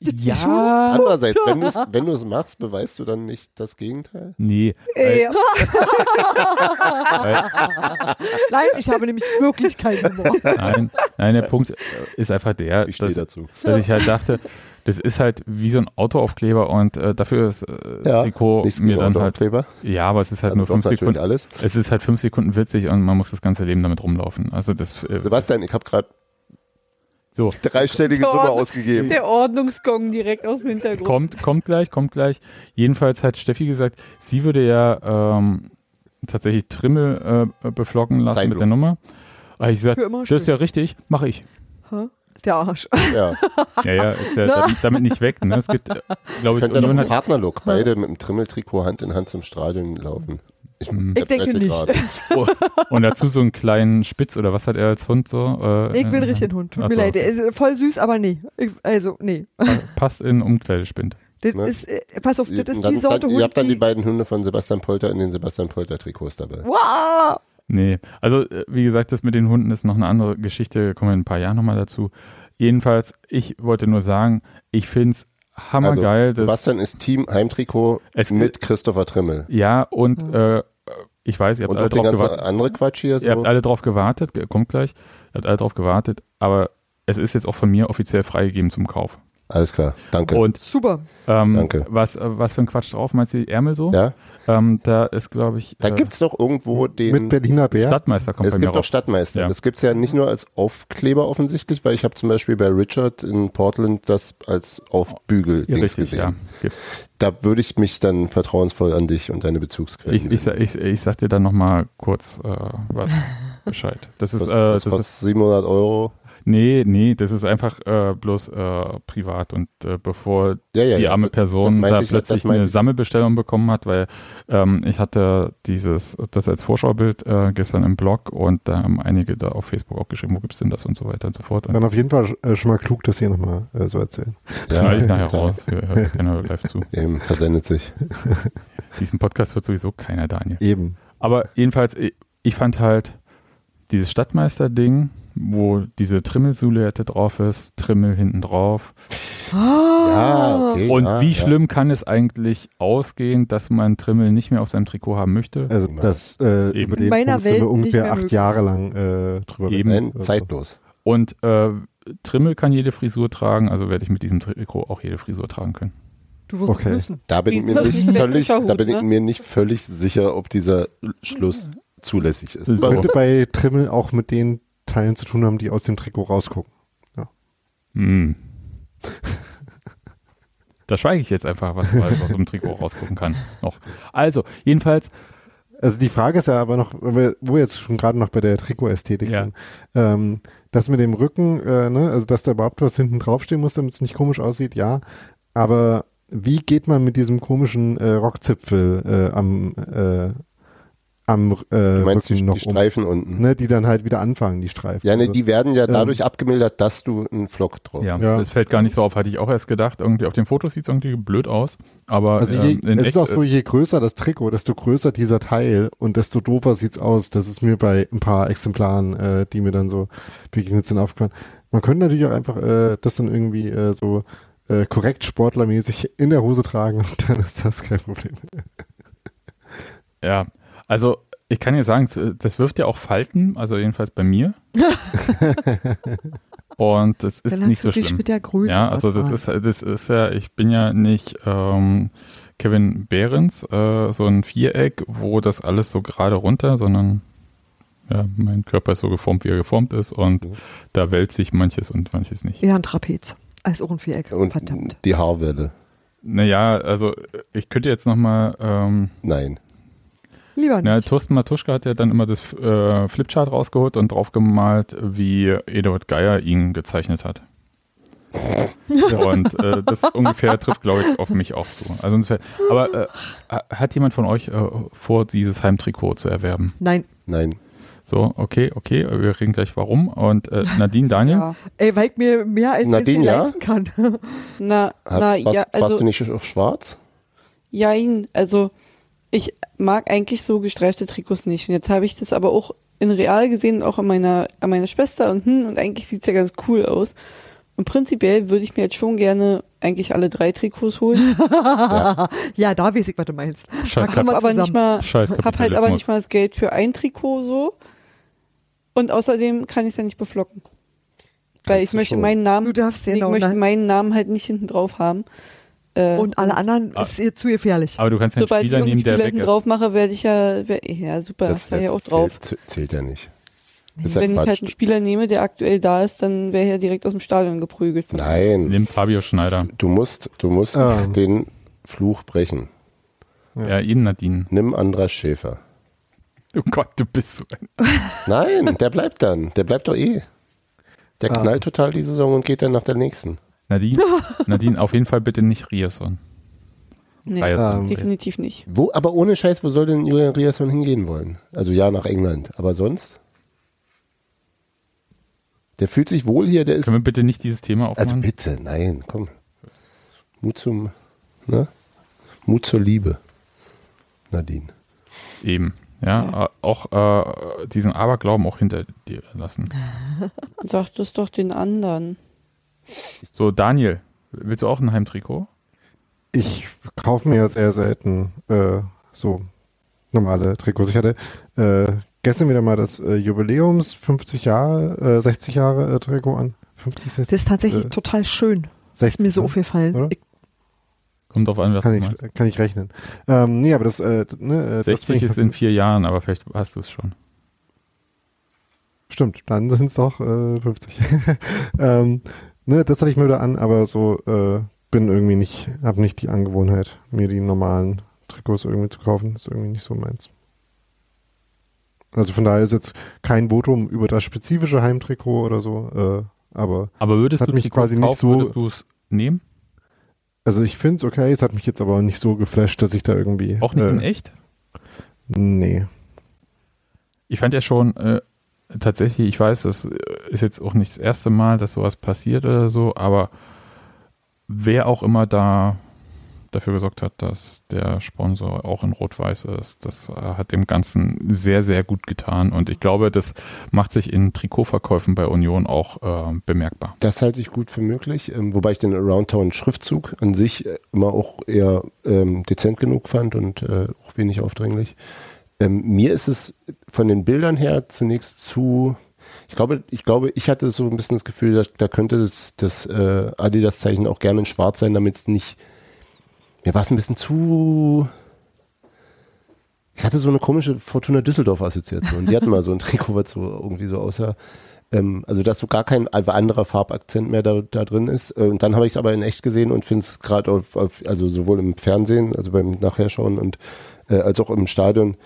ja, Andererseits, wenn du es wenn du's machst, beweist du dann nicht das Gegenteil? nee. Ey. Nein, ich habe nämlich wirklich keinen Humor. nein, nein, der Punkt ist einfach der, Ich stehe dass, dazu. dass ich halt dachte, das ist halt wie so ein Autoaufkleber und äh, dafür ist äh, Ja, Trikot Nichts mir dann halt, ja, aber es ist halt Also nur fünf Sekunden, alles. es ist halt fünf Sekunden witzig und man muss das ganze Leben damit rumlaufen. Also das, äh, Sebastian, ich habe gerade So, Dreistellige Der Summe Ordnung- ausgegeben. Der Ordnungsgong direkt aus dem Hintergrund. kommt, kommt gleich, kommt gleich. Jedenfalls hat Steffi gesagt, sie würde ja ähm, tatsächlich Trimmel äh, beflocken lassen Zeitlos. mit der Nummer. Aber ich immer das ist ja richtig, mache ich. Der Arsch. Ja. Ja, ja, ist ja damit, damit nicht weg. Ne? Es gibt, äh, glaube ich, Könnt ihr noch Union einen Partnerlook, beide mit dem Trimmeltrikot Hand in Hand zum Stadion laufen. Ich. Ich denke nicht. oh, und dazu so einen kleinen Spitz oder was hat er als Hund so? Äh, Ich will einen äh, richtigen Hund. Tut Ach mir so, leid. Der ist voll süß, aber nee. Ich, also, nee. pa- Passt in Umkleidespind. Das Ne? ist, äh, pass auf, das ist die Sorte Hund, ihr habt dann die die, beiden Hunde von Sebastian Polter in den Sebastian Polter Trikots dabei. wow, Nee, also äh, wie gesagt, das mit den Hunden ist noch eine andere Geschichte, kommen wir in ein paar Jahren nochmal dazu. Jedenfalls, ich wollte nur sagen, ich finde es hammergeil. Also, Sebastian ist Team Heimtrikot Es- mit Christopher Trimmel. ja, und äh, ich weiß, ihr habt Und alle drauf ganzen gewartet. andere Quatsch hier. Ihr habt So. alle drauf gewartet, ge- kommt gleich. Ihr habt alle drauf gewartet, aber es ist jetzt auch von mir offiziell freigegeben zum Kauf. Alles klar, danke. Und super. ähm, Danke. Was, äh, was für ein Quatsch drauf? Meinst du die Ärmel so? ja, Ähm, da ist, glaube ich, da äh, gibt's doch irgendwo den. Mit Berliner Bär. Stadtmeister kommt es gibt doch. Stadtmeister. Ja. Das gibt's ja nicht nur als Aufkleber offensichtlich, weil ich habe zum Beispiel bei Richard in Portland das als Aufbügel Ja, richtig, ja. gesehen. Gibt. Da würde ich mich dann vertrauensvoll an dich und deine Bezugsquellen. Ich, ich, ich, ich sag dir dann nochmal kurz äh, was Bescheid. Das ist, das, äh, das das kostet ist 700 Euro. Nee, nee, das ist einfach äh, bloß äh, privat und äh, bevor Ja, ja, die ja. arme Das Person da ich- plötzlich eine ich. Sammelbestellung bekommen hat, weil ähm, ich hatte dieses, das als Vorschaubild äh, gestern im Blog und da haben einige da auf Facebook auch geschrieben, wo gibt's denn das und so weiter und so fort. Und Dann auf jeden Fall äh, schon mal klug, das hier nochmal äh, so erzählen. ja, schneide ich nachher raus. Hör, hör keiner live zu. Eben, versendet sich. Diesen Podcast wird sowieso keiner, Daniel. Eben. Aber jedenfalls, ich, ich fand halt dieses Stadtmeister-Ding, wo diese Trimmel-Silhouette drauf ist, Trimmel hinten drauf. Ja, okay. Und ja, wie ja. schlimm kann es eigentlich ausgehen, dass man Trimmel nicht mehr auf seinem Trikot haben möchte? Also das äh, Eben. über den In meiner Punkt sind Welt wir nicht ungefähr acht möglich. Jahre lang äh, drüber Eben. Nein, Also, zeitlos. Und äh, Trimmel kann jede Frisur tragen, also werde ich mit diesem Trikot auch jede Frisur tragen können. Du wirst Okay. müssen. Da bin ich mir nicht völlig, da bin ich ne? mir nicht völlig sicher, ob dieser Schluss zulässig ist. So. Könnte bei Trimmel auch mit den Teilen zu tun haben, die aus dem Trikot rausgucken. Hm. Da schweige ich jetzt einfach, was man aus dem Trikot rausgucken kann. Noch. Also, jedenfalls, Also die Frage ist ja aber noch, wo wir wo wir jetzt schon gerade noch bei der Trikotästhetik Ja. sind, ähm, das mit dem Rücken, äh, ne, also dass da überhaupt was hinten draufstehen muss, damit es nicht komisch aussieht, ja. Aber wie geht man mit diesem komischen äh, Rockzipfel äh, am, äh, am äh, Du meinst die, Rücken die noch um? Streifen unten? Ne, die dann halt wieder anfangen, die Streifen. Ja, ne, Also, die werden ja dadurch abgemildert, dass du einen Flock drauf ja, Ja. das fällt gar nicht so auf, hatte ich auch erst gedacht. Irgendwie auf den Fotos sieht es irgendwie blöd aus, aber also je, ähm, in es echt, ist auch so, je größer das Trikot, desto größer dieser Teil und desto doofer sieht's aus. Das ist mir bei ein paar Exemplaren, äh, die mir dann so begegnet sind, aufgefallen. Man könnte natürlich auch einfach äh, das dann irgendwie äh, so äh, korrekt sportlermäßig in der Hose tragen und dann ist das kein Problem. Ja, also ich kann ja sagen, das wirft ja auch Falten, also jedenfalls bei mir. Und das ist Dann hast nicht du so dich schlimm. mit der Größe. Ja, also das ist, das ist ja, ich bin ja nicht ähm, Kevin Behrens, äh, so ein Viereck, wo das alles so gerade runter, sondern ja, mein Körper ist so geformt, wie er geformt ist und Mhm. da wälzt sich manches und manches nicht. Ja, ein Trapez. Als Ohrenviereck. Und Verdammt. die Haarwelle. Naja, also ich könnte jetzt nochmal, ähm, Nein. Lieber Ja, nicht. Thorsten Matuschka hat ja dann immer das äh, Flipchart rausgeholt und draufgemalt, wie Eduard Geier ihn gezeichnet hat. Und äh, das ungefähr trifft, glaube ich, auf mich auch zu. Also ungefähr, aber äh, hat jemand von euch äh, vor, dieses Heimtrikot zu erwerben? Nein. Nein. So, okay, okay, wir reden gleich warum. Und äh, Nadine, Daniel? Ja. Ey, weil ich mir mehr als Nadine, ich ja? leisten kann. Na, Hab, na, warst, ja, warst also, du nicht auf schwarz? jein, also, ich mag eigentlich so gestreifte Trikots nicht. Und jetzt habe ich das aber auch in real gesehen, auch an meiner, an meiner Schwester und hm, und eigentlich sieht's ja ganz cool aus. Und prinzipiell würde ich mir jetzt schon gerne eigentlich alle drei Trikots holen. ja, da weiß ich, was du meinst. Scheiß, Hab aber nicht zusammen. mal, Scheiß hab halt aber nicht mal das Geld für ein Trikot so. Und außerdem kann ich es ja nicht beflocken. Weil Kannst ich möchte schon. meinen Namen, Du darfst ich genau. möchte ne? meinen Namen halt nicht hinten drauf haben. Äh, Und alle anderen Ah. ist ihr zu gefährlich. Aber du kannst den sobald ich Spieler nehmen, der Spieler weg ist. drauf mache, werde ich ja, wer, ja super, Das, das ja auch drauf. zählt, zählt ja nicht. Ist ja Wenn ich Quatsch. halt einen Spieler nehme, der aktuell da ist, dann wäre er direkt aus dem Stadion geprügelt. Nein, Nimm Fabio Schneider. du musst, du musst Ähm. den Fluch brechen. Ja, ihn Nadine. Nimm Andras Schäfer. Oh Gott, du bist so ein. Nein, der bleibt dann. Der bleibt doch eh. Der Ah. knallt total die Saison und geht dann nach der nächsten. Nadine, Nadine, auf jeden Fall bitte nicht Rierson. Nee, Ryerson. Ähm, definitiv nicht. Wo, aber ohne Scheiß, wo soll denn Julian Riasson hingehen wollen? Also ja, nach England. Aber sonst? Der fühlt sich wohl hier, der ist. Können wir bitte nicht dieses Thema Also aufmachen? bitte, nein, komm. Mut zum, ne? Mut zur Liebe. Nadine. Eben. Ja, äh, auch äh, diesen Aberglauben auch hinter dir lassen. Sag das doch den anderen. So, Daniel, willst du auch ein Heimtrikot? Ich kaufe mir ja sehr selten äh, so normale Trikots. Ich hatte äh, gestern wieder mal das äh, Jubiläums 50 Jahre, äh, 60 Jahre äh, Trikot an. 50, 60, Das ist tatsächlich äh, total schön. 60, Ist mir so ne? aufgefallen. Kommt drauf an, was Kann du ich, meinst. kann ich rechnen. Ähm, nee, aber das, äh, ne, äh, das 60 find ich- ist in vier Jahren, aber vielleicht hast du es schon. Stimmt, dann sind es doch äh, 50. ähm, ne, das hatte ich mir wieder an, aber so äh, bin irgendwie nicht, habe nicht die Angewohnheit, mir die normalen Trikots irgendwie zu kaufen. ist irgendwie nicht so meins. Also von daher ist jetzt kein Votum über das spezifische Heimtrikot oder so, äh, aber Aber würdest Hat du mich Trikots quasi nicht kaufen, so- würdest du es nehmen? also ich finde es okay, es hat mich jetzt aber nicht so geflasht, dass ich da irgendwie. Auch nicht äh, in echt? Nee. Ich fand ja schon äh, tatsächlich, ich weiß, das ist jetzt auch nicht das erste Mal, dass sowas passiert oder so, aber wer auch immer da dafür gesorgt hat, dass der Sponsor auch in Rot-Weiß ist, das hat dem Ganzen sehr, sehr gut getan und ich glaube, das macht sich in Trikotverkäufen bei Union auch äh, bemerkbar. Das halte ich gut für möglich, ähm, wobei ich den Around-Town-Schriftzug an sich äh, immer auch eher ähm, dezent genug fand und äh, auch wenig aufdringlich. Ähm, mir ist es von den Bildern her zunächst zu, ich glaube, ich glaube, ich hatte so ein bisschen das Gefühl, dass, da könnte das, das äh, Adidas-Zeichen auch gerne in schwarz sein, damit es nicht, mir war es ein bisschen zu, ich hatte so eine komische Fortuna Düsseldorf-Assoziation. Die hatten mal so ein Trikot, was so irgendwie so aussah. Ähm, also, dass so gar kein anderer Farbakzent mehr da, da drin ist. Äh, Und dann habe ich es aber in echt gesehen und finde es gerade also sowohl im Fernsehen, also beim Nachherschauen und äh, als auch im Stadion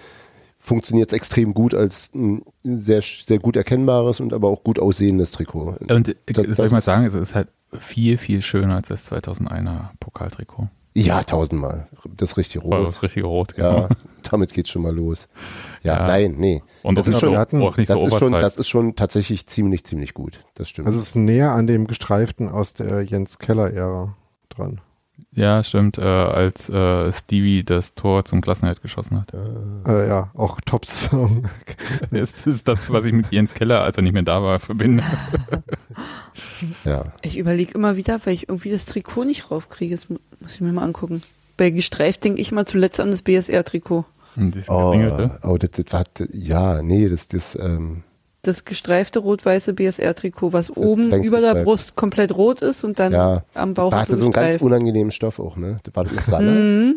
funktioniert es extrem gut als ein sehr, sehr gut erkennbares und aber auch gut aussehendes Trikot. Und ich Das- soll das ich mal ist- sagen, es ist halt viel, viel schöner als das 2001er Pokaltrikot. Ja, tausendmal. Das richtig Oder rot. das richtige Rot, genau. Ja, damit geht's schon mal los. Ja, Ja. nein, nee. Und das ist schon, hatten- auch nicht das so ist schon, das ist schon tatsächlich ziemlich, ziemlich gut. Das stimmt. Also es ist näher an dem gestreiften aus der Jens Keller-Ära dran. Ja, stimmt, äh, als äh, Stevie das Tor zum Klassenhalt geschossen hat. Äh, ja, auch Top-Saison. Das ist das, was ich mit Jens Keller, als er nicht mehr da war, verbinde. ja. Ich überlege immer wieder, weil ich irgendwie das Trikot nicht raufkriege. Das mu- muss ich mir mal angucken. Bei gestreift denke ich mal zuletzt an das BSR-Trikot. Oh, oh das, das war, ja, nee, das, das, ähm, Das gestreifte rot-weiße BSR-Trikot, was oben längst über der gestreift. Brust komplett rot ist und dann ja, am Bauch da ist hatte so einen ganz gestreift. unangenehmen Stoff auch, ne? Das war das Sanne. Mhm.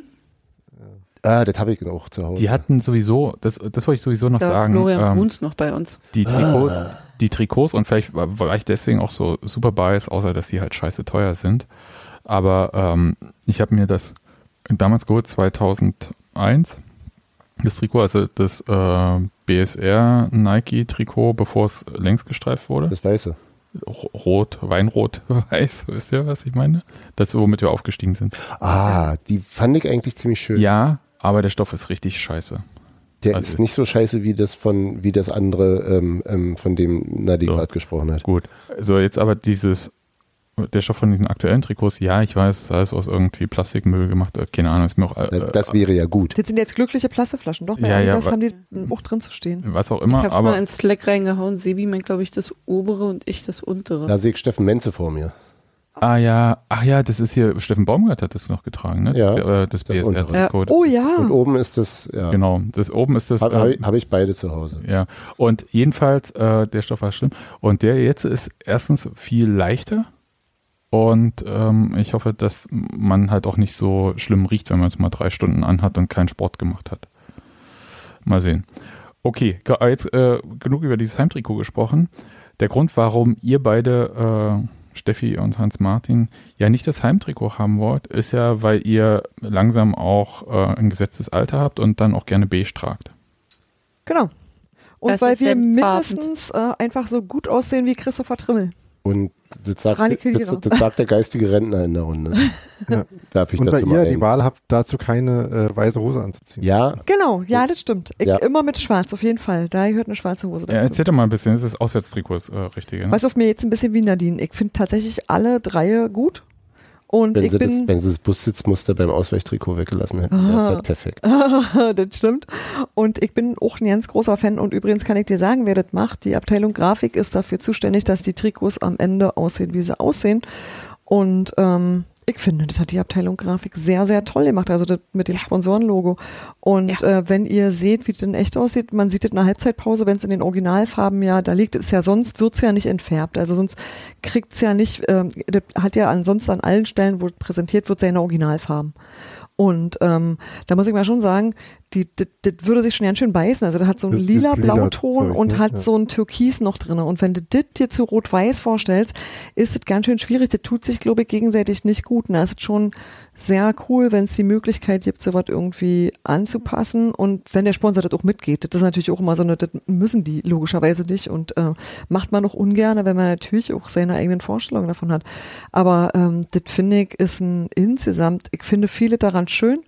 Ah, das habe ich auch zu Hause. Die hatten sowieso, das, das wollte ich sowieso noch Da sagen, Florian ähm, Bruns noch bei uns. die Trikots, die Trikots und vielleicht war, war ich deswegen auch so super biased, außer dass die halt scheiße teuer sind. Aber ähm, ich habe mir das damals geholt, 2001, das Trikot, also das äh, BSR Nike Trikot, bevor es längst gestreift wurde. Das Weiße. Rot, Weinrot, weiß, wisst ihr, was ich meine? Das, womit wir aufgestiegen sind. Ah, die fand ich eigentlich ziemlich schön. Ja, aber der Stoff ist richtig scheiße. Der also- ist nicht so scheiße wie das von, wie das andere, ähm, ähm, von dem Nadine So. gerade gesprochen hat. Gut. So, jetzt aber dieses, der Stoff von diesen aktuellen Trikots, ja, ich weiß, es ist alles aus irgendwie Plastikmüll gemacht, äh, keine Ahnung, ist mir auch, äh, Das, das wäre ja gut. Das sind jetzt glückliche Plastikflaschen. Doch, bei Ja, ja, Adidas wa- haben die auch drin zu stehen. was auch Ich immer, habe mal aber ins Slack reingehauen. Sebi meint, glaube ich, das obere und ich das untere. Da sehe ich Steffen Menze vor mir. ah ja, ach ja, das ist hier, Steffen Baumgart hat das noch getragen, ne? Ja, Äh, das das. BSR-Trikot. Oh ja. Und oben ist das, ja. Genau, das oben ist das. Habe äh, hab, hab ich beide zu Hause. Ja, und jedenfalls, äh, der Stoff war schlimm. Und der jetzt ist erstens viel leichter. Und ähm, ich hoffe, dass man halt auch nicht so schlimm riecht, wenn man es mal drei Stunden anhat und keinen Sport gemacht hat. Mal sehen. Okay, jetzt äh, genug über dieses Heimtrikot gesprochen. Der Grund, warum ihr beide, äh, Steffi und Hans-Martin, ja nicht das Heimtrikot haben wollt, ist ja, weil ihr langsam auch äh, ein gesetztes Alter habt und dann auch gerne beige tragt. Genau. Und Das weil wir mindestens äh, einfach so gut aussehen wie Christopher Trimmel. Und das sagt, das, das sagt der geistige Rentner in der Runde. Ja. Darf ich Und dazu mal ihr die? Wahl habt, dazu keine äh, weiße Hose anzuziehen. Ja, Genau, ja, das stimmt. Ich, Ja. Immer mit schwarz, auf jeden Fall. Da gehört eine schwarze Hose Ja, dazu. erzählt doch mal ein bisschen, das ist das Auswärtstrikot, das äh, Richtige. Ne? Du, auf mir jetzt ein bisschen wie Nadine. Ich finde tatsächlich alle drei gut. Und wenn ich sie, das, bin, wenn sie das Bussitzmuster beim Ausweichtrikot weggelassen hätten, wäre es halt perfekt. das stimmt. Und ich bin auch ein ganz großer Fan. Und übrigens kann ich dir sagen, wer das macht. Die Abteilung Grafik ist dafür zuständig, dass die Trikots am Ende aussehen, wie sie aussehen. Und ähm, ich finde, das hat die Abteilung Grafik sehr, sehr toll gemacht. Also das mit dem Sponsorenlogo. Und äh, wenn ihr seht, wie das in echt aussieht, man sieht das in der Halbzeitpause, wenn es in den Originalfarben ja da liegt, ist ja sonst wird's ja nicht entfärbt. Also sonst kriegt's ja nicht, ähm, das hat ja ansonsten an allen Stellen, wo es präsentiert wird, seine Originalfarben. Und ähm, da muss ich mal schon sagen, die, das, das würde sich schon ganz schön beißen. Also das hat so einen Das- das lila lila-blauton Zeug, und ne? hat Ja. so ein Türkis noch drin. Und wenn du das dir zu rot-weiß vorstellst, ist es ganz schön schwierig. Das tut sich, glaube ich, gegenseitig nicht gut. Und da ist schon sehr cool, wenn es die Möglichkeit gibt, sowas irgendwie anzupassen. Und wenn der Sponsor das auch mitgeht, das ist natürlich auch immer so eine, das müssen die logischerweise nicht und äh, macht man auch ungern, wenn man natürlich auch seine eigenen Vorstellungen davon hat. Aber ähm, das finde ich ist ein insgesamt, ich finde viele daran schön.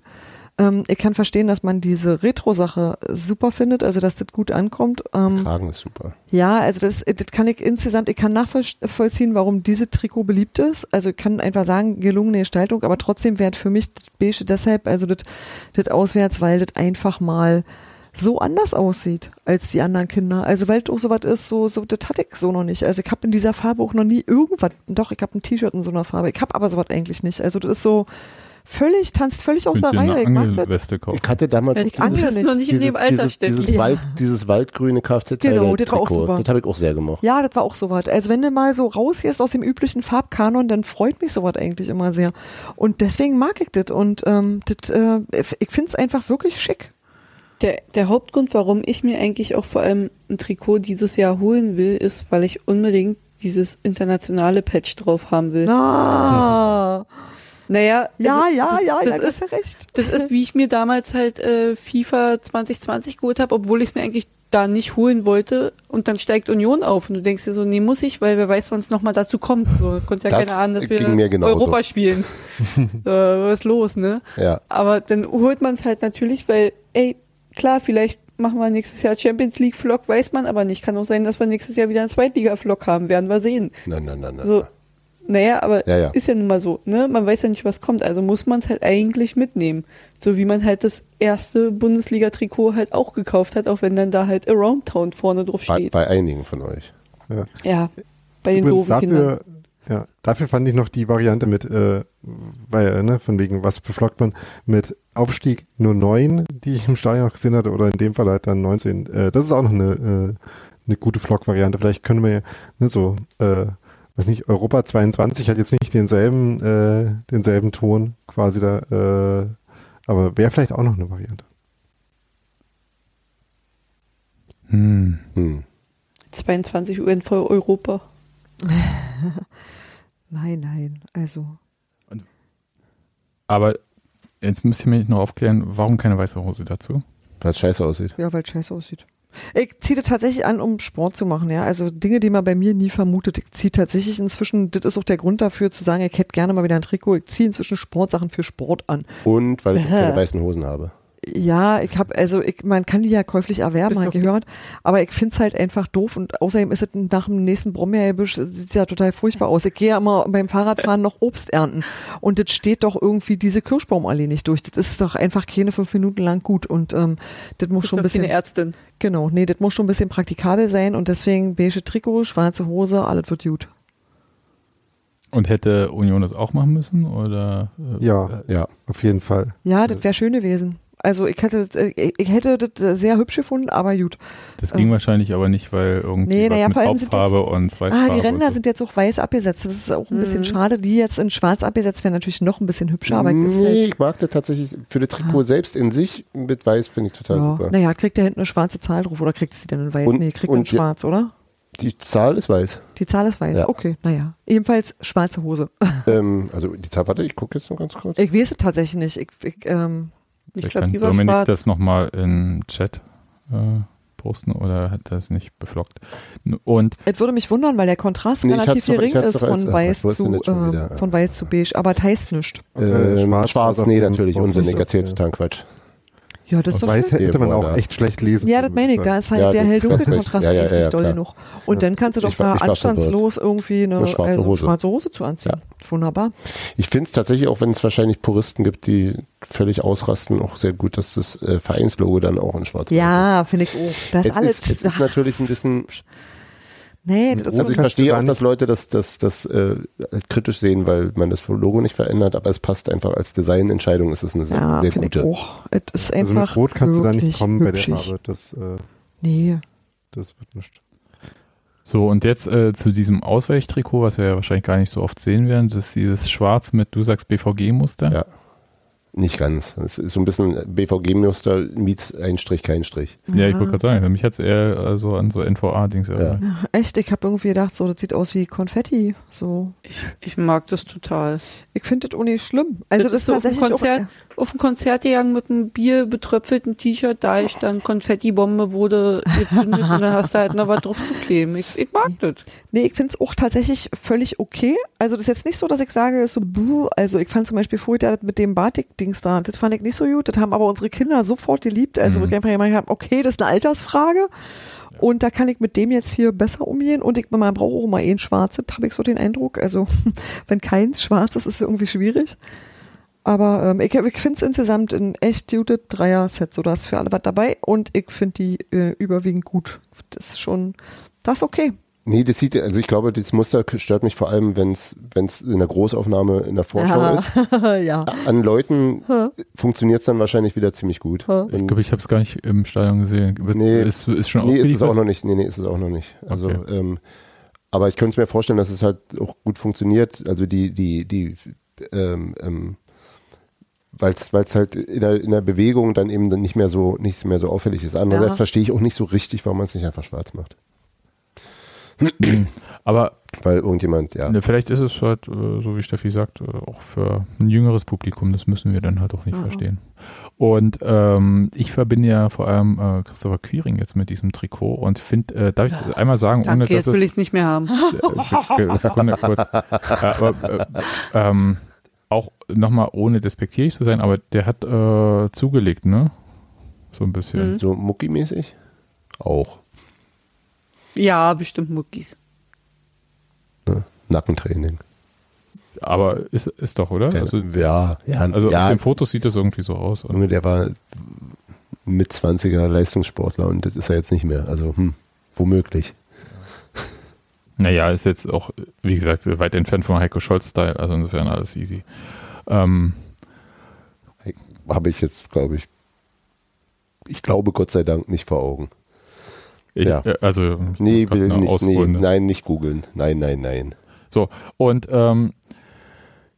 Ähm, ich kann verstehen, dass man diese Retro-Sache super findet, also dass das gut ankommt. Ähm, Kragen ist super. ja, also das, das kann ich insgesamt, ich kann nachvollziehen, warum diese Trikot beliebt ist. Also ich kann einfach sagen, gelungene Gestaltung, aber trotzdem wäre für mich das Beige deshalb, also das, das auswärts, weil das einfach mal so anders aussieht als die anderen Kinder. Also weil das auch sowas ist, so, so das hatte ich so noch nicht. Also ich habe in dieser Farbe auch noch nie irgendwas, doch, ich habe ein T-Shirt in so einer Farbe, ich habe aber sowas eigentlich nicht. Also das ist so völlig, tanzt völlig aus der Reihe. Ich mag das. Ich hatte damals Ich dieses, bist noch nicht in dem Alter, dieses, Steffi. dieses, Ja. Wald, dieses waldgrüne kfz Genau, das war auch super. Das habe ich auch sehr gemocht. Ja, das war auch sowas. Also wenn du mal so rausgehst aus dem üblichen Farbkanon, dann freut mich sowas eigentlich immer sehr. Und deswegen mag ich das. Und ähm, das, äh, ich finde es einfach wirklich schick. Der, der Hauptgrund, warum ich mir eigentlich auch vor allem ein Trikot dieses Jahr holen will, ist, weil ich unbedingt dieses internationale Patch drauf haben will. Ah, Naja, ja, also, ja, das, ja, das ja, ist, hast du recht. Das ist, wie ich mir damals halt äh, FIFA 2020 geholt habe, obwohl ich es mir eigentlich da nicht holen wollte und dann steigt Union auf und du denkst dir so, nee, muss ich, weil wer weiß, wann es nochmal dazu kommt. So, konnte ja Das keiner ahnen, dass wir genauso. Europa spielen. äh, was ist los, ne? Ja. Aber dann holt man es halt natürlich, weil, ey, klar, vielleicht machen wir nächstes Jahr Champions League Vlog, weiß man aber nicht. Kann auch sein, dass wir nächstes Jahr wieder einen Zweitliga Vlog haben, werden wir sehen. Nein, nein, nein, nein. So, naja, aber Ja, ja. ist ja nun mal so, ne? Man weiß ja nicht, was kommt. Also muss man es halt eigentlich mitnehmen. So wie man halt das erste Bundesliga-Trikot halt auch gekauft hat, auch wenn dann da halt Around Town vorne drauf bei, steht. bei einigen von euch. Ja. ja, bei den Übrigens doofen Kindern. dafür, ja, dafür fand ich noch die Variante mit, äh, weil, äh, ne, von wegen, was beflockt man, mit Aufstieg nur 9, die ich im Stadion noch gesehen hatte, oder in dem Fall halt dann 19. Äh, das ist auch noch eine, äh, eine gute Vlog-Variante. Vielleicht können wir ja, ne, so, äh, weiß nicht, Europa 22 hat jetzt nicht denselben, äh, denselben Ton quasi da, äh, aber wäre vielleicht auch noch eine Variante. Hm. Hm. 22 Uhr in voll Europa. Nein, nein, also. Aber jetzt müsst ihr mich noch aufklären, warum keine weiße Hose dazu? Weil es scheiße aussieht. Ja, weil es scheiße aussieht. Ich ziehe das tatsächlich an, um Sport zu machen, ja. Also Dinge, die man bei mir nie vermutet. Ich ziehe tatsächlich inzwischen, das ist auch der Grund dafür zu sagen, ich hätte gerne mal wieder ein Trikot. Ich ziehe inzwischen Sportsachen für Sport an. Und weil ich keine weißen Hosen habe. Ja, ich habe, also ich, man kann die ja käuflich erwerben, habe gehört, aber ich find's halt einfach doof und außerdem ist es nach dem nächsten Brombeergebüsch, sieht ja total furchtbar aus. Ich gehe ja immer beim Fahrradfahren noch Obst ernten und das steht doch irgendwie diese Kirschbaumallee nicht durch. Das ist doch einfach keine fünf Minuten lang gut und ähm, das muss Ist schon ein bisschen, keine Ärztin. genau, nee, das muss schon ein bisschen praktikabel sein und deswegen beige Trikot, schwarze Hose, alles wird gut. Und hätte Union das auch machen müssen? Oder, äh, Ja. äh, Ja. Auf jeden Fall. Ja, das wäre schön gewesen. Also ich hätte, äh, ich hätte das sehr hübsch gefunden, aber gut. Das ging wahrscheinlich aber nicht, weil irgendwie Nee, was naja, mit vor allem sind Hauptfarbe und Ah, Zweitfarbe. die Ränder so. sind jetzt auch weiß abgesetzt. Das ist auch ein bisschen Mhm. schade. Die jetzt in schwarz abgesetzt wären natürlich noch ein bisschen hübscher, aber nee, halt, ich mag das tatsächlich für das Trikot selbst in sich mit weiß finde ich total ja. super. Naja, kriegt der hinten eine schwarze Zahl drauf oder kriegt sie denn in weiß? Und- nee, kriegt in schwarz, oder? Die Zahl ist weiß. Die Zahl ist weiß. Ja. Okay, naja. Ebenfalls schwarze Hose. ähm, also die Zahl, warte, ich gucke jetzt noch ganz kurz. Ich weiß es tatsächlich nicht. Ich, ich, ähm, Ich glaube, kann die war Dominik schwarz. das nochmal in Chat äh, posten oder hat das nicht beflockt. Und es würde mich wundern, weil der Kontrast Nee, relativ gering ist von weiß zu äh, von weiß zu beige, aber das heißt nichts. Äh, Ähm, schwarz schwarz, nee, natürlich, auf dem Unsinn, ich erzähle Shirt, total Quatsch. Ja, das ist doch Weiß schön. hätte man Ja, auch echt schlecht lesen Ja, das meine ich. Da ist halt Ja, der hell-dunkel-Kontrast ja, ja, echt ja, nicht doll genug. Und dann kannst du doch Ich war anstandslos irgendwie eine, Eine schwarze also Hose. schwarze Hose zu anziehen. Wunderbar. Ich finde es tatsächlich, auch wenn es wahrscheinlich Puristen gibt, die völlig ausrasten, auch sehr gut, dass das äh, Vereinslogo dann auch in schwarz Ja, finde ich auch. Das ist. Es alles. ist, es ist natürlich ein bisschen, Nee, das ist also ich verstehe auch, dass Leute das, das, das äh, kritisch sehen, weil man das Logo nicht verändert, aber es passt einfach als Designentscheidung, ist es eine sehr, ja, sehr gute. auch. Es ist Also einfach mit Rot kannst du da nicht kommen bei der hübschig. Farbe. Das, äh, Nee. das wird nicht. so, und jetzt äh, zu diesem Ausweichtrikot, was wir ja wahrscheinlich gar nicht so oft sehen werden, das ist dieses Schwarz mit, du sagst BVG-Muster. Ja. Nicht ganz. Es ist so ein bisschen BVG-Muster meets ein Strich, kein Strich. Ja, ich wollte gerade sagen, mich hat es eher so an so NVA-Dings erinnert. Echt, ich habe irgendwie gedacht, so, das sieht aus wie Konfetti. So. Ich, ich mag das total. Ich finde das auch nicht schlimm. Also das, ist ist so tatsächlich Konzert, auch, auf dem Konzert gegangen mit einem Bier betröpfelten T-Shirt, da ist dann Konfettibombe wurde gezündet und dann hast du halt noch was drauf zu kleben. Ich, ich mag das. Nee, ich finde es auch tatsächlich völlig okay. Also das ist jetzt nicht so, dass ich sage, so, buh. also ich fand zum Beispiel vorher das mit dem Batik-Dings da, das fand ich nicht so gut. Das haben aber unsere Kinder sofort geliebt. Also Mhm. wo ich einfach gemeint habe, okay, das ist eine Altersfrage. Und da kann ich mit dem jetzt hier besser umgehen. Und ich, man braucht auch mal eh ein schwarzes, habe ich so den Eindruck. Also wenn keins schwarz ist, ist es irgendwie schwierig. Aber ähm, ich, ich finde es insgesamt ein echt gutes Dreier-Set. So, da ist für alle was dabei. Und ich finde die äh, überwiegend gut. Das ist schon, das ist okay. Nee, das sieht, also ich glaube, das Muster stört mich vor allem, wenn es in der Großaufnahme in der Vorschau Ja. ist. ja. An Leuten funktioniert es dann wahrscheinlich wieder ziemlich gut. Ich glaube, ich habe es gar nicht im Stadion gesehen. Wird, Nee. ist, ist schon nee, ist es auch noch nicht. Nee, nee, ist es auch noch nicht. Also, Okay. ähm, aber ich könnte es mir vorstellen, dass es halt auch gut funktioniert. Also die, die, die, ähm, ähm, weil es halt in der, in der Bewegung dann eben dann nicht mehr so, nicht mehr so auffällig ist. Andererseits Ja. verstehe ich auch nicht so richtig, warum man es nicht einfach schwarz macht. Aber Weil irgendjemand, ja. ne, vielleicht ist es halt, äh, so wie Steffi sagt, äh, auch für ein jüngeres Publikum. Das müssen wir dann halt auch nicht Mhm. verstehen. Und ähm, ich verbinde ja vor allem äh, Christopher Quiring jetzt mit diesem Trikot und finde, äh, darf ich einmal sagen, ohne Danke, dass jetzt will ich es nicht mehr haben. Äh, Sekunde kurz. Aber, äh, ähm, auch nochmal ohne despektierlich zu sein, aber der hat äh, zugelegt, ne? So ein bisschen. Mhm. So muckimäßig? Auch. Ja, bestimmt Muckis. Ne? Nackentraining. Aber ist, ist doch, oder? Keine- Also, ja, ja, also ja, auf den Fotos sieht das irgendwie so aus. Und Junge, der war mit 20er Leistungssportler und das ist er jetzt nicht mehr. Also, hm, womöglich. Naja, ist jetzt auch, wie gesagt, weit entfernt von Heiko Scholz-Style, also insofern alles easy. Ähm, Habe ich jetzt, glaube ich, ich glaube Gott sei Dank nicht vor Augen. ich, Ja. äh, also, Nee, will nicht, nee, nein, nicht googeln. Nein, nein, nein. So, und ähm,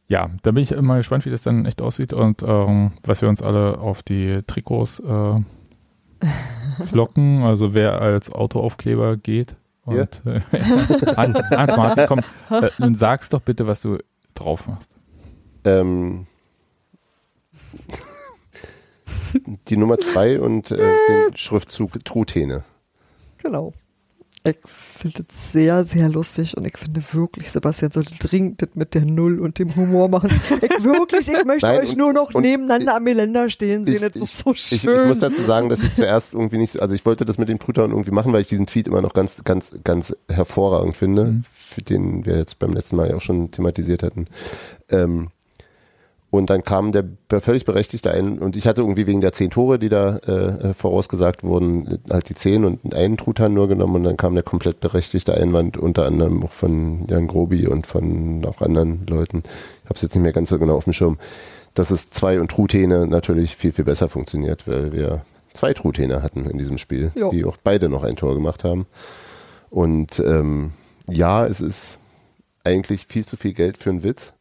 ja, da bin ich immer gespannt, wie das dann echt aussieht und ähm, was wir uns alle auf die Trikots äh, flocken, also wer als Autoaufkleber geht. Ja. Und äh, Hans, Hans Martin, komm, äh, nun sag's doch bitte, was du drauf machst. Ähm, die Nummer zwei und äh, den Schriftzug Truthähne. Genau. Ich finde das sehr, sehr lustig und ich finde wirklich, Sebastian sollte dringend das mit der Null und dem Humor machen. Ich wirklich, ich möchte Nein, euch und- nur noch nebeneinander am Geländer stehen sehen. das ist so ich, ich schön. muss dazu sagen, dass ich zuerst irgendwie nicht, so- also ich wollte das mit den Truthahn irgendwie machen, weil ich diesen Tweet immer noch ganz, ganz, ganz hervorragend finde, Mhm. für den wir jetzt beim letzten Mal ja auch schon thematisiert hatten. Ähm, und dann kam der völlig berechtigte ein, und ich hatte irgendwie wegen der zehn Tore, die da äh, vorausgesagt wurden, halt die zehn und einen Truthahn nur genommen und dann kam der komplett berechtigte Einwand, unter anderem auch von Jan Grobi und von auch anderen Leuten. Ich habe es jetzt nicht mehr ganz so genau auf dem Schirm. dass es zwei und Truthähne natürlich viel, viel besser funktioniert, weil wir zwei Truthähne hatten in diesem Spiel, Jo. die auch beide noch ein Tor gemacht haben. Und ähm, ja, es ist eigentlich viel zu viel Geld für einen Witz.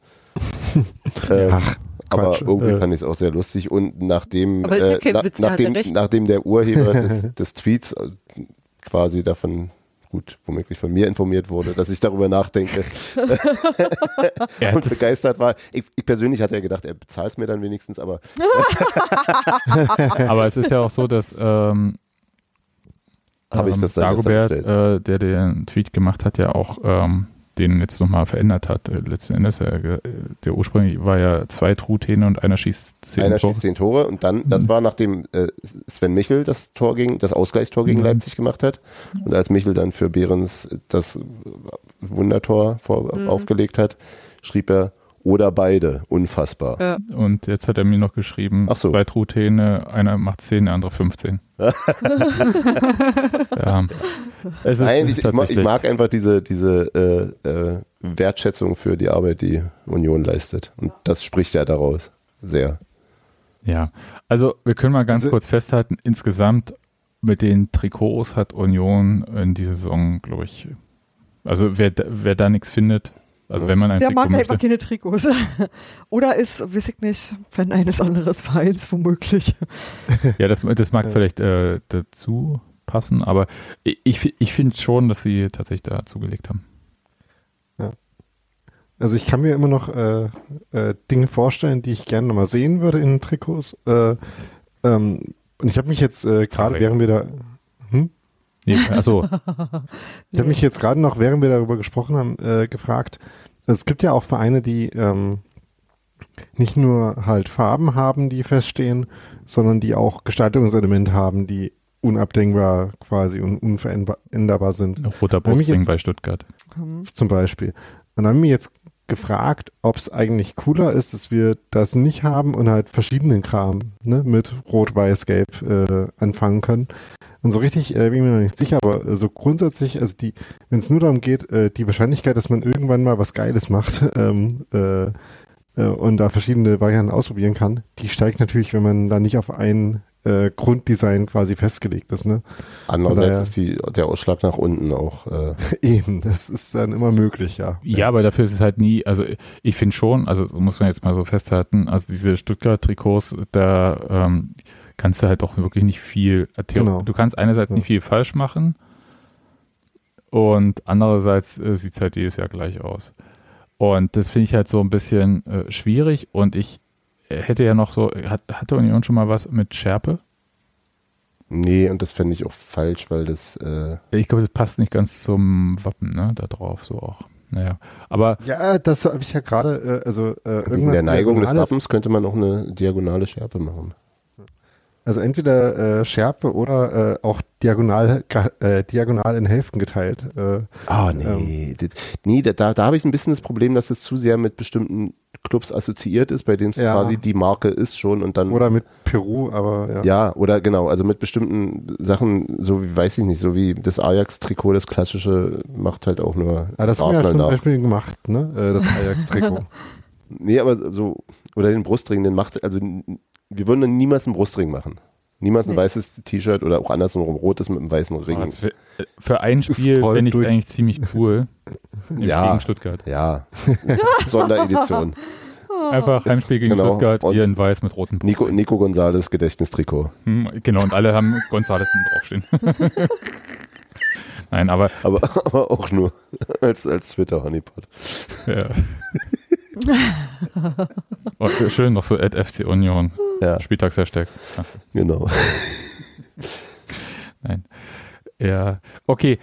Ähm, Ach, aber Quatsch. irgendwie Äh, fand ich es auch sehr lustig. Und nachdem, ja kein na- nachdem, nachdem der Urheber des, des Tweets äh, quasi davon gut, womöglich von mir informiert wurde, dass ich darüber nachdenke. Er und begeistert war. Ich, ich persönlich hatte ja gedacht, er bezahlt es mir dann wenigstens, aber aber es ist ja auch so, dass ähm, habe ich ähm, das dann jetzt Dagobert, äh, der den Tweet gemacht hat, ja auch ähm, den jetzt nochmal verändert hat. Äh, letzten Endes, äh, der ursprünglich war ja zwei Truthähne und einer schießt zehn Einer Tore. schießt zehn Tore und dann, das war nachdem äh, Sven Michel das Tor gegen, das Ausgleichstor gegen Mhm. Leipzig gemacht hat und als Michel dann für Behrens das Wundertor vor, Mhm. aufgelegt hat, schrieb er oder beide, unfassbar. Ja. Und jetzt hat er mir noch geschrieben, Ach so. zwei Truthähne, einer macht 10, der andere 15. ja. Es ist Nein, ich, ich, mag, einfach diese, diese äh, äh, Wertschätzung für die Arbeit, die Union leistet. Und das spricht ja daraus sehr. Ja, also wir können mal ganz Also- kurz festhalten, insgesamt mit den Trikots hat Union in dieser Saison, glaube ich, also wer, wer da nichts findet, also wenn man ein Der Trikot mag möchte, einfach keine Trikots. Oder ist, weiß ich nicht, Fan eines anderen Vereins womöglich. ja, das, das mag Ja. vielleicht äh, dazu passen, aber ich, ich, finde schon, dass sie tatsächlich da zugelegt haben. Also ich kann mir immer noch äh, äh, Dinge vorstellen, die ich gerne nochmal sehen würde in Trikots. Äh, ähm, und ich habe mich jetzt äh, gerade, während wir da? Nee, also ich habe mich jetzt gerade noch, während wir darüber gesprochen haben, äh, gefragt. Es gibt ja auch Vereine, die ähm, nicht nur halt Farben haben, die feststehen, sondern die auch Gestaltungselemente haben, die unabdingbar quasi und unveränderbar sind. roter Brustring bei Stuttgart. Zum Beispiel. Und dann haben wir jetzt gefragt, ob es eigentlich cooler ist, dass wir das nicht haben und halt verschiedenen Kram ne, mit Rot, Weiß, Gelb äh, anfangen können. Und so richtig äh, bin ich mir noch nicht sicher, aber äh, so grundsätzlich, also die, wenn es nur darum geht, äh, die Wahrscheinlichkeit, dass man irgendwann mal was Geiles macht ähm, äh, äh, und da verschiedene Varianten ausprobieren kann, die steigt natürlich, wenn man da nicht auf ein äh, Grunddesign quasi festgelegt ist. Ne? Andererseits Daher- ist die, der Ausschlag nach unten auch. Äh, Eben, das ist dann immer möglich, ja. Ja, aber dafür ist es halt nie, also ich finde schon, also muss man jetzt mal so festhalten, also diese Stuttgart-Trikots, da ähm, kannst du halt auch wirklich nicht viel, Genau. du kannst einerseits Ja. nicht viel falsch machen und andererseits äh, sieht es halt jedes Jahr gleich aus. Und das finde ich halt so ein bisschen äh, schwierig und ich hätte ja noch so, hat, hatte Union schon mal was mit Schärpe? nee, und das fände ich auch falsch, weil das äh, Ich glaube, das passt nicht ganz zum Wappen, ne, da drauf so auch. Naja, aber Ja, das habe ich ja gerade, äh, also äh, wegen der Neigung des. Wappens könnte man auch eine diagonale Schärpe machen. Also entweder äh, Schärpe oder äh, auch diagonal, äh, diagonal in Hälften geteilt. Äh, Ah, nee. Das, nee, da, da, habe ich ein bisschen das Problem, dass es zu sehr mit bestimmten Clubs assoziiert ist, bei denen es Ja. quasi die Marke ist schon und dann. oder mit Peru, aber ja. ja, oder genau, also mit bestimmten Sachen, so wie, weiß ich nicht, so wie das Ajax-Trikot, das klassische, macht halt auch nur Ja, das haben wir ja zum. Beispiel gemacht, ne? Äh, das Ajax-Trikot. Nee, aber so, oder den Brustring, den macht, also wir würden dann niemals einen Brustring machen. Niemals ein Nee. weißes T-Shirt oder auch andersrum rotes mit einem weißen Ring. Also für, für ein Spiel fände ich durch. eigentlich ziemlich cool. Ja. Gegen Stuttgart. Ja, Sonderedition. Einfach Heimspiel gegen Genau. Stuttgart, Und- ihr in weiß mit roten Nico, Nico Gonzales Gedächtnistrikot. Hm, Genau, und alle haben Gonzales draufstehen. Nein, aber Aber, aber auch nur als, als Twitter-Honeypot. ja. Oh, schön noch so at FC Union. Ja, Spieltagshashtag. genau. Nein. Ja, okay.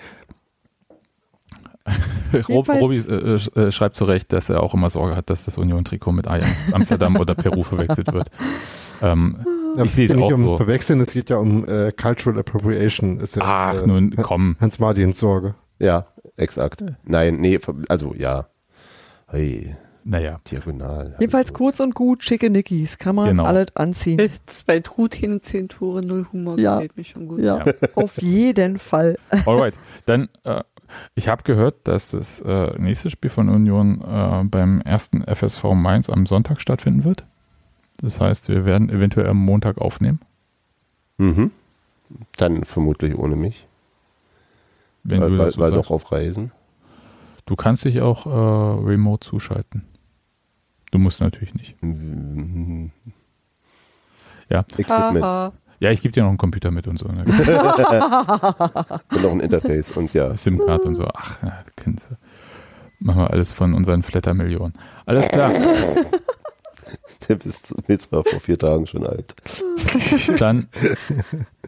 Rob, Robi äh, sch- äh, schreibt zu Recht, dass er auch immer Sorge hat, dass das Union-Trikot mit Ajax Amsterdam oder Peru verwechselt wird. Ähm, Ja, Ich sehe es geht nicht auch um so. Verwechseln, es geht ja um äh, Cultural Appropriation. Ist ja, ach, äh, nun komm. Hans Martins Sorge. Ja, exakt. Nein, nee, also ja. Hey, Naja. diagonal. Jedenfalls Also, kurz und gut, schicke Nickis. Kann man Genau. alles anziehen. Zwei Truthähne, zehn Tore, null Humor, Ja. gefällt mir schon gut. Ja, auf jeden Fall. Alright. Dann, äh, ich habe gehört, dass das äh, nächste Spiel von Union äh, beim ersten FSV Mainz am Sonntag stattfinden wird. Das heißt, wir werden eventuell am Montag aufnehmen. Mhm. Dann vermutlich ohne mich. Wenn weil du weil, weil doch auf Reisen. Du kannst dich auch äh, remote zuschalten. Du musst natürlich nicht. Ja. Equipment. Ja, ich gebe dir noch einen Computer mit und so. Ne? und noch ein Interface und ja. SIM-Card und so. Ach, ja, kennst du. Machen wir alles von unseren Flatter-Millionen. Alles klar. Der bist mir zwar vor vier Tagen schon alt. Dann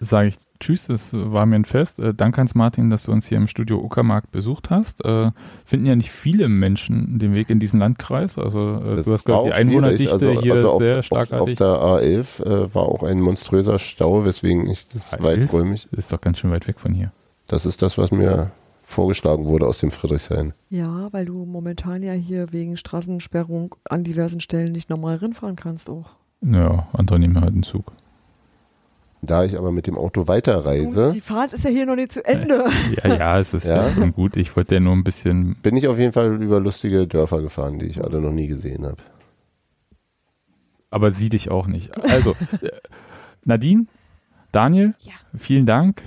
sage ich Tschüss, es war mir ein Fest. Äh, danke Hans Martin, dass du uns hier im Studio Uckermark besucht hast. Äh, finden ja nicht viele Menschen den Weg in diesen Landkreis. Also äh, Das du hast, ich, die Einwohnerdichte hier also auf, sehr auf, schlagartig. Auf der A11 äh, war auch ein monströser Stau, weswegen ich das A11? weiträumig. ist doch ganz schön weit weg von hier. Das ist das, was mir vorgeschlagen wurde aus dem Friedrichshain. Ja, weil du momentan ja hier wegen Straßensperrung an diversen Stellen nicht normal rinfahren kannst auch. Ja, andere nehmen halt einen Zug. Da ich aber mit dem Auto weiterreise, Die Fahrt ist ja hier noch nicht zu Ende. Ja, ja, es ist Ja? ja. schon gut. Ich wollte ja nur ein bisschen. bin ich auf jeden Fall über lustige Dörfer gefahren, die ich alle noch nie gesehen habe. Aber sieh dich auch nicht. Also, äh, Nadine, Daniel, Ja. vielen Dank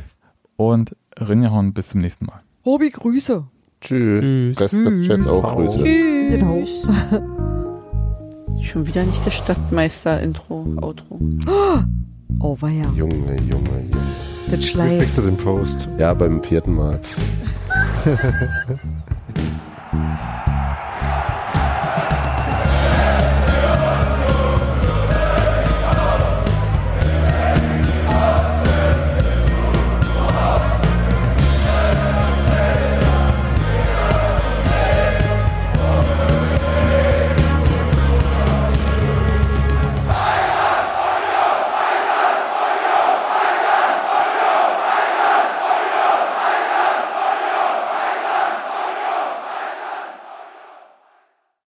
und Rinjahon, bis zum nächsten Mal. Robi, Grüße. Tschüss. Tschüss. Rest des Chats auch. Grüße. Genau. Schon wieder nicht das Stadtmeister-Intro, Outro. Oh, weia. Junge, Junge, Junge. Das Schleif. Fixte den Post. Ja, beim vierten Mal.